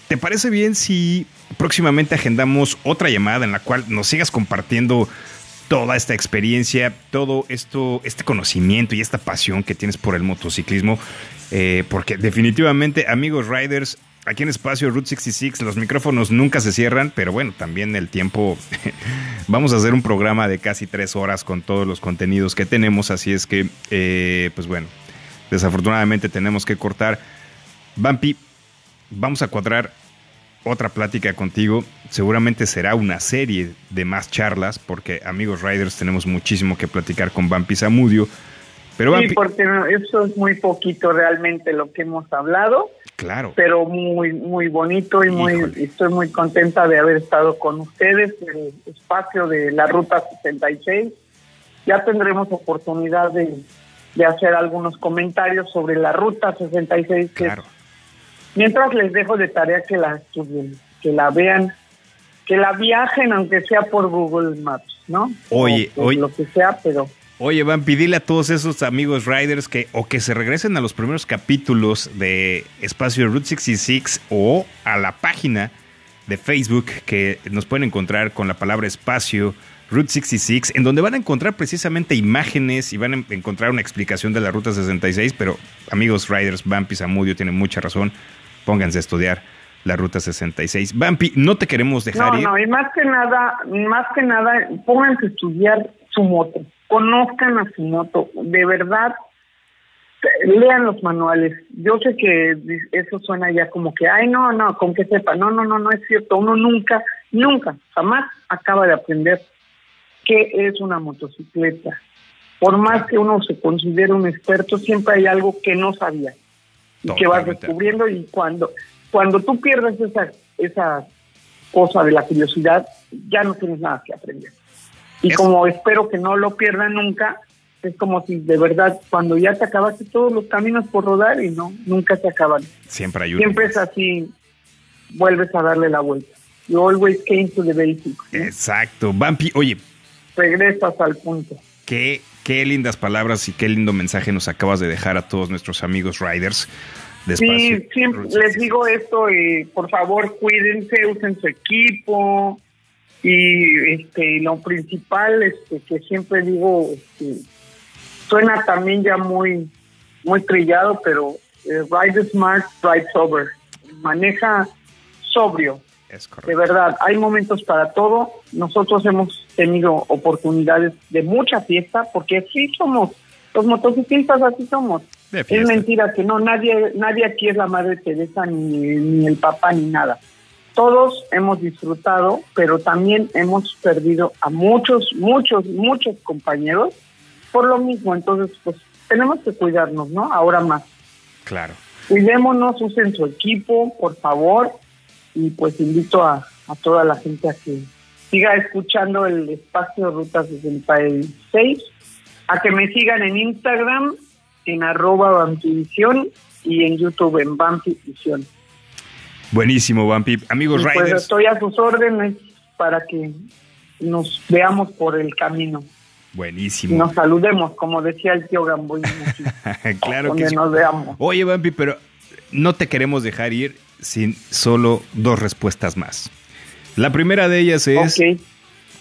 S1: ¿te parece bien si próximamente agendamos otra llamada en la cual nos sigas compartiendo toda esta experiencia, todo esto, este conocimiento y esta pasión que tienes por el motociclismo, eh, porque definitivamente, amigos riders, aquí en Espacio Route 66 los micrófonos nunca se cierran, pero bueno, también el tiempo, vamos a hacer un programa de casi tres horas con todos los contenidos que tenemos, así es que, eh, pues bueno, desafortunadamente tenemos que cortar. Bumpy, vamos a cuadrar otra plática contigo. Seguramente será una serie de más charlas, porque amigos Riders tenemos muchísimo que platicar con Bumpy Zamudio. Pero
S6: Sí, porque eso es muy poquito realmente lo que hemos hablado,
S1: claro,
S6: pero muy muy bonito y muy
S1: Híjole.
S6: estoy muy contenta de haber estado con ustedes en el espacio de la Ruta 66. Ya tendremos oportunidad de, de hacer algunos comentarios sobre la Ruta 66, que
S1: claro.
S6: mientras les dejo de tarea que la estudien, que la vean, que la viajen aunque sea por Google Maps, ¿no?
S1: Oye,
S6: O
S1: oye.
S6: lo que sea, pero
S1: Oye, Bumpy, dile a todos esos amigos Riders que o que se regresen a los primeros capítulos de Espacio Route 66 o a la página de Facebook que nos pueden encontrar con la palabra Espacio Route 66, en donde van a encontrar precisamente imágenes y van a encontrar una explicación de la Ruta 66, pero amigos Riders, Bumpy Zamudio tiene mucha razón, pónganse a estudiar la Ruta 66. Bumpy, no te queremos dejar
S6: No,
S1: ir.
S6: no, y más que nada, más que nada, pónganse a estudiar su moto, conozcan a su moto, de verdad, lean los manuales. Yo sé que eso suena ya como que, ay, no, no, con que sepa, no, no, no, no es cierto, uno nunca, nunca, jamás acaba de aprender qué es una motocicleta. Por más que uno se considere un experto, siempre hay algo que no sabía y que vas descubriendo y cuando cuando tú pierdes esa esa cosa de la curiosidad ya no tienes nada que aprender y
S1: Es-
S6: como espero que no lo pierdan nunca es como si de verdad cuando ya te acabaste todos los caminos por rodar y no nunca se acaban.
S1: Siempre hay
S6: siempre es así vuelves a darle la vuelta. You always came to the basics.
S1: Exacto. Bumpy, oye,
S6: regresas al punto.
S1: Qué, qué lindas palabras y qué lindo mensaje nos acabas de dejar a todos nuestros amigos riders de
S6: Sí, siempre les digo esto y por favor cuídense, usen su equipo y este lo principal este que siempre digo este, suena también ya muy muy trillado, pero eh, ride smart, ride sober. Maneja sobrio,
S1: Es
S6: de
S1: correcto.
S6: verdad, hay momentos para todo. Nosotros hemos tenido oportunidades de mucha fiesta porque sí somos los motociclistas así somos.
S1: De
S6: Es mentira que no, nadie, nadie aquí es la madre Teresa ni, ni el papá ni nada. Todos hemos disfrutado, pero también hemos perdido a muchos, muchos, muchos compañeros por lo mismo. Entonces, pues tenemos que cuidarnos, ¿no? Ahora más.
S1: Claro.
S6: Cuidémonos, usen su equipo, por favor. Y pues invito a, a toda la gente a que siga escuchando el espacio Ruta 66, a que me sigan en Instagram, en arroba Vampivisión y en YouTube en Vampivisión.
S1: Buenísimo, Bumpy. Amigos
S6: Y pues
S1: riders.
S6: estoy a sus órdenes para que nos veamos por el camino
S1: Buenísimo.
S6: nos saludemos, como decía el tío aquí,
S1: claro que sí.
S6: nos veamos.
S1: Oye, Bumpy, pero no te queremos dejar ir sin solo dos respuestas más. La primera de ellas es.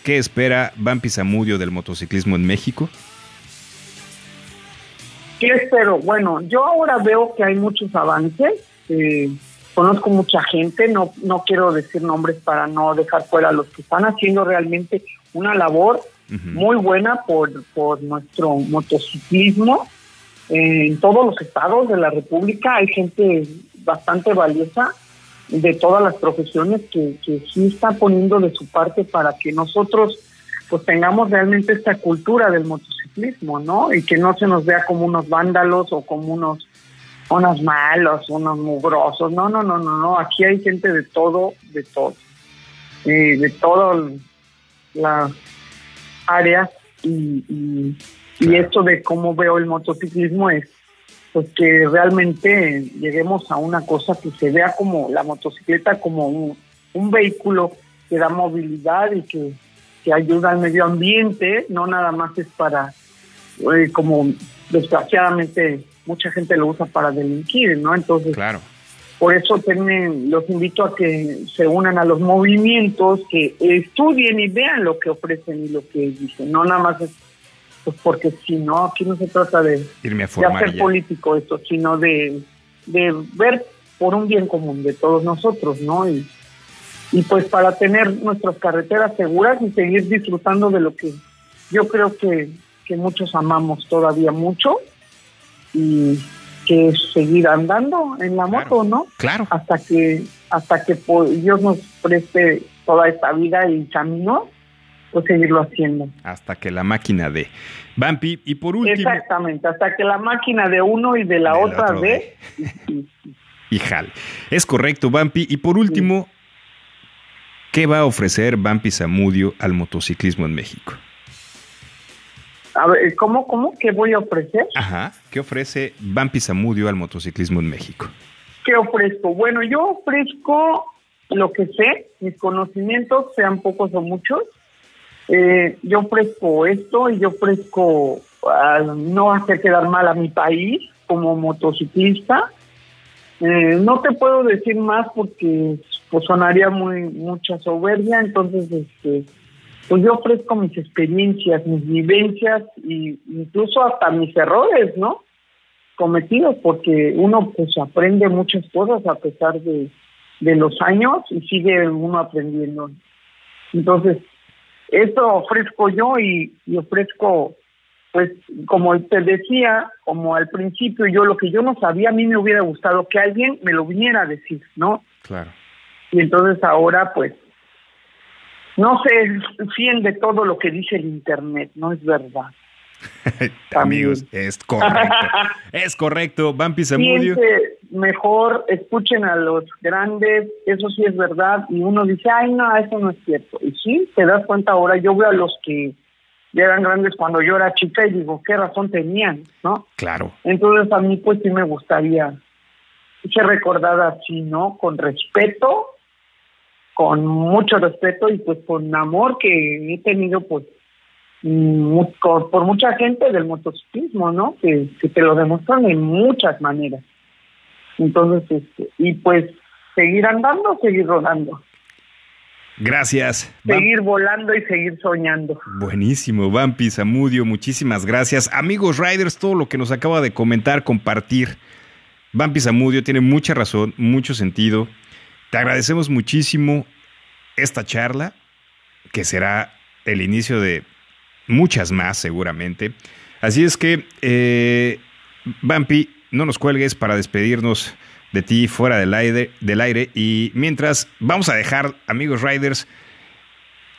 S1: ¿qué espera Bumpy Zamudio del motociclismo en México?
S6: ¿Qué espero? Bueno, yo ahora veo que hay muchos avances. eh, conozco mucha gente, no, no quiero decir nombres para no dejar fuera a los que están haciendo realmente una labor muy buena por, por nuestro motociclismo. En todos los estados de la República hay gente bastante valiosa de todas las profesiones que, que sí está poniendo de su parte para que nosotros pues tengamos realmente esta cultura del motociclismo, ¿no? Y que no se nos vea como unos vándalos o como unos unos malos, unos mugrosos. No, no, no, no, no. Aquí hay gente de todo, de todo. Eh, de todas las áreas y, y, esto de cómo veo el motociclismo es pues que realmente lleguemos a una cosa que se vea como la motocicleta como un, un vehículo que da movilidad y que, que ayuda al medio ambiente, no nada más es para, eh, como desgraciadamente mucha gente lo usa para delinquir, ¿no? Entonces,
S1: Claro.
S6: Por eso tienen, los invito a que se unan a los movimientos, que estudien y vean lo que ofrecen y lo que dicen. No nada más es, pues porque si no, aquí no se trata de,
S1: Irme a
S6: de
S1: formar y
S6: hacer
S1: ya.
S6: político esto, sino de, de ver por un bien común de todos nosotros, ¿no? Y, y pues para tener nuestras carreteras seguras y seguir disfrutando de lo que yo creo que, que muchos amamos todavía mucho y que es seguir andando en la
S1: Claro.
S6: moto, ¿no?
S1: Claro.
S6: Hasta que hasta que Dios nos preste toda esta vida y camino, pues seguirlo haciendo.
S1: Hasta que la máquina de Vampi. Y por último,
S6: Exactamente, hasta que la máquina de uno y de la
S1: De
S6: otra
S1: otra
S6: ve.
S1: y jale. Es correcto, Vampi. Y por último, ¿qué va a ofrecer Vampi Zamudio al motociclismo en México?
S6: A ver, ¿cómo, cómo? ¿Qué voy a ofrecer?
S1: Ajá. ¿Qué ofrece Vampi Zamudio al motociclismo en México?
S6: ¿Qué ofrezco? Bueno, yo ofrezco lo que sé, mis conocimientos, sean pocos o muchos. Eh, yo ofrezco esto y yo ofrezco ah, no hacer quedar mal a mi país como motociclista. Eh, no te puedo decir más porque pues, sonaría muy mucha soberbia, entonces este, pues yo ofrezco mis experiencias, mis vivencias e incluso hasta mis errores, ¿no? cometidos porque uno pues aprende muchas cosas a pesar de, de los años y sigue uno aprendiendo. Entonces, esto ofrezco yo y, y ofrezco, pues como te decía, como al principio yo lo que yo no sabía, a mí me hubiera gustado que alguien me lo viniera a decir, ¿no?
S1: Claro.
S6: Y entonces ahora pues no se fíen de todo lo que dice el internet, no es verdad.
S1: Amigos, es correcto. es correcto. Vampi Zamudio.
S6: Mejor, escuchen a los grandes, eso sí es verdad, y uno dice, ay, no, eso no es cierto. Y sí, te das cuenta ahora, yo veo a los que ya eran grandes cuando yo era chica y digo, qué razón tenían, ¿no?
S1: Claro.
S6: Entonces a mí pues sí me gustaría ser recordada así, ¿no? Con respeto, con mucho respeto y pues con amor que he tenido pues por mucha gente del motociclismo, ¿no? Que, que te lo demuestran en muchas maneras. Entonces, este, y pues seguir andando, seguir rodando,
S1: Gracias.
S6: Seguir volando y seguir soñando.
S1: Buenísimo, Vampi Zamudio, muchísimas gracias. Amigos Riders, todo lo que nos acaba de comentar, compartir. Vampi Zamudio tiene mucha razón, mucho sentido. Te agradecemos muchísimo esta charla, que será el inicio de muchas más seguramente. Así es que, eh, Vampi, no nos cuelgues para despedirnos de ti fuera del aire, del aire. Y mientras, vamos a dejar, amigos Riders,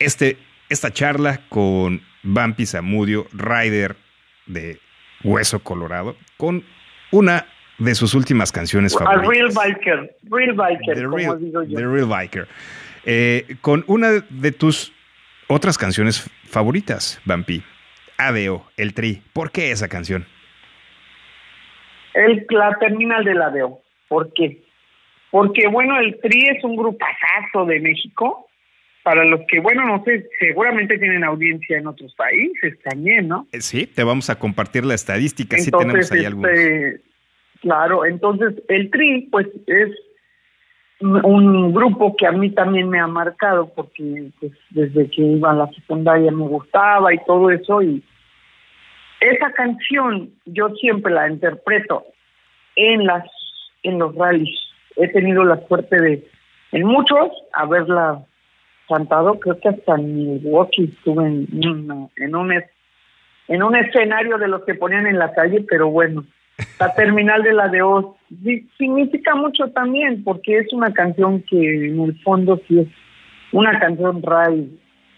S1: este, esta charla con Vampi Zamudio, rider de Hueso Colorado, con una de sus últimas canciones
S6: A
S1: favoritas.
S6: real biker, real biker,
S1: The
S6: como
S1: Real,
S6: digo yo.
S1: The Real Biker. Eh, con una de tus otras canciones favoritas, Vampi. Adeo, el Tri. ¿Por qué esa canción?
S6: El, la terminal de la DEO. ¿Por qué? Porque, bueno, el TRI es un grupazazo de México. Para los que, bueno, no sé, seguramente tienen audiencia en otros países también, ¿no?
S1: Eh, Sí, te vamos a compartir la estadística. Sí tenemos ahí algunos.
S6: Claro, entonces el TRI, pues, es un grupo que a mí también me ha marcado porque pues, desde que iba a la secundaria me gustaba y todo eso y esa canción yo siempre la interpreto en las en los rallies. He tenido la suerte de en muchos haberla cantado creo que hasta en Milwaukee estuve en, en un en un escenario de los que ponían en la calle pero bueno la terminal de la de Oz significa mucho también porque es una canción que en el fondo sí es una canción ride,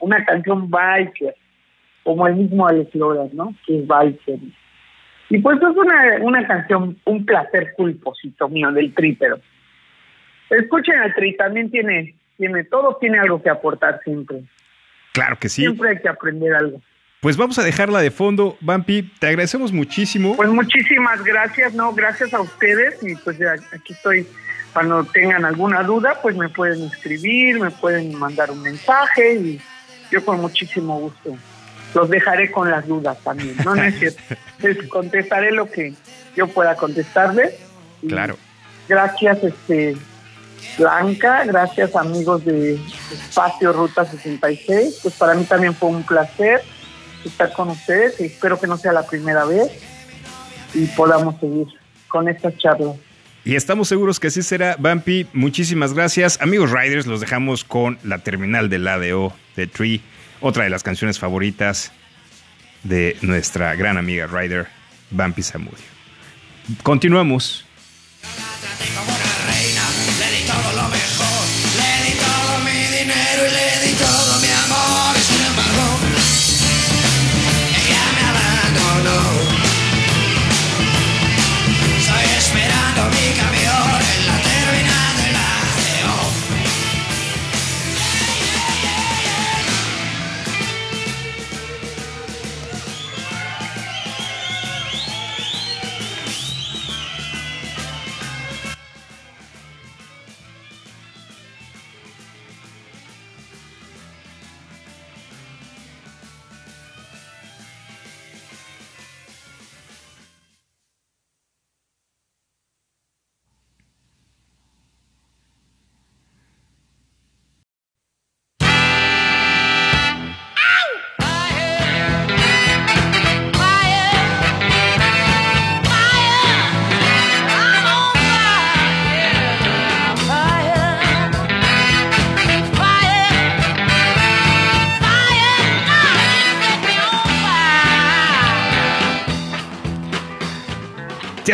S6: una canción biker, como el mismo Alex Lora, ¿no? Que es biker. Y pues es una, una canción, un placer culposito mío del tri, pero escuchen al tri, también tiene, tiene, todo tiene algo que aportar siempre.
S1: Claro que sí.
S6: Siempre hay que aprender algo.
S1: Pues vamos a dejarla de fondo, Vampi. Te agradecemos muchísimo.
S6: Pues muchísimas gracias, no, gracias a ustedes y pues ya aquí estoy. Cuando tengan alguna duda, pues me pueden escribir, me pueden mandar un mensaje y yo con muchísimo gusto los dejaré con las dudas también. No, no es cierto. Les contestaré lo que yo pueda contestarles.
S1: Claro.
S6: Gracias, este Blanca, gracias amigos de Espacio Ruta 66. Pues para mí también fue un placer estar con ustedes espero que no sea la primera vez y podamos seguir con estas charlas.
S1: Y estamos seguros que así será. Bumpy, muchísimas gracias. Amigos Riders, los dejamos con la terminal del ADO de Tree, otra de las canciones favoritas de nuestra gran amiga Rider, Bumpy Samudio. Continuamos.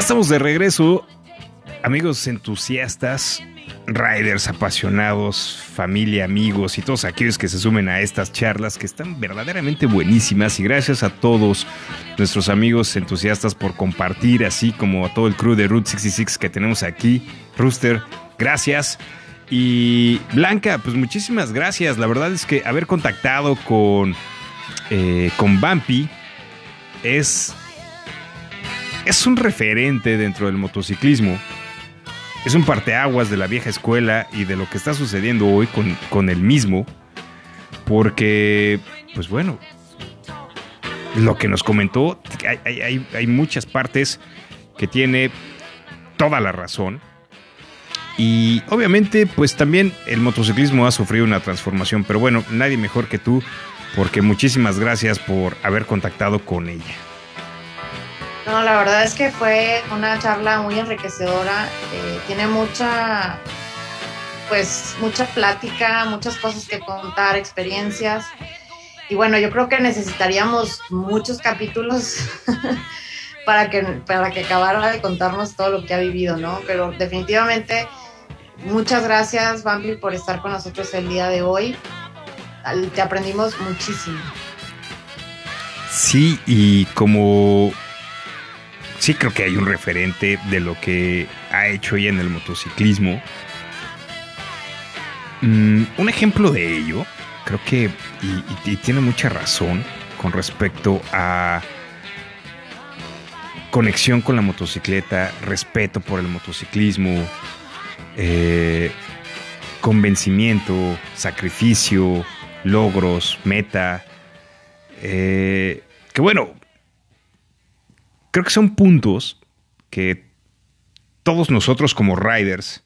S1: Estamos de regreso, amigos entusiastas, riders apasionados, familia, amigos y todos aquellos que se sumen a estas charlas que están verdaderamente buenísimas y gracias a todos nuestros amigos entusiastas por compartir, así como a todo el crew de Route 66 que tenemos aquí. Rooster, gracias. Y Blanca, pues muchísimas gracias. La verdad es que haber contactado con, eh, con Bumpy es es un referente dentro del motociclismo. Es un parteaguas de la vieja escuela y de lo que está sucediendo hoy con, con el mismo. Porque, pues bueno, lo que nos comentó, hay, hay- hay- muchas partes que tiene toda la razón. Y obviamente, pues también el motociclismo ha sufrido una transformación. Pero bueno, nadie mejor que tú, porque muchísimas gracias por haber contactado con ella.
S2: No, la verdad es que fue una charla muy enriquecedora. eh, tiene mucha, pues, mucha plática, muchas cosas que contar, experiencias. Y bueno, yo creo que necesitaríamos muchos capítulos para que, para que acabara de contarnos todo lo que ha vivido, ¿no? Pero definitivamente, muchas gracias, Bambi, por estar con nosotros el día de hoy. Te aprendimos muchísimo.
S1: Sí, y como sí creo que hay un referente de lo que ha hecho ella en el motociclismo. Mm, un ejemplo de ello, creo que, y, tiene mucha razón con respecto a conexión con la motocicleta, respeto por el motociclismo, eh, convencimiento, sacrificio, logros, meta. Eh, que bueno, creo que son puntos que todos nosotros como riders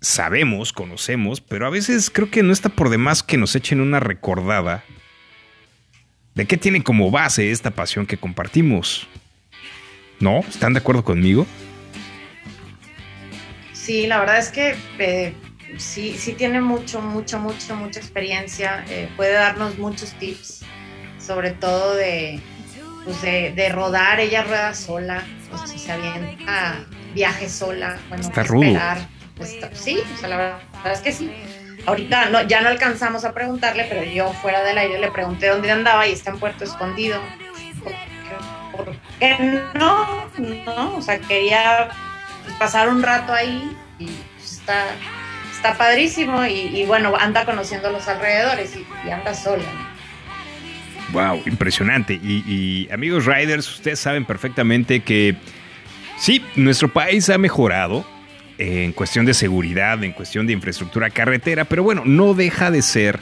S1: sabemos, conocemos, pero a veces creo que no está por demás que nos echen una recordada de qué tiene como base esta pasión que compartimos. ¿No? ¿Están de acuerdo conmigo?
S2: Sí, la verdad es que eh, sí, sí tiene mucho, mucho, mucho, mucha experiencia. eh, puede darnos muchos tips, sobre todo de, pues de, de rodar. Ella rueda sola, o sea, se avienta viaje sola. Bueno,
S1: Está rudo.
S2: esperar. Está- sí, o sea, la verdad, es que sí. Ahorita no, ya no alcanzamos a preguntarle, pero yo fuera del aire le pregunté dónde andaba y está en Puerto Escondido. ¿Por qué- ¿Por qué no? No, o sea, quería pues, pasar un rato ahí y pues, está, está padrísimo y, y, bueno, anda conociendo los alrededores y, y anda sola.
S1: Wow, impresionante. Y, amigos riders, ustedes saben perfectamente que sí, nuestro país ha mejorado en cuestión de seguridad, en cuestión de infraestructura carretera, pero bueno, no deja de ser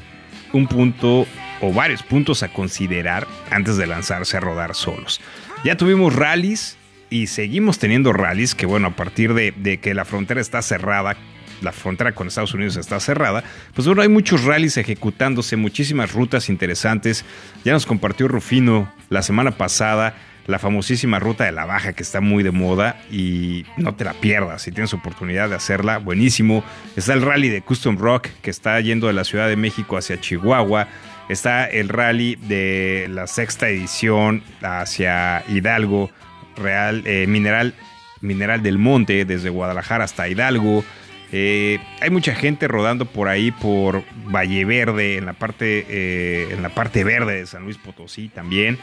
S1: un punto o varios puntos a considerar antes de lanzarse a rodar solos. Ya tuvimos rallies y seguimos teniendo rallies que bueno, a partir de que la frontera está cerrada, la frontera con Estados Unidos está cerrada, pues bueno, hay muchos rallies ejecutándose, muchísimas rutas interesantes. Ya nos compartió Rufino la semana pasada la famosísima ruta de la baja que está muy de moda y no te la pierdas si tienes oportunidad de hacerla, buenísimo. Está el rally de Custom Rock que está yendo de la Ciudad de México hacia Chihuahua. Está el rally de la sexta edición hacia Hidalgo, Real, eh, Mineral, Mineral del Monte, desde Guadalajara hasta Hidalgo. Eh, hay mucha gente rodando por ahí por Valle Verde, en la parte, eh, en la parte verde de San Luis Potosí también.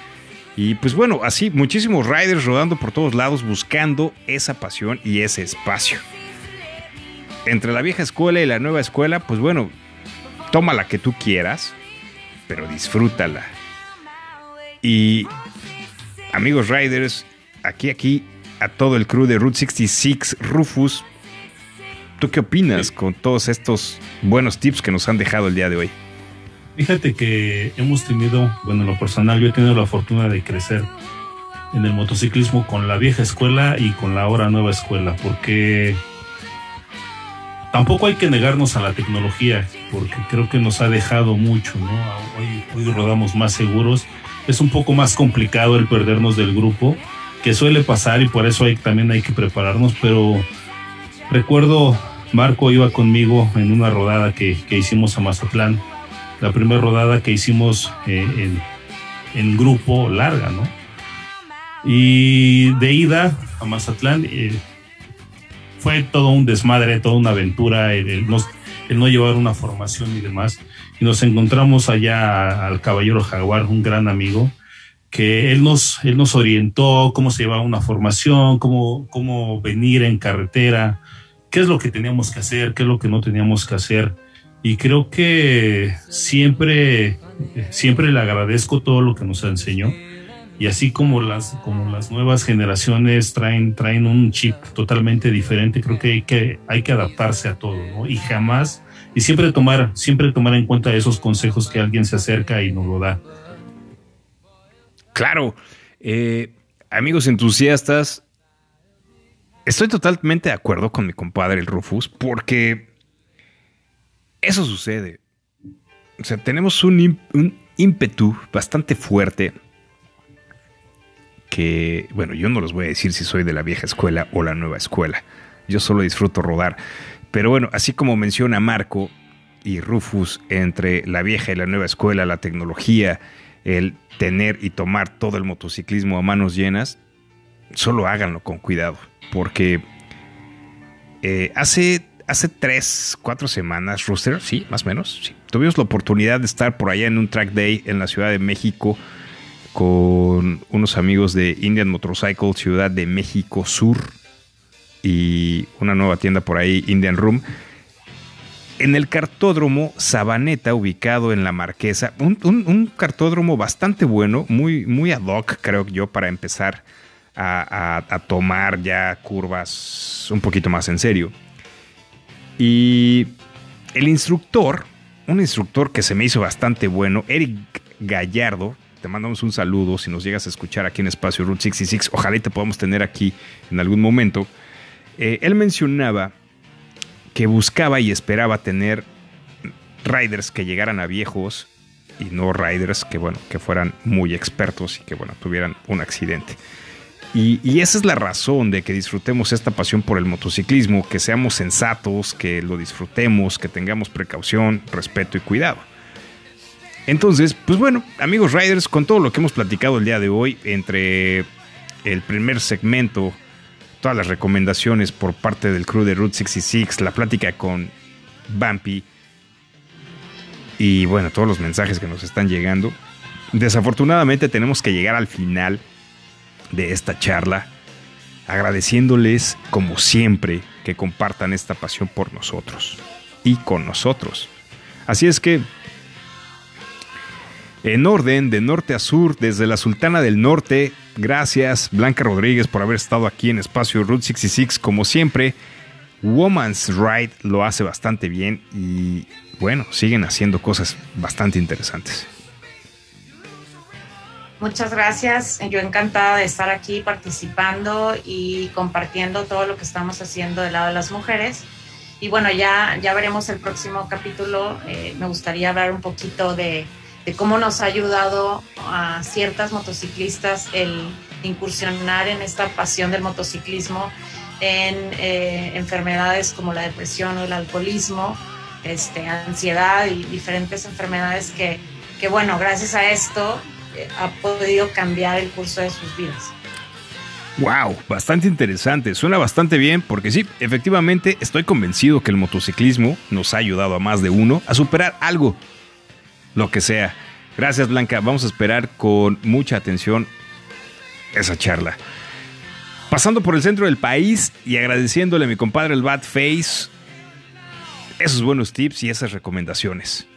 S1: Y pues bueno, así muchísimos riders rodando por todos lados buscando esa pasión y ese espacio. Entre la vieja escuela y la nueva escuela, pues bueno, toma la que tú quieras, pero disfrútala. Y amigos riders, aquí, aquí, a todo el crew de Route 66, Rufus, ¿tú qué opinas con todos estos buenos tips que nos han dejado el día de hoy?
S4: Fíjate que hemos tenido, bueno, en lo personal, yo he tenido la fortuna de crecer en el motociclismo con la vieja escuela y con la ahora nueva escuela, porque tampoco hay que negarnos a la tecnología, porque creo que nos ha dejado mucho, ¿no? Hoy, hoy rodamos más seguros, es un poco más complicado el perdernos del grupo, que suele pasar y por eso hay, también hay que prepararnos, pero recuerdo, Marco iba conmigo en una rodada que, que hicimos a Mazatlán, la primera rodada que hicimos eh, en, en, grupo larga, ¿no? Y de ida a Mazatlán eh, fue todo un desmadre, toda una aventura, el, no, el, no, llevar una formación y demás. Y nos encontramos allá al Caballero Jaguar, un gran amigo, que él nos, él nos orientó cómo se llevaba una formación, cómo, cómo venir en carretera, qué es lo que teníamos que hacer, qué es lo que no teníamos que hacer y creo que siempre, siempre le agradezco todo lo que nos enseñó. Y así como las, como las nuevas generaciones traen, traen un chip totalmente diferente, creo que hay que, hay que adaptarse a todo, ¿no? Y jamás, y siempre tomar, siempre tomar en cuenta esos consejos que alguien se acerca y nos lo da.
S1: Claro. Eh, amigos entusiastas, estoy totalmente de acuerdo con mi compadre el Rufus, porque eso sucede. O sea, tenemos un, ímpetu bastante fuerte que, bueno, yo no les voy a decir si soy de la vieja escuela o la nueva escuela. Yo solo disfruto rodar. Pero bueno, así como menciona Marco y Rufus, entre la vieja y la nueva escuela, la tecnología, el tener y tomar todo el motociclismo a manos llenas, solo háganlo con cuidado. Porque eh, hace hace tres, cuatro semanas, Rooster, sí, más o menos, sí. Tuvimos la oportunidad de estar por allá en un track day en la Ciudad de México con unos amigos de Indian Motorcycle Ciudad de México Sur y una nueva tienda por ahí, Indian Room. En el cartódromo Sabaneta, ubicado en la Marquesa, un, un, cartódromo bastante bueno, muy, muy ad hoc, creo yo, para empezar a, tomar ya curvas un poquito más en serio. Y el instructor, un instructor que se me hizo bastante bueno, Eric Gallardo, te mandamos un saludo si nos llegas a escuchar aquí en Espacio Route 66, ojalá te podamos tener aquí en algún momento. Eh, él mencionaba que buscaba y esperaba tener riders que llegaran a viejos y no riders que bueno, que fueran muy expertos y que bueno, tuvieran un accidente. Y, esa es la razón de que disfrutemos esta pasión por el motociclismo, que seamos sensatos, que lo disfrutemos, que tengamos precaución, respeto y cuidado. Entonces, pues bueno, amigos riders, con todo lo que hemos platicado el día de hoy, entre el primer segmento, todas las recomendaciones por parte del crew de Route 66, la plática con Bumpy y bueno, todos los mensajes que nos están llegando, desafortunadamente tenemos que llegar al final de esta charla, agradeciéndoles como siempre que compartan esta pasión por nosotros y con nosotros. Así es que, en orden, de norte a sur, desde la Sultana del Norte, gracias Blanca Rodríguez por haber estado aquí en Espacio Route 66 como siempre. Woman's Ride lo hace bastante bien y bueno, siguen haciendo cosas bastante interesantes.
S2: Muchas gracias. Yo encantada de estar aquí participando y compartiendo todo lo que estamos haciendo del lado de las mujeres. Y bueno, ya, ya veremos el próximo capítulo. Eh, me gustaría hablar un poquito de, cómo nos ha ayudado a ciertas motociclistas el incursionar en esta pasión del motociclismo en eh, enfermedades como la depresión o el alcoholismo, este, ansiedad y diferentes enfermedades que, que bueno, gracias a esto ha podido cambiar el curso de sus vidas.
S1: Wow, bastante interesante. Suena bastante bien porque sí, efectivamente estoy convencido que el motociclismo nos ha ayudado a más de uno a superar algo, lo que sea. Gracias Blanca, vamos a esperar con mucha atención esa charla. Pasando por el centro del país y agradeciéndole a mi compadre el Bad Face esos buenos tips y esas recomendaciones.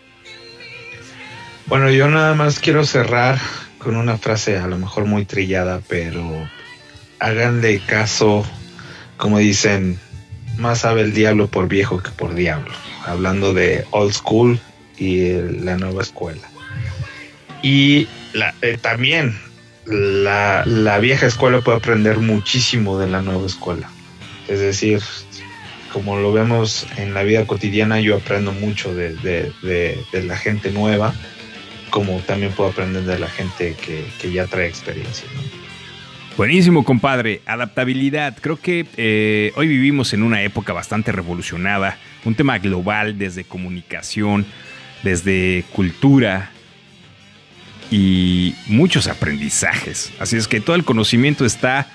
S3: Bueno, yo nada más quiero cerrar con una frase a lo mejor muy trillada, pero háganle caso, como dicen, más sabe el diablo por viejo que por diablo, hablando de old school y la nueva escuela. Y la, eh, también la, vieja escuela puede aprender muchísimo de la nueva escuela. Es decir, como lo vemos en la vida cotidiana, yo aprendo mucho de la gente nueva, como también puedo aprender de la gente que, ya trae experiencia.
S1: Buenísimo, compadre. Adaptabilidad. Creo que eh, hoy vivimos en una época bastante revolucionada. Un tema global desde comunicación, desde cultura y muchos aprendizajes. Así es que todo el conocimiento está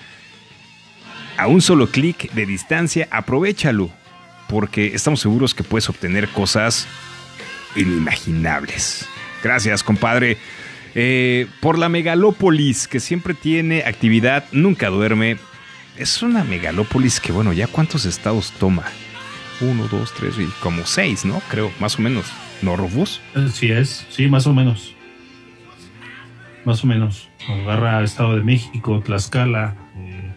S1: a un solo clic de distancia. Aprovechalo porque estamos seguros que puedes obtener cosas inimaginables. Gracias, compadre. Eh, por la megalópolis, que siempre tiene actividad, nunca duerme. Es una megalópolis que, bueno, ya cuántos estados toma. Uno, dos, tres y como seis, ¿no? Creo, más o menos. ¿No, Rufus?
S4: Sí es, sí, más o menos. Más o menos. Agarra Estado de México, Tlaxcala, eh,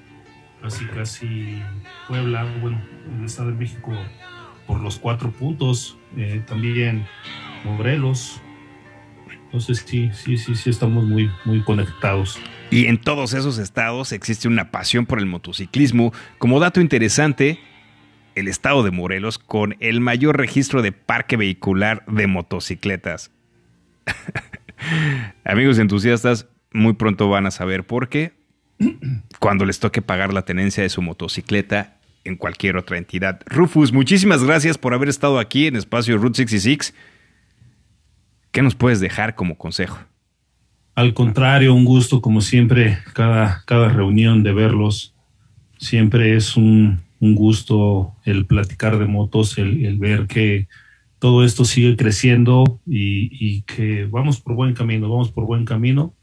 S4: casi, casi Puebla, bueno, el Estado de México por los cuatro puntos, eh, también Morelos, entonces sí, sí, sí, sí estamos muy, muy conectados.
S1: Y en todos esos estados existe una pasión por el motociclismo. Como dato interesante, el estado de Morelos con el mayor registro de parque vehicular de motocicletas. Amigos entusiastas, muy pronto van a saber por qué. Cuando les toque pagar la tenencia de su motocicleta en cualquier otra entidad. Rufus, muchísimas gracias por haber estado aquí en Espacio Route 66. ¿Qué nos puedes dejar como consejo?
S4: Al contrario, un gusto como siempre, cada, cada reunión de verlos. Siempre es un, un gusto el platicar de motos, el, ver que todo esto sigue creciendo y, y, que vamos por buen camino, vamos por buen camino.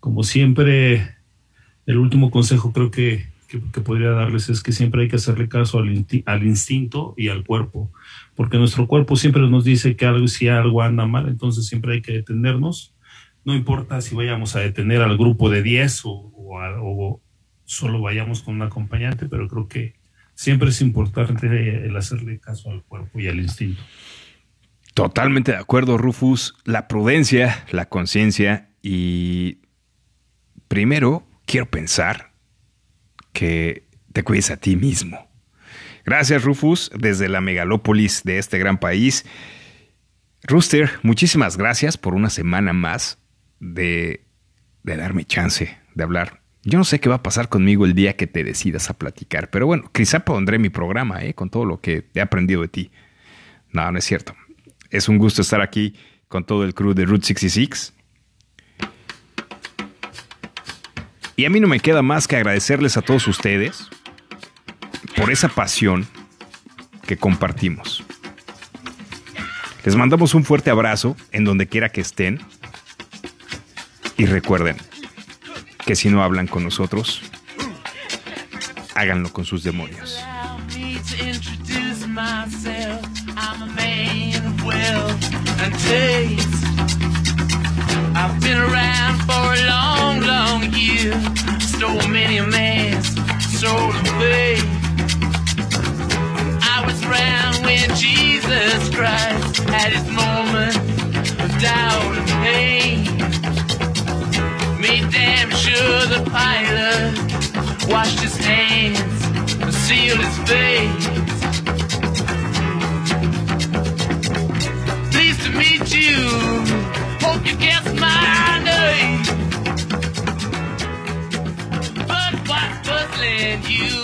S4: Como siempre, el último consejo creo que, que, que podría darles es que siempre hay que hacerle caso al, al instinto y al cuerpo porque nuestro cuerpo siempre nos dice que algo, si algo anda mal, entonces siempre hay que detenernos. No importa si vayamos a detener al grupo de 10 o, o, solo vayamos con un acompañante, pero creo que siempre es importante el hacerle caso al cuerpo y al instinto.
S1: Totalmente de acuerdo, Rufus. La prudencia, la conciencia y primero quiero pensar que te cuides a ti mismo. Gracias, Rufus, desde la megalópolis de este gran país. Rooster, muchísimas gracias por una semana más de, darme chance de hablar. Yo no sé qué va a pasar conmigo el día que te decidas a platicar, pero bueno, quizá pondré mi programa ¿eh? con todo lo que he aprendido de ti. No, no es cierto. Es un gusto estar aquí con todo el crew de Route 66. Y a mí no me queda más que agradecerles a todos ustedes por esa pasión que compartimos. Les mandamos un fuerte abrazo en donde quiera que estén. Y recuerden que si no hablan con nosotros, háganlo con sus demonios. I've been around for long, long many a. around when Jesus Christ had his moment of doubt and pain. Made damn
S7: sure the pilot washed his hands and sealed his face. Pleased to meet you. Hope you guessed my name. But what's puzzling you